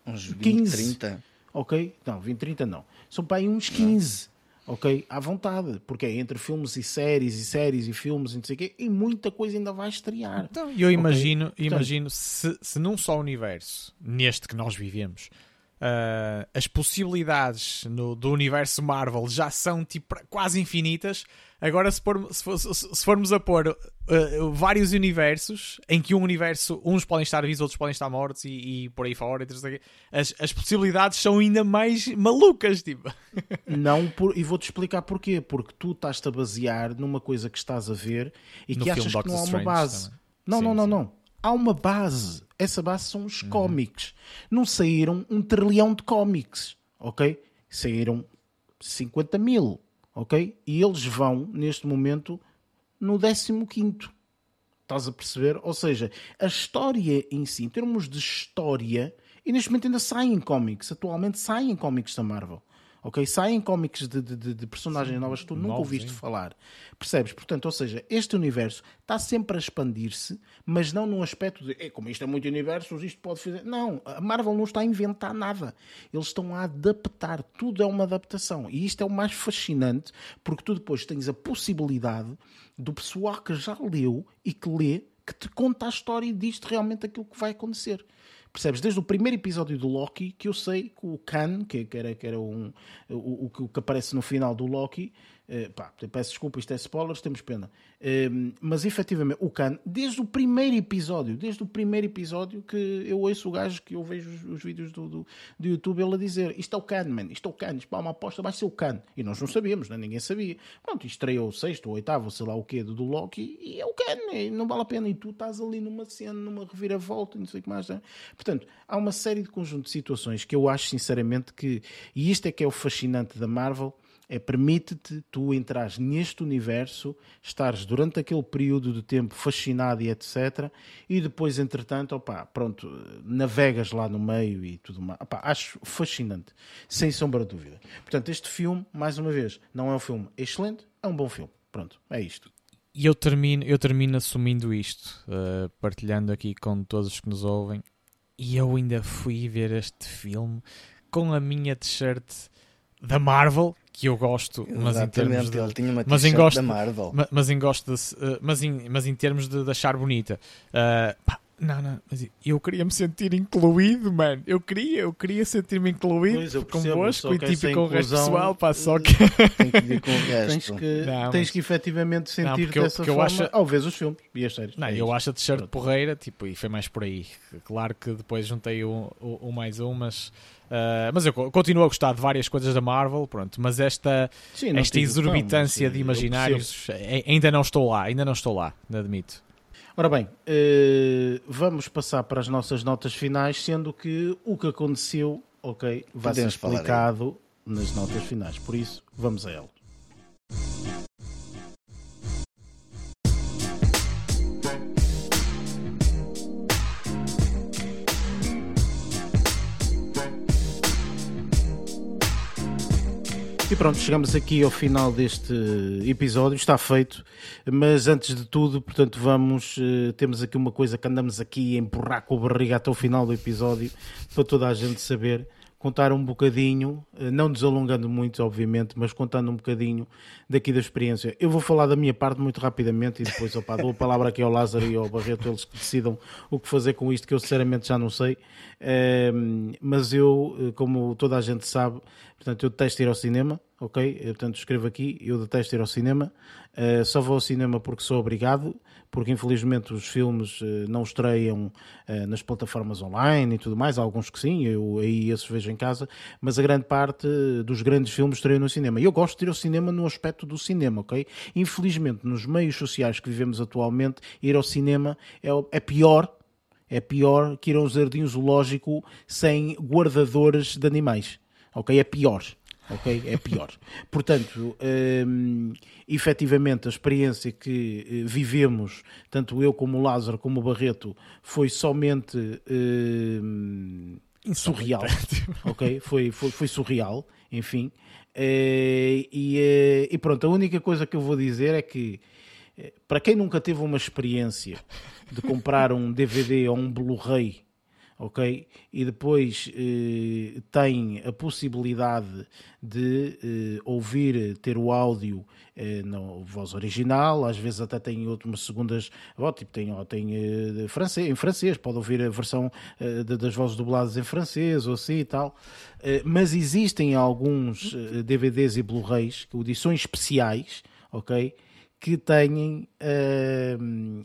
uns 20, 15, 30. ok? Não, 20, 30 não. São para aí uns 15. Não ok? À vontade, porque é entre filmes e séries e séries e filmes e não sei o quê, e muita coisa ainda vai estrear. Então, eu imagino, okay? imagino se, se num só universo, neste que nós vivemos, Uh, as possibilidades no, do universo Marvel já são tipo, quase infinitas. Agora, se, for, se, for, se formos a pôr uh, vários universos em que um universo, uns podem estar vivos, outros podem estar mortos e, e por aí fora, as, as possibilidades são ainda mais malucas. Tipo. <laughs> Não, por, e vou-te explicar porquê. Porque tu estás-te a basear numa coisa que estás a ver e no que achas que não há uma base. Também. Não, sim, não, não, sim. não há uma base. Essa base são os uhum. cómics. Não saíram um trilhão de cómics, ok? Saíram 50 mil, ok? E eles vão, neste momento, no 15. Estás a perceber? Ou seja, a história em si, em termos de história, e neste momento ainda saem cómics, atualmente saem cómics da Marvel ok? Saem cómics de, de, de personagens sim, novas que tu nunca ouviste sim. falar. Percebes? Portanto, ou seja, este universo está sempre a expandir-se, mas não num aspecto de, como isto é muito universo, isto pode fazer. Não, a Marvel não está a inventar nada. Eles estão a adaptar. Tudo é uma adaptação. E isto é o mais fascinante, porque tu depois tens a possibilidade do pessoal que já leu e que lê que te conta a história e diz realmente aquilo que vai acontecer. Percebes? Desde o primeiro episódio do Loki, que eu sei que o Khan, que, era, que era um, o, o, que aparece no final do Loki, Uh, pá, peço desculpa, isto é spoilers, temos pena. Uh, mas efetivamente, o Khan, desde o primeiro episódio, desde o primeiro episódio que eu ouço o gajo que eu vejo os, os vídeos do, do, do, YouTube, ele a dizer: Isto é o Khan, man, isto é o Khan, isto é uma aposta, vai ser o Khan. E nós não sabíamos, né? ninguém sabia. Pronto, estreou o sexto, o oitavo, sei lá o que, do, do Loki, e é o Khan, não vale a pena. E tu estás ali numa cena, numa reviravolta, não sei o que mais. Né? Portanto, há uma série de conjunto de situações que eu acho sinceramente que, e isto é que é o fascinante da Marvel é permite-te tu entrares neste universo, estares durante aquele período de tempo fascinado e etc. E depois, entretanto, opa, pronto, navegas lá no meio e tudo mais. Opa, acho fascinante, sem sombra de dúvida. Portanto, este filme, mais uma vez, não é um filme excelente, é um bom filme. Pronto, é isto. E eu termino, eu termino assumindo isto, uh, partilhando aqui com todos os que nos ouvem. E eu ainda fui ver este filme com a minha t-shirt da Marvel, que eu gosto, mas em termos de, ele tinha uma mas em gosto, da Marvel. Mas, mas em gosto de, uh, mas, em, mas em termos de, de achar bonita. Uh, pá, não, não, mas eu queria me sentir incluído, mano. Eu queria, eu queria sentir-me incluído percebo, convosco e tipo com o resto pessoal, pá, só que. Tem que vir com o resto. tens que, não, tens mas... que efetivamente sentir não, dessa eu, forma acho... ao ver os filmes e as séries. Não, é eu acho a t-shirt porreira, tipo, e foi mais por aí. Claro que depois juntei o, o, o mais um, mas. Uh, mas eu continuo a gostar de várias coisas da Marvel, pronto, mas esta, Sim, esta exorbitância de imaginários ainda não estou lá, ainda não estou lá, admito. Ora bem, uh, vamos passar para as nossas notas finais, sendo que o que aconteceu, ok, vai Podemos ser explicado nas notas finais. Por isso, vamos a ela. E pronto, chegamos aqui ao final deste episódio, está feito, mas antes de tudo, portanto, vamos, eh, temos aqui uma coisa que andamos aqui a empurrar com a barriga até o final do episódio, para toda a gente saber, contar um bocadinho, eh, não desalongando muito, obviamente, mas contando um bocadinho daqui da experiência. Eu vou falar da minha parte muito rapidamente e depois opa, dou a palavra aqui ao Lázaro e ao Barreto, eles que decidam o que fazer com isto, que eu sinceramente já não sei. Ehm, mas eu, eh, como toda a gente sabe, portanto, eu detesto ir ao cinema, ok? Portanto, escrevo aqui, eu detesto ir ao cinema, Eh, só vou ao cinema porque sou obrigado, porque infelizmente os filmes eh, não estreiam eh, nas plataformas online e tudo mais, há alguns que sim, eu aí esses vejo em casa, mas a grande parte eh, dos grandes filmes estreiam no cinema. E eu gosto de ir ao cinema no aspecto do cinema, ok? Infelizmente, nos meios sociais que vivemos atualmente, ir ao cinema é, é pior é pior que ir a um jardim zoológico sem guardadores de animais. Ok? É pior. Ok? É pior. <laughs> Portanto, hum, efetivamente, a experiência que eh, vivemos, tanto eu como o Lázaro, como o Barreto, foi somente hum, surreal. ok? Foi, foi, foi surreal, enfim. Eh, e, eh, e pronto, a única coisa que eu vou dizer é que para quem nunca teve uma experiência de comprar um DVD ou um Blu-ray, ok? E depois eh, tem a possibilidade de eh, ouvir, ter o áudio eh, na voz original, às vezes até tem outras segundas, ó, tipo, tem, ó, tem eh, francês, em francês, pode ouvir a versão eh, de- das vozes dubladas em francês ou assim e tal. Eh, mas existem alguns eh, DVDs e Blu-rays, edições especiais, ok? que têm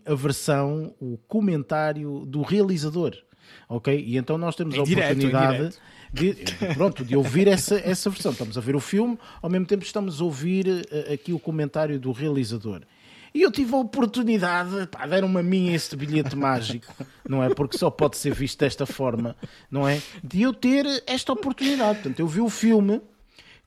a versão, o comentário do realizador. Ok? E então nós temos Em a oportunidade de, pronto, de ouvir essa, essa versão. Estamos a ver o filme, ao mesmo tempo estamos a ouvir eh, aqui o comentário do realizador. E eu tive a oportunidade, pá, deram-me a mim este bilhete mágico, não é? Porque só pode ser visto desta forma, não é? De eu ter esta oportunidade. Portanto, eu vi o filme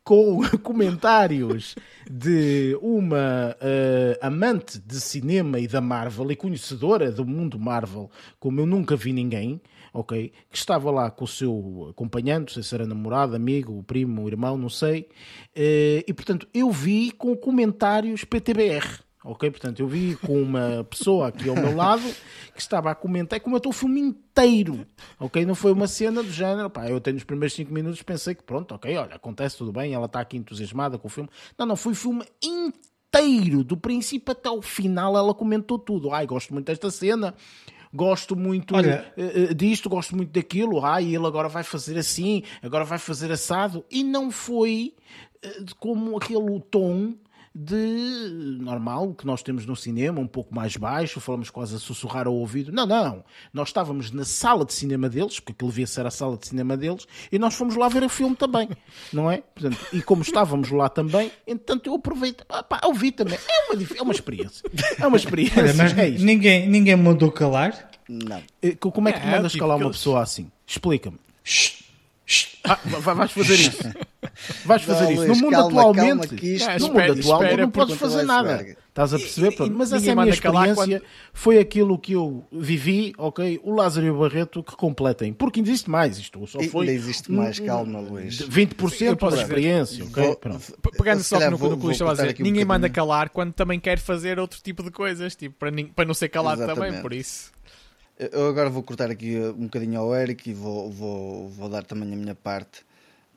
com <laughs> comentários de uma eh, amante de cinema e da Marvel e conhecedora do mundo Marvel, como eu nunca vi ninguém, ok? Que estava lá com o seu acompanhante, não sei se era namorado, amigo, primo, irmão, não sei. Eh, e portanto, eu vi com comentários PTBR. Ok, portanto, eu vi com uma <laughs> pessoa aqui ao meu lado que estava a comentar e comentou o filme inteiro. Ok, não foi uma cena do género. Pá, eu tenho os primeiros 5 minutos pensei que pronto, ok, olha, acontece tudo bem, ela está aqui entusiasmada com o filme. Não, não, foi o filme inteiro, do princípio até o final, ela comentou tudo. Ai, gosto muito desta cena. Gosto muito Olha- eh, eh, disto, gosto muito daquilo. Ai, ele agora vai fazer assim, agora vai fazer assado. E não foi eh, como aquele tom de normal que nós temos no cinema, um pouco mais baixo, falamos quase a sussurrar ao ouvido. Não, não. Nós estávamos na sala de cinema deles, porque aquilo devia ser a sala de cinema deles, e nós fomos lá ver o filme também, <laughs> não é? Portanto, e como estávamos lá também, entanto eu aproveito, ah, pá, ouvi também. É uma, é uma experiência. É uma experiência. Olha, mas <laughs> é isto. ninguém, ninguém me mandou calar. Não. Eh, Como é que É, mandas tipo calar uma pessoa assim? Explica-me. Ah, vai- vais fazer isso. Vais fazer Não, isso. Luís, no mundo calma, atualmente, calma, que isto- no espera- mundo atual, espera tu não podes conta fazer nada. Estás a perceber? E- Pronto, e mas essa é ninguém a minha experiência. Foi aquilo que eu vivi, ok? O Lázaro e o Barreto que completem. Porque existe mais isto. Só E- foi Ainda existe mais, calma, Luís. de 20% Eu posso da experiência, ok? Vou- Pronto. Pegando só no, vou- no que o Luís estava a dizer, aqui um ninguém manda calar quando também quer fazer outro tipo de coisas, tipo, para, para não ser calado também, Exatamente. por isso. Eu agora vou cortar aqui uh, um bocadinho ao Eric e vou, vou, vou dar também a minha parte,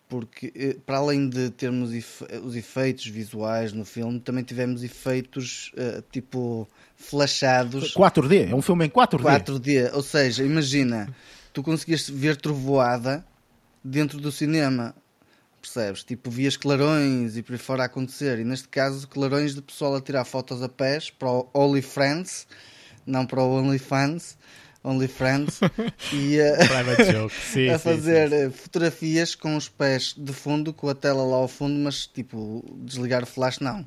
porque eh, para além de termos efe- os efeitos visuais no filme, também tivemos efeitos eh, tipo flashados 4D, é um filme em 4D. 4D. Ou seja, imagina, tu conseguias ver trovoada dentro do cinema. Percebes? Tipo, vias clarões e por aí fora a acontecer. E neste caso, clarões de pessoal a tirar fotos a pés para o OnlyFriends, não para o OnlyFans, OnlyFriends, <laughs> e a, Private joke. <laughs> Sim, a fazer sim, sim. eh, fotografias com os pés de fundo, com a tela lá ao fundo, mas tipo, desligar o flash não.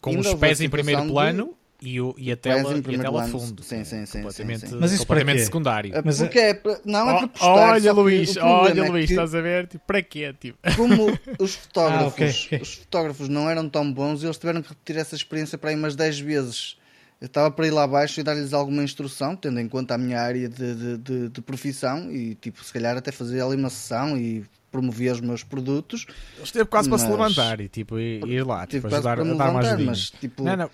Com Ainda os pés a em primeiro plano e, o, e a tela, em e a primeiro tela plano. fundo. Sim, sim, sim, completamente, sim, sim. Mas isso para completamente quê? secundário. É Mas Porque é, para- não, é para postar. olha, só que Luís, olha, é Luís, que- estás a ver? Tipo, para quê? Tipo, <laughs> como os fotógrafos, Ah, ok, ok. os fotógrafos não eram tão bons, eles tiveram que repetir essa experiência para aí umas 10 vezes. Eu estava para ir lá abaixo e dar-lhes alguma instrução, tendo em conta a minha área de, de, de- de profissão, e tipo, se calhar até fazer ali uma sessão e promovia os meus produtos. Esteve quase para se Mas- levantar e tipo, ir, ir lá, tipo, ajudar para a dar mais levantar, mas tipo. Não, não,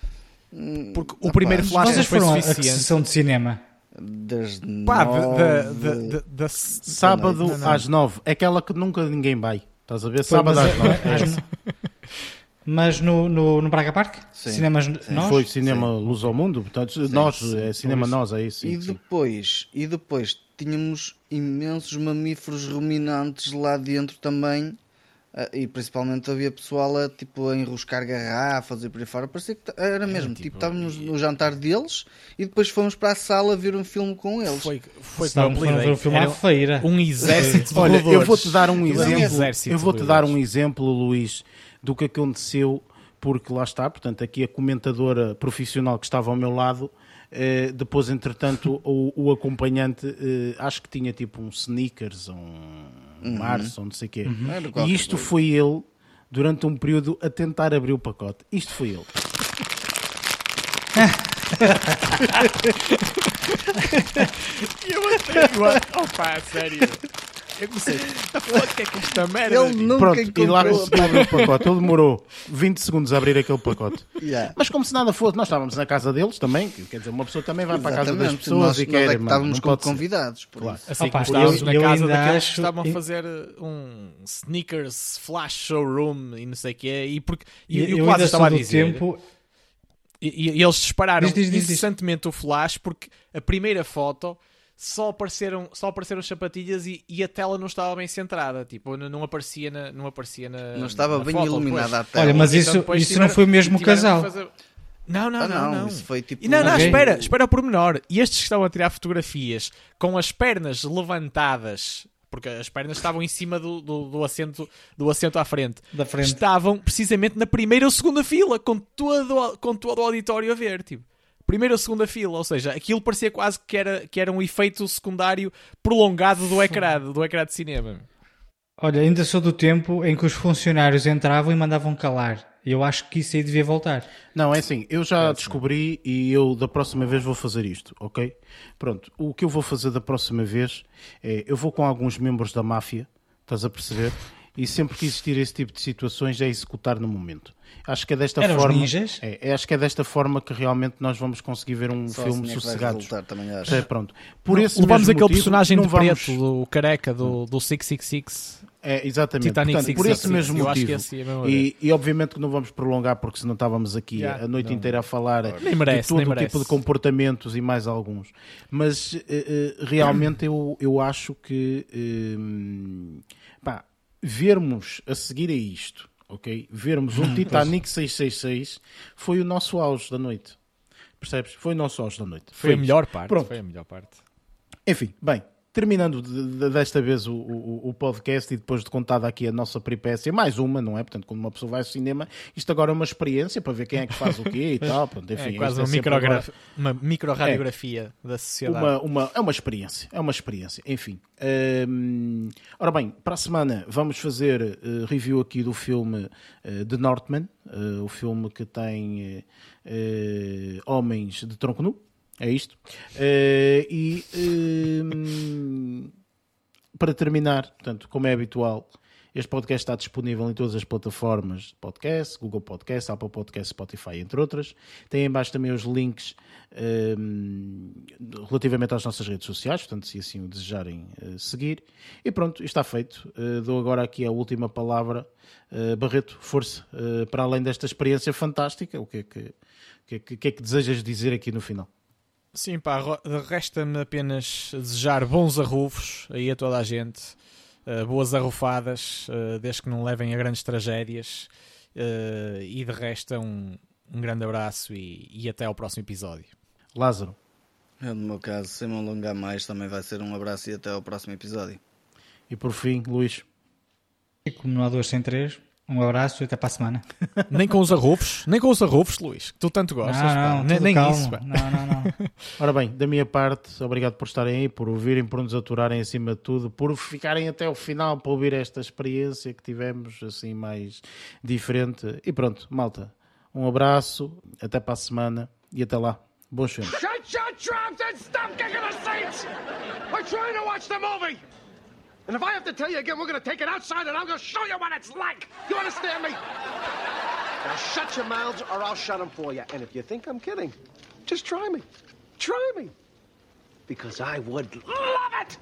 hum, porque o opá, primeiro flash Vocês foi foram suficiente. sessão de cinema. Das Pá, de- nove... de- de- de- da- Sábado Não, não. às nove. É aquela que nunca ninguém vai. Estás a ver? Sábado <laughs> Mas, às nove. É mas- no, no, no Braga Park? Sim. Cinemas nós? Foi cinema Luz ao Mundo. Portanto, nós, sim. é cinema nós, é isso. E sim, sim. depois, e depois tínhamos imensos mamíferos ruminantes lá dentro também. ah, E principalmente havia pessoal a, tipo, a enroscar garrafas e por aí fora. Parecia que era mesmo. tipo, estávamos no jantar deles e depois fomos para a sala ver um filme com eles. Foi, foi Senão como foram ver o filme à Era feira. um exército de Olha, eu vou-te dar um exemplo. Eu vou-te dar um exemplo, Luís, do que aconteceu, porque lá está, portanto, aqui a comentadora profissional que estava ao meu lado, eh, depois, entretanto, <laughs> o, o acompanhante, eh, acho que tinha tipo um sneakers, um Mars, ou não sei o quê. Era E isto coisa. foi ele, durante um período, a tentar abrir o pacote. Isto foi ele. E <laughs> eu até igual. Opa, sério. Eu comecei. <laughs> O que é que é esta merda? Ele nunca Pronto, e lá conseguiu abrir o pacote. Ele demorou 20 segundos a abrir aquele pacote. Yeah. Mas como se nada fosse, nós estávamos na casa deles também, que- quer dizer, uma pessoa também vai para a casa das Exatamente. pessoas nós, e nós quer, é que estávamos não como convidados. Por Claro. isso. Assim Opa, como estávamos eu- na eu casa ainda daqueles acho- que estavam a eu- fazer um sneakers flash showroom e não sei o quê. E, porque, e, E e o eu Quase ainda estava a dizer. tempo. E, e eles dispararam Diz, diz, diz, diz. incessantemente o flash porque a primeira foto só apareceram, só apareceram sapatilhas e, e a tela não estava bem centrada. Tipo, não, não aparecia na. Não, aparecia na, Não estava na bem foto iluminada depois. a tela. Olha, mas Então isso, isso tiveram- não foi o mesmo casal. fazer- Não, não, Ah, não, não, não. isso foi tipo. E não, não, Ok. espera, espera o pormenor. E estes que estavam a tirar fotografias com as pernas levantadas, porque as pernas estavam em cima do, do, do assento, do assento à frente, Da frente. estavam precisamente na primeira ou segunda fila, com todo, com todo o auditório a ver. Tipo, primeira ou segunda fila, ou seja, aquilo parecia quase que era, que era um efeito secundário prolongado do ecrã, do ecrã de cinema. Olha, ainda sou do tempo em que os funcionários entravam e mandavam calar. Eu acho que isso aí devia voltar. Não, é assim, eu já descobri e eu da próxima vez vou fazer isto, ok? Pronto, o que eu vou fazer da próxima vez é, eu vou com alguns membros da máfia, estás a perceber? E sempre que existir esse tipo de situações é executar no momento. Acho que é desta Eram forma. ninjas? É, é, acho que é desta forma que realmente nós vamos conseguir ver um Só filme assim que resultar, também acho. É, pronto. Por esse Levamos mesmo aquele motivo, personagem não de vamos- preto, do careca, do, do 666. É, exatamente. Titanic Portanto, por 666. esse mesmo Eu acho que motivo. esse é e, e obviamente que não vamos prolongar porque senão estávamos aqui Yeah, a noite inteira a falar Nem merece, de todo nem o merece. tipo de comportamentos e mais alguns. Mas eh, eh, realmente eu, eu acho que eh, pá, vermos a seguir a isto, ok? Vermos um Titanic 666 foi o nosso auge da noite. Percebes? Foi o nosso auge da noite. Foi a isso. melhor parte. Pronto. Foi a melhor parte. Enfim, bem, terminando de- de- desta vez o, o- o podcast e depois de contada aqui a nossa peripécia, mais uma, não é? Portanto, quando uma pessoa vai ao cinema, isto agora é uma experiência para ver quem é que faz o quê e <laughs> tal. Pronto, enfim, é quase sempre micrograf... uma microradiografia da sociedade. uma, uma- é uma experiência, é uma experiência, enfim. Hum, ora bem, para a semana vamos fazer eh, review aqui do filme eh, The Northman, eh, o filme que tem eh, homens de tronco nu, é isto. Eh, e hum, para terminar, portanto, como é habitual, este podcast está disponível em todas as plataformas de podcast, Google Podcast, Apple Podcast, Spotify, entre outras. Tem em baixo também os links hum, relativamente às nossas redes sociais, portanto, se assim o desejarem eh, seguir. E pronto, está feito. Eh, dou agora aqui a última palavra. Eh, Barreto, força, para além desta experiência fantástica, o que é que, que, é que, que é que desejas dizer aqui no final? Sim, pá, resta-me apenas desejar bons arrufos aí a toda a gente, eh, boas arrufadas, eh, desde que não levem a grandes tragédias, eh, e de resto um, um grande abraço e, e até ao próximo episódio. Lázaro. Eu, no meu caso, sem me alongar mais, também vai ser um abraço e até ao próximo episódio. E por fim, Luís. E como não há dois sem três, um abraço e até para a semana. <laughs> nem com os arrufos, nem com os arrufos, Luís, que tu tanto gostas, não, não, nem, nem calmo. isso. pá. Não, não, não. <laughs> Ora bem, da minha parte, obrigado por estarem aí, por ouvirem, por nos aturarem acima de tudo, por ficarem até o final para ouvir esta experiência que tivemos, assim, mais diferente. E pronto, malta, um abraço, até para a semana e até lá. Bons filmes. Shut your trap and stop kicking the seats! We're trying to watch the movie! And if I have to tell you again, we're gonna take it outside and I'm gonna show you what it's like. You understand me? Now shut your mouths or I'll shut them for you. And if you think I'm kidding, just try me. Try me. Because I would love it!